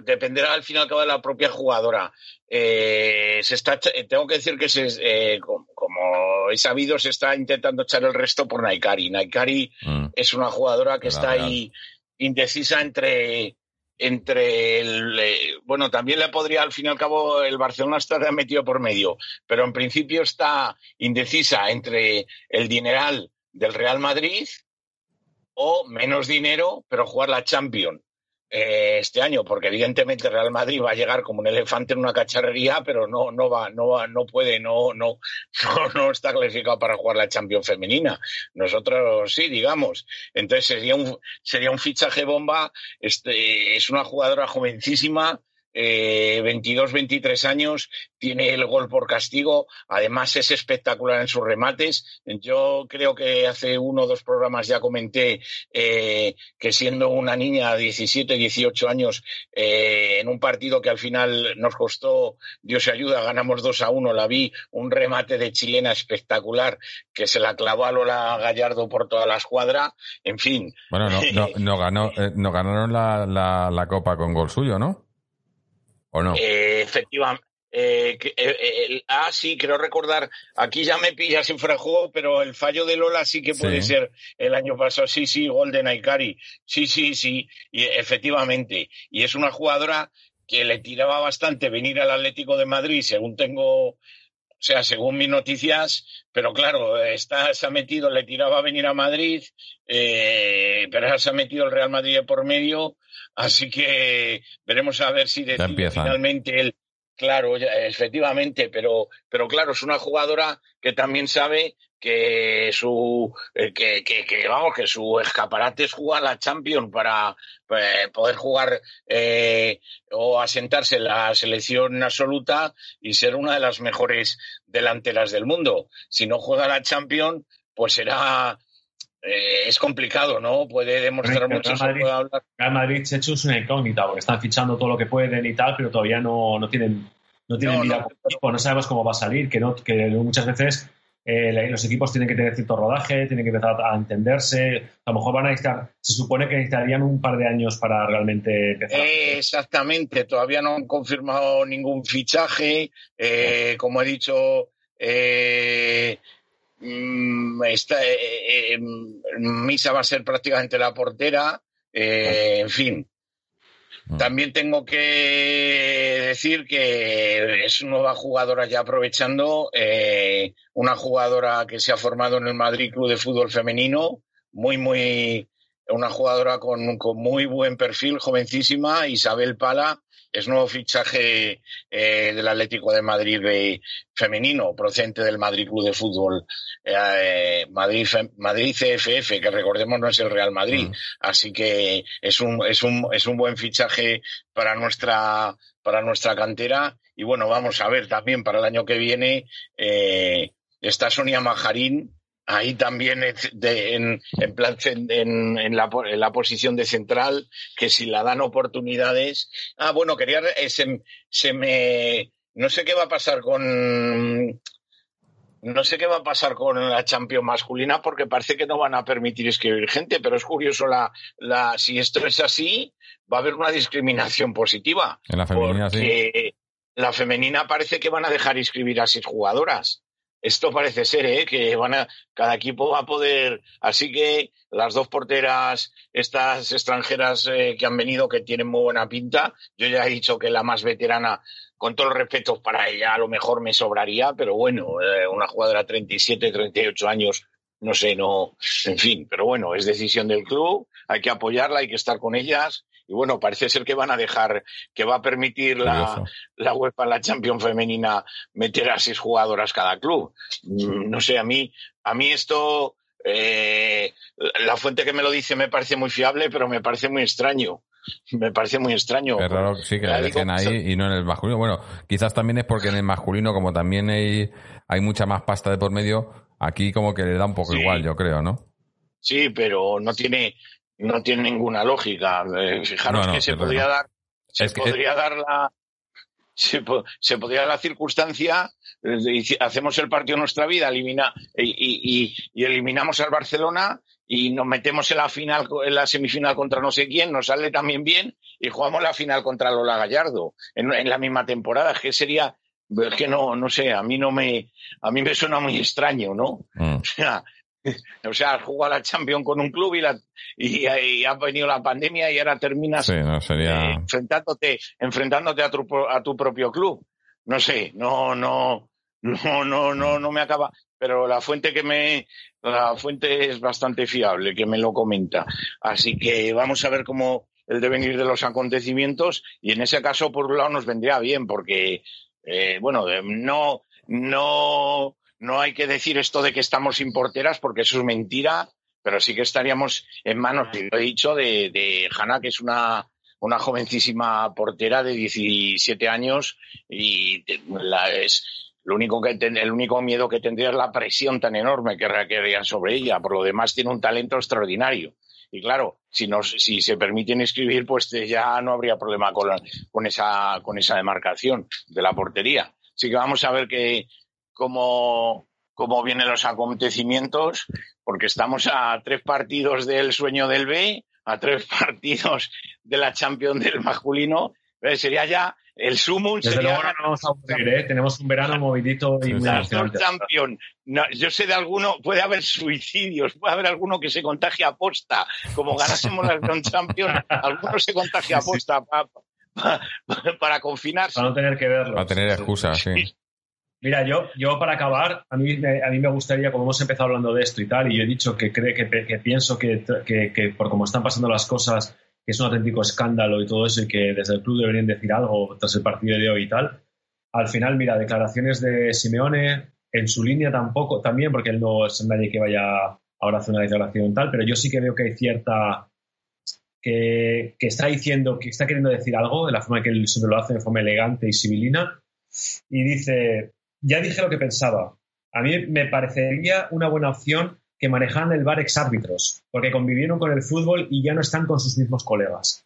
S7: dependerá al fin y al cabo de la propia jugadora. Eh, se está, echa- tengo que decir que se, eh, como, como he sabido, se está intentando echar el resto por Naikari. Naikari
S3: Mm.
S7: es una jugadora que
S3: la
S7: está ahí indecisa entre entre el eh, bueno también le podría al fin y al cabo el Barcelona está metido por medio pero en principio está indecisa entre el dineral del Real Madrid o menos dinero pero jugar la Champions eh, este año porque evidentemente Real Madrid va a llegar como un elefante en una cacharrería pero no no va no va no puede no no no, no está clasificado para jugar la Champions femenina. Nosotros sí digamos. Entonces sería un sería un fichaje bomba este es una jugadora jovencísima eh, 22, 23 años, tiene el gol por castigo, además es espectacular en sus remates. Yo creo que hace uno o dos programas ya comenté eh, que siendo una niña de 17, 18 años, eh, en un partido que al final nos costó, Dios ayuda, ganamos 2 a 1, la vi, un remate de chilena espectacular que se la clavó a Lola Gallardo por toda la escuadra, en fin.
S3: Bueno, no, no, no ganó, eh, no ganaron la, la copa con gol suyo, ¿no? ¿O no?
S7: Eh, efectivamente. Eh, eh, eh, ah, sí, creo recordar. Aquí ya me pillas en fuera de juego, pero el fallo de Lola sí que puede
S3: Sí.
S7: ser el año pasado. Sí, sí, gol de Naikari. Sí, sí, sí. Y efectivamente. Y es una jugadora que le tiraba bastante venir al Atlético de Madrid, según tengo, o sea, según mis noticias, pero claro, está, se ha metido, le tiraba a venir a Madrid, eh, pero se ha metido el Real Madrid de por medio, así que veremos a ver si decide finalmente él. Claro, efectivamente, pero, pero claro, es una jugadora que también sabe que su eh, que, que, que, vamos que su escaparate es jugar la Champions para eh, poder jugar eh, o asentarse en la selección absoluta y ser una de las mejores delanteras del mundo. Si no juega la Champions, pues será eh, es complicado, ¿no? Puede demostrar mucho,
S6: Real Madrid-
S7: hablar.
S6: Real Madrid Chechu es una incógnita porque están fichando todo lo que pueden y tal, pero todavía no, no tienen, no tienen
S7: No,
S6: vida
S7: no.
S6: equipo, no sabemos cómo va a salir, que, no, que muchas veces eh, los equipos tienen que tener cierto rodaje, tienen que empezar a entenderse, a lo mejor van a necesitar, se supone que necesitarían un par de años para realmente empezar.
S7: Exactamente, todavía no han confirmado ningún fichaje. eh, como he dicho, eh, esta, eh, eh, Misa va a ser prácticamente la portera. eh, en fin,
S3: Mm.
S7: también tengo que decir que es una nueva jugadora ya aprovechando, eh, una jugadora que se ha formado en el Madrid Club de Fútbol Femenino, muy, muy, una jugadora con, con muy buen perfil, jovencísima, Isabel Pala, es nuevo fichaje eh, del Atlético de Madrid eh, femenino, procedente del Madrid Club de Fútbol, eh, Madrid, Fe- Madrid CFF, que recordemos no es el Real Madrid.
S3: Mm.
S7: Así que es un, es un, es un buen fichaje para nuestra, para nuestra cantera. Y bueno, vamos a ver también para el año que viene eh, está Sonia Majarín. Ahí también es de- en, en, plan cen- en, en la, po- en la posición de central, que si la dan oportunidades. Ah, bueno, quería. eh, se, se me. No sé qué va a pasar con. No sé qué va a pasar con la Champions masculina porque parece que no van a permitir escribir gente, pero es curioso la, la si esto es así, va a haber una discriminación positiva.
S3: En la femenina, sí.
S7: porque la femenina parece que van a dejar inscribir a seis jugadoras. Esto parece ser, ¿eh? que van a, cada equipo va a poder. Así que las dos porteras, estas extranjeras eh, que han venido, que tienen muy buena pinta, yo ya he dicho que la más veterana, con todos los respetos para ella, a lo mejor me sobraría, pero bueno, eh, una jugadora de 37, 38 años, no sé, no. En fin, pero bueno, es decisión del club, hay que apoyarla, hay que estar con ellas. Y bueno, parece ser que van a dejar, que va a permitir la, la UEFA, la Champions femenina, meter a seis jugadoras cada club. Mm, No sé, a mí, a mí esto, eh, la fuente que me lo dice me parece muy fiable, pero me parece muy extraño. Me parece muy extraño.
S3: Es raro sí que la dejen ahí y no en el masculino. Bueno, quizás también es porque en el masculino, como también hay, hay mucha más pasta de por medio, aquí como que le da un poco
S7: Sí.
S3: igual, yo creo, ¿no?
S7: Sí, pero no tiene, no tiene ninguna lógica. Eh, Fijaros
S3: No, no,
S7: que se podría
S3: no.
S7: dar, se
S3: Es que-
S7: podría dar la, se, po- se podría dar la circunstancia, eh, hacemos el partido de nuestra vida, elimina, y, y- y- y eliminamos al Barcelona y nos metemos en la final, en la semifinal contra no sé quién, nos sale también bien y jugamos la final contra Lola Gallardo en, en la misma temporada. Es que sería, es que no, no sé, a mí no me, a mí me suena muy extraño, ¿no?
S3: Mm.
S7: O sea, o sea, has jugado la Champions con un club y, la, y, y ha venido la pandemia y ahora terminas
S3: Sí, no,
S7: eh, enfrentándote, enfrentándote a tu, a tu propio club. No sé, no, no, no, no, no, no me acaba. Pero la fuente que me, la fuente es bastante fiable, que me lo comenta. Así que vamos a ver cómo el devenir de los acontecimientos y en ese caso por un lado nos vendría bien porque, eh, bueno, no, no, no hay que decir esto de que estamos sin porteras porque eso es mentira, pero sí que estaríamos en manos, y lo he dicho, de, de Hanna, que es una, una jovencísima portera de 17 años y la, es, lo único que el único miedo que tendría es la presión tan enorme que requerirían sobre ella. Por lo demás, tiene un talento extraordinario. Y claro, si, nos, si se permiten inscribir, pues ya no habría problema con, con, esa, con esa demarcación de la portería. Así que vamos a ver que, cómo, cómo vienen los acontecimientos, porque estamos a tres partidos del sueño del B, a tres partidos de la Champions del masculino. Eh, Sería ya el sumum.
S6: Desde
S7: sería
S6: luego no nos vamos a aburrir, ¿eh? Tenemos un verano movidito y
S3: Sí,
S6: muy
S3: sí.
S7: Champions. No, yo sé de alguno, puede haber suicidios, puede haber alguno que se contagie a posta. Como ganásemos las dos Champions, alguno se contagia a posta pa- pa- pa- para confinarse.
S6: Para no tener que verlo.
S3: Va a tener excusa, sí.
S6: Mira, yo, yo para acabar, a mí, me- a mí me gustaría, como hemos empezado hablando de esto y tal, y yo he dicho que, cree, que, que pienso que, que, que por cómo están pasando las cosas, que es un auténtico escándalo y todo eso, y que desde el club deberían decir algo tras el partido de hoy y tal. Al final, mira, declaraciones de Simeone, en su línea tampoco, también, porque él no es nadie que vaya ahora a hacer una declaración tal, pero yo sí que veo que hay cierta. que, que está diciendo, que está queriendo decir algo, de la forma que él siempre lo hace, de forma elegante y civilina, y dice: Ya dije lo que pensaba. A mí me parecería una buena opción que manejaran el bar exárbitros, porque convivieron con el fútbol y ya no están con sus mismos colegas.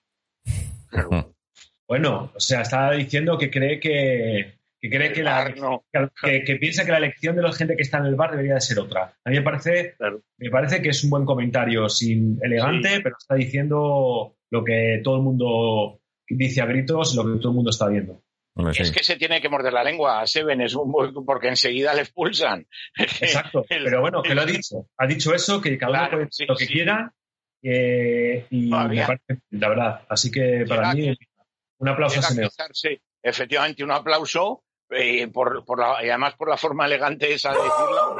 S6: Bueno, o sea, está diciendo que cree que, que cree que la,
S7: No,
S6: que, que piensa que la elección de la gente que está en el bar debería de ser otra. A mí me parece,
S7: Claro.
S6: me parece que es un buen comentario, sin elegante, pero está diciendo lo que todo el mundo dice a gritos, lo que todo el mundo está viendo.
S3: Hombre, sí.
S7: Es que se tiene que morder la lengua a Seven, es un buen- porque enseguida le expulsan.
S6: Exacto.
S7: El-
S6: Pero bueno, que lo ha dicho. Ha dicho eso, que cada uno
S7: Claro,
S6: puede
S7: sí,
S6: decir lo que
S7: sí.
S6: quiera. eh, y
S7: Todavía.
S6: me parece, la verdad. Así que para
S7: Llega
S6: mí, un aplauso a.
S7: Efectivamente, un aplauso eh, por, por la, y además por la forma elegante esa de decirlo.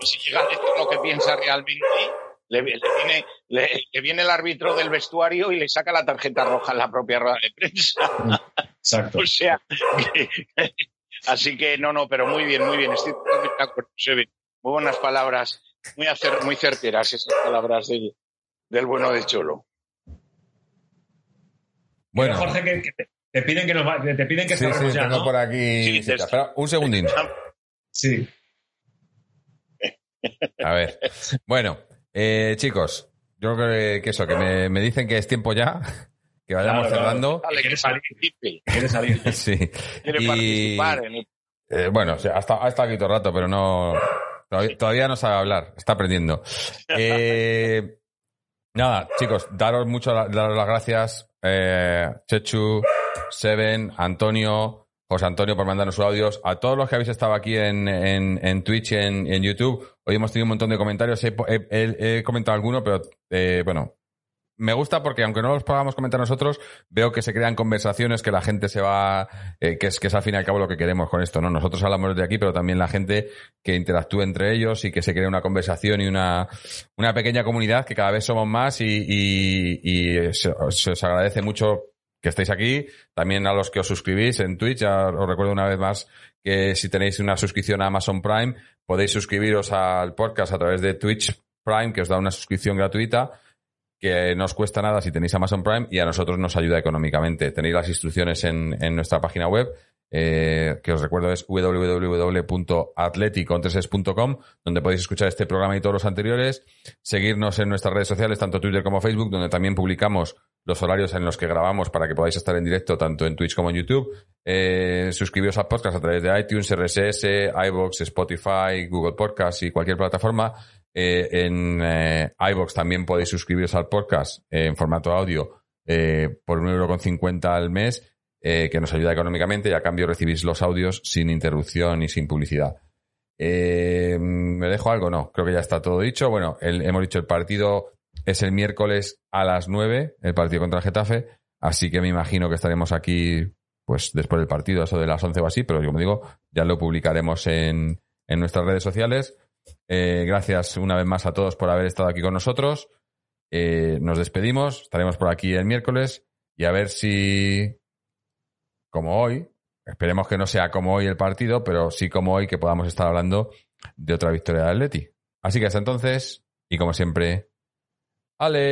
S7: Si llega a decir lo que piensa realmente, le, le viene, le, le viene el árbitro del vestuario y le saca la tarjeta roja en la propia rueda de prensa.
S6: Exacto.
S7: O sea, que- así que no, no, pero muy bien, muy bien. Estoy totalmente de acuerdo, Seven. Muy buenas palabras, muy, acer- muy certeras esas palabras del, del bueno del Cholo.
S3: Bueno,
S6: Jorge, que, que te, te piden que nos te piden que
S3: sí, sí,
S6: ya,
S3: tengo
S6: ¿no?
S3: por aquí.
S7: Sí,
S3: Espera, un segundín.
S6: Sí.
S3: A ver. Bueno, eh, chicos, yo creo que, que eso, que me, me dicen que es tiempo ya, que vayamos
S6: Claro, claro.
S3: cerrando.
S7: Dale, que
S6: ¿Quieres salir? ¿Quieres salir?
S3: Sí.
S7: Quiere
S3: Y-
S7: participar en el
S3: Eh, bueno, sí, ha estado, ha estado aquí todo el rato, pero no. Todavía, todavía no sabe hablar, está aprendiendo. Eh, nada, chicos, daros mucho la- daros las gracias. Eh, Chechu, Seven, Antonio, José Antonio por mandarnos sus audios. A todos los que habéis estado aquí en, en, Twitch y en, YouTube, hoy hemos tenido un montón de comentarios. He, comentado alguno, pero eh, bueno, me gusta porque aunque no los podamos comentar nosotros, veo que se crean conversaciones, que la gente se va, eh, que, es, que es al fin y al cabo lo que queremos con esto, ¿no? Nosotros hablamos de aquí, pero también la gente que interactúe entre ellos y que se cree una conversación y una, una pequeña comunidad que cada vez somos más y, y, y se, se os agradece mucho que estéis aquí. También a los que os suscribís en Twitch, os recuerdo una vez más que si tenéis una suscripción a Amazon Prime, podéis suscribiros al podcast a través de Twitch Prime, que os da una suscripción gratuita que no os cuesta nada si tenéis Amazon Prime y a nosotros nos ayuda económicamente. Tenéis las instrucciones en, en nuestra página web, eh, que os recuerdo es www.atleticontreses.com, donde podéis escuchar este programa y todos los anteriores, seguirnos en nuestras redes sociales, tanto Twitter como Facebook, donde también publicamos los horarios en los que grabamos para que podáis estar en directo tanto en Twitch como en YouTube. Eh, suscribiros al podcast a través de iTunes, RSS, iVoox, Spotify, Google Podcast y cualquier plataforma. Eh, en eh, iVoox también podéis suscribiros al podcast en formato audio por un euro con cincuenta al mes, eh, que nos ayuda económicamente y a cambio recibís los audios sin interrupción y sin publicidad. Eh, ¿Me dejo algo? No, creo que ya está todo dicho. Bueno, hemos dicho el partido es el miércoles a las 9, el partido contra el Getafe, así que me imagino que estaremos aquí pues después del partido, eso de las 11 o así, pero como digo, ya lo publicaremos en, en nuestras redes sociales. Eh, gracias una vez más a todos por haber estado aquí con nosotros. Nos despedimos, estaremos por aquí el miércoles y a ver si, como hoy, esperemos que no sea como hoy el partido, pero sí como hoy que podamos estar hablando de otra victoria de Atleti. Así que hasta entonces, y como siempre, Aleti.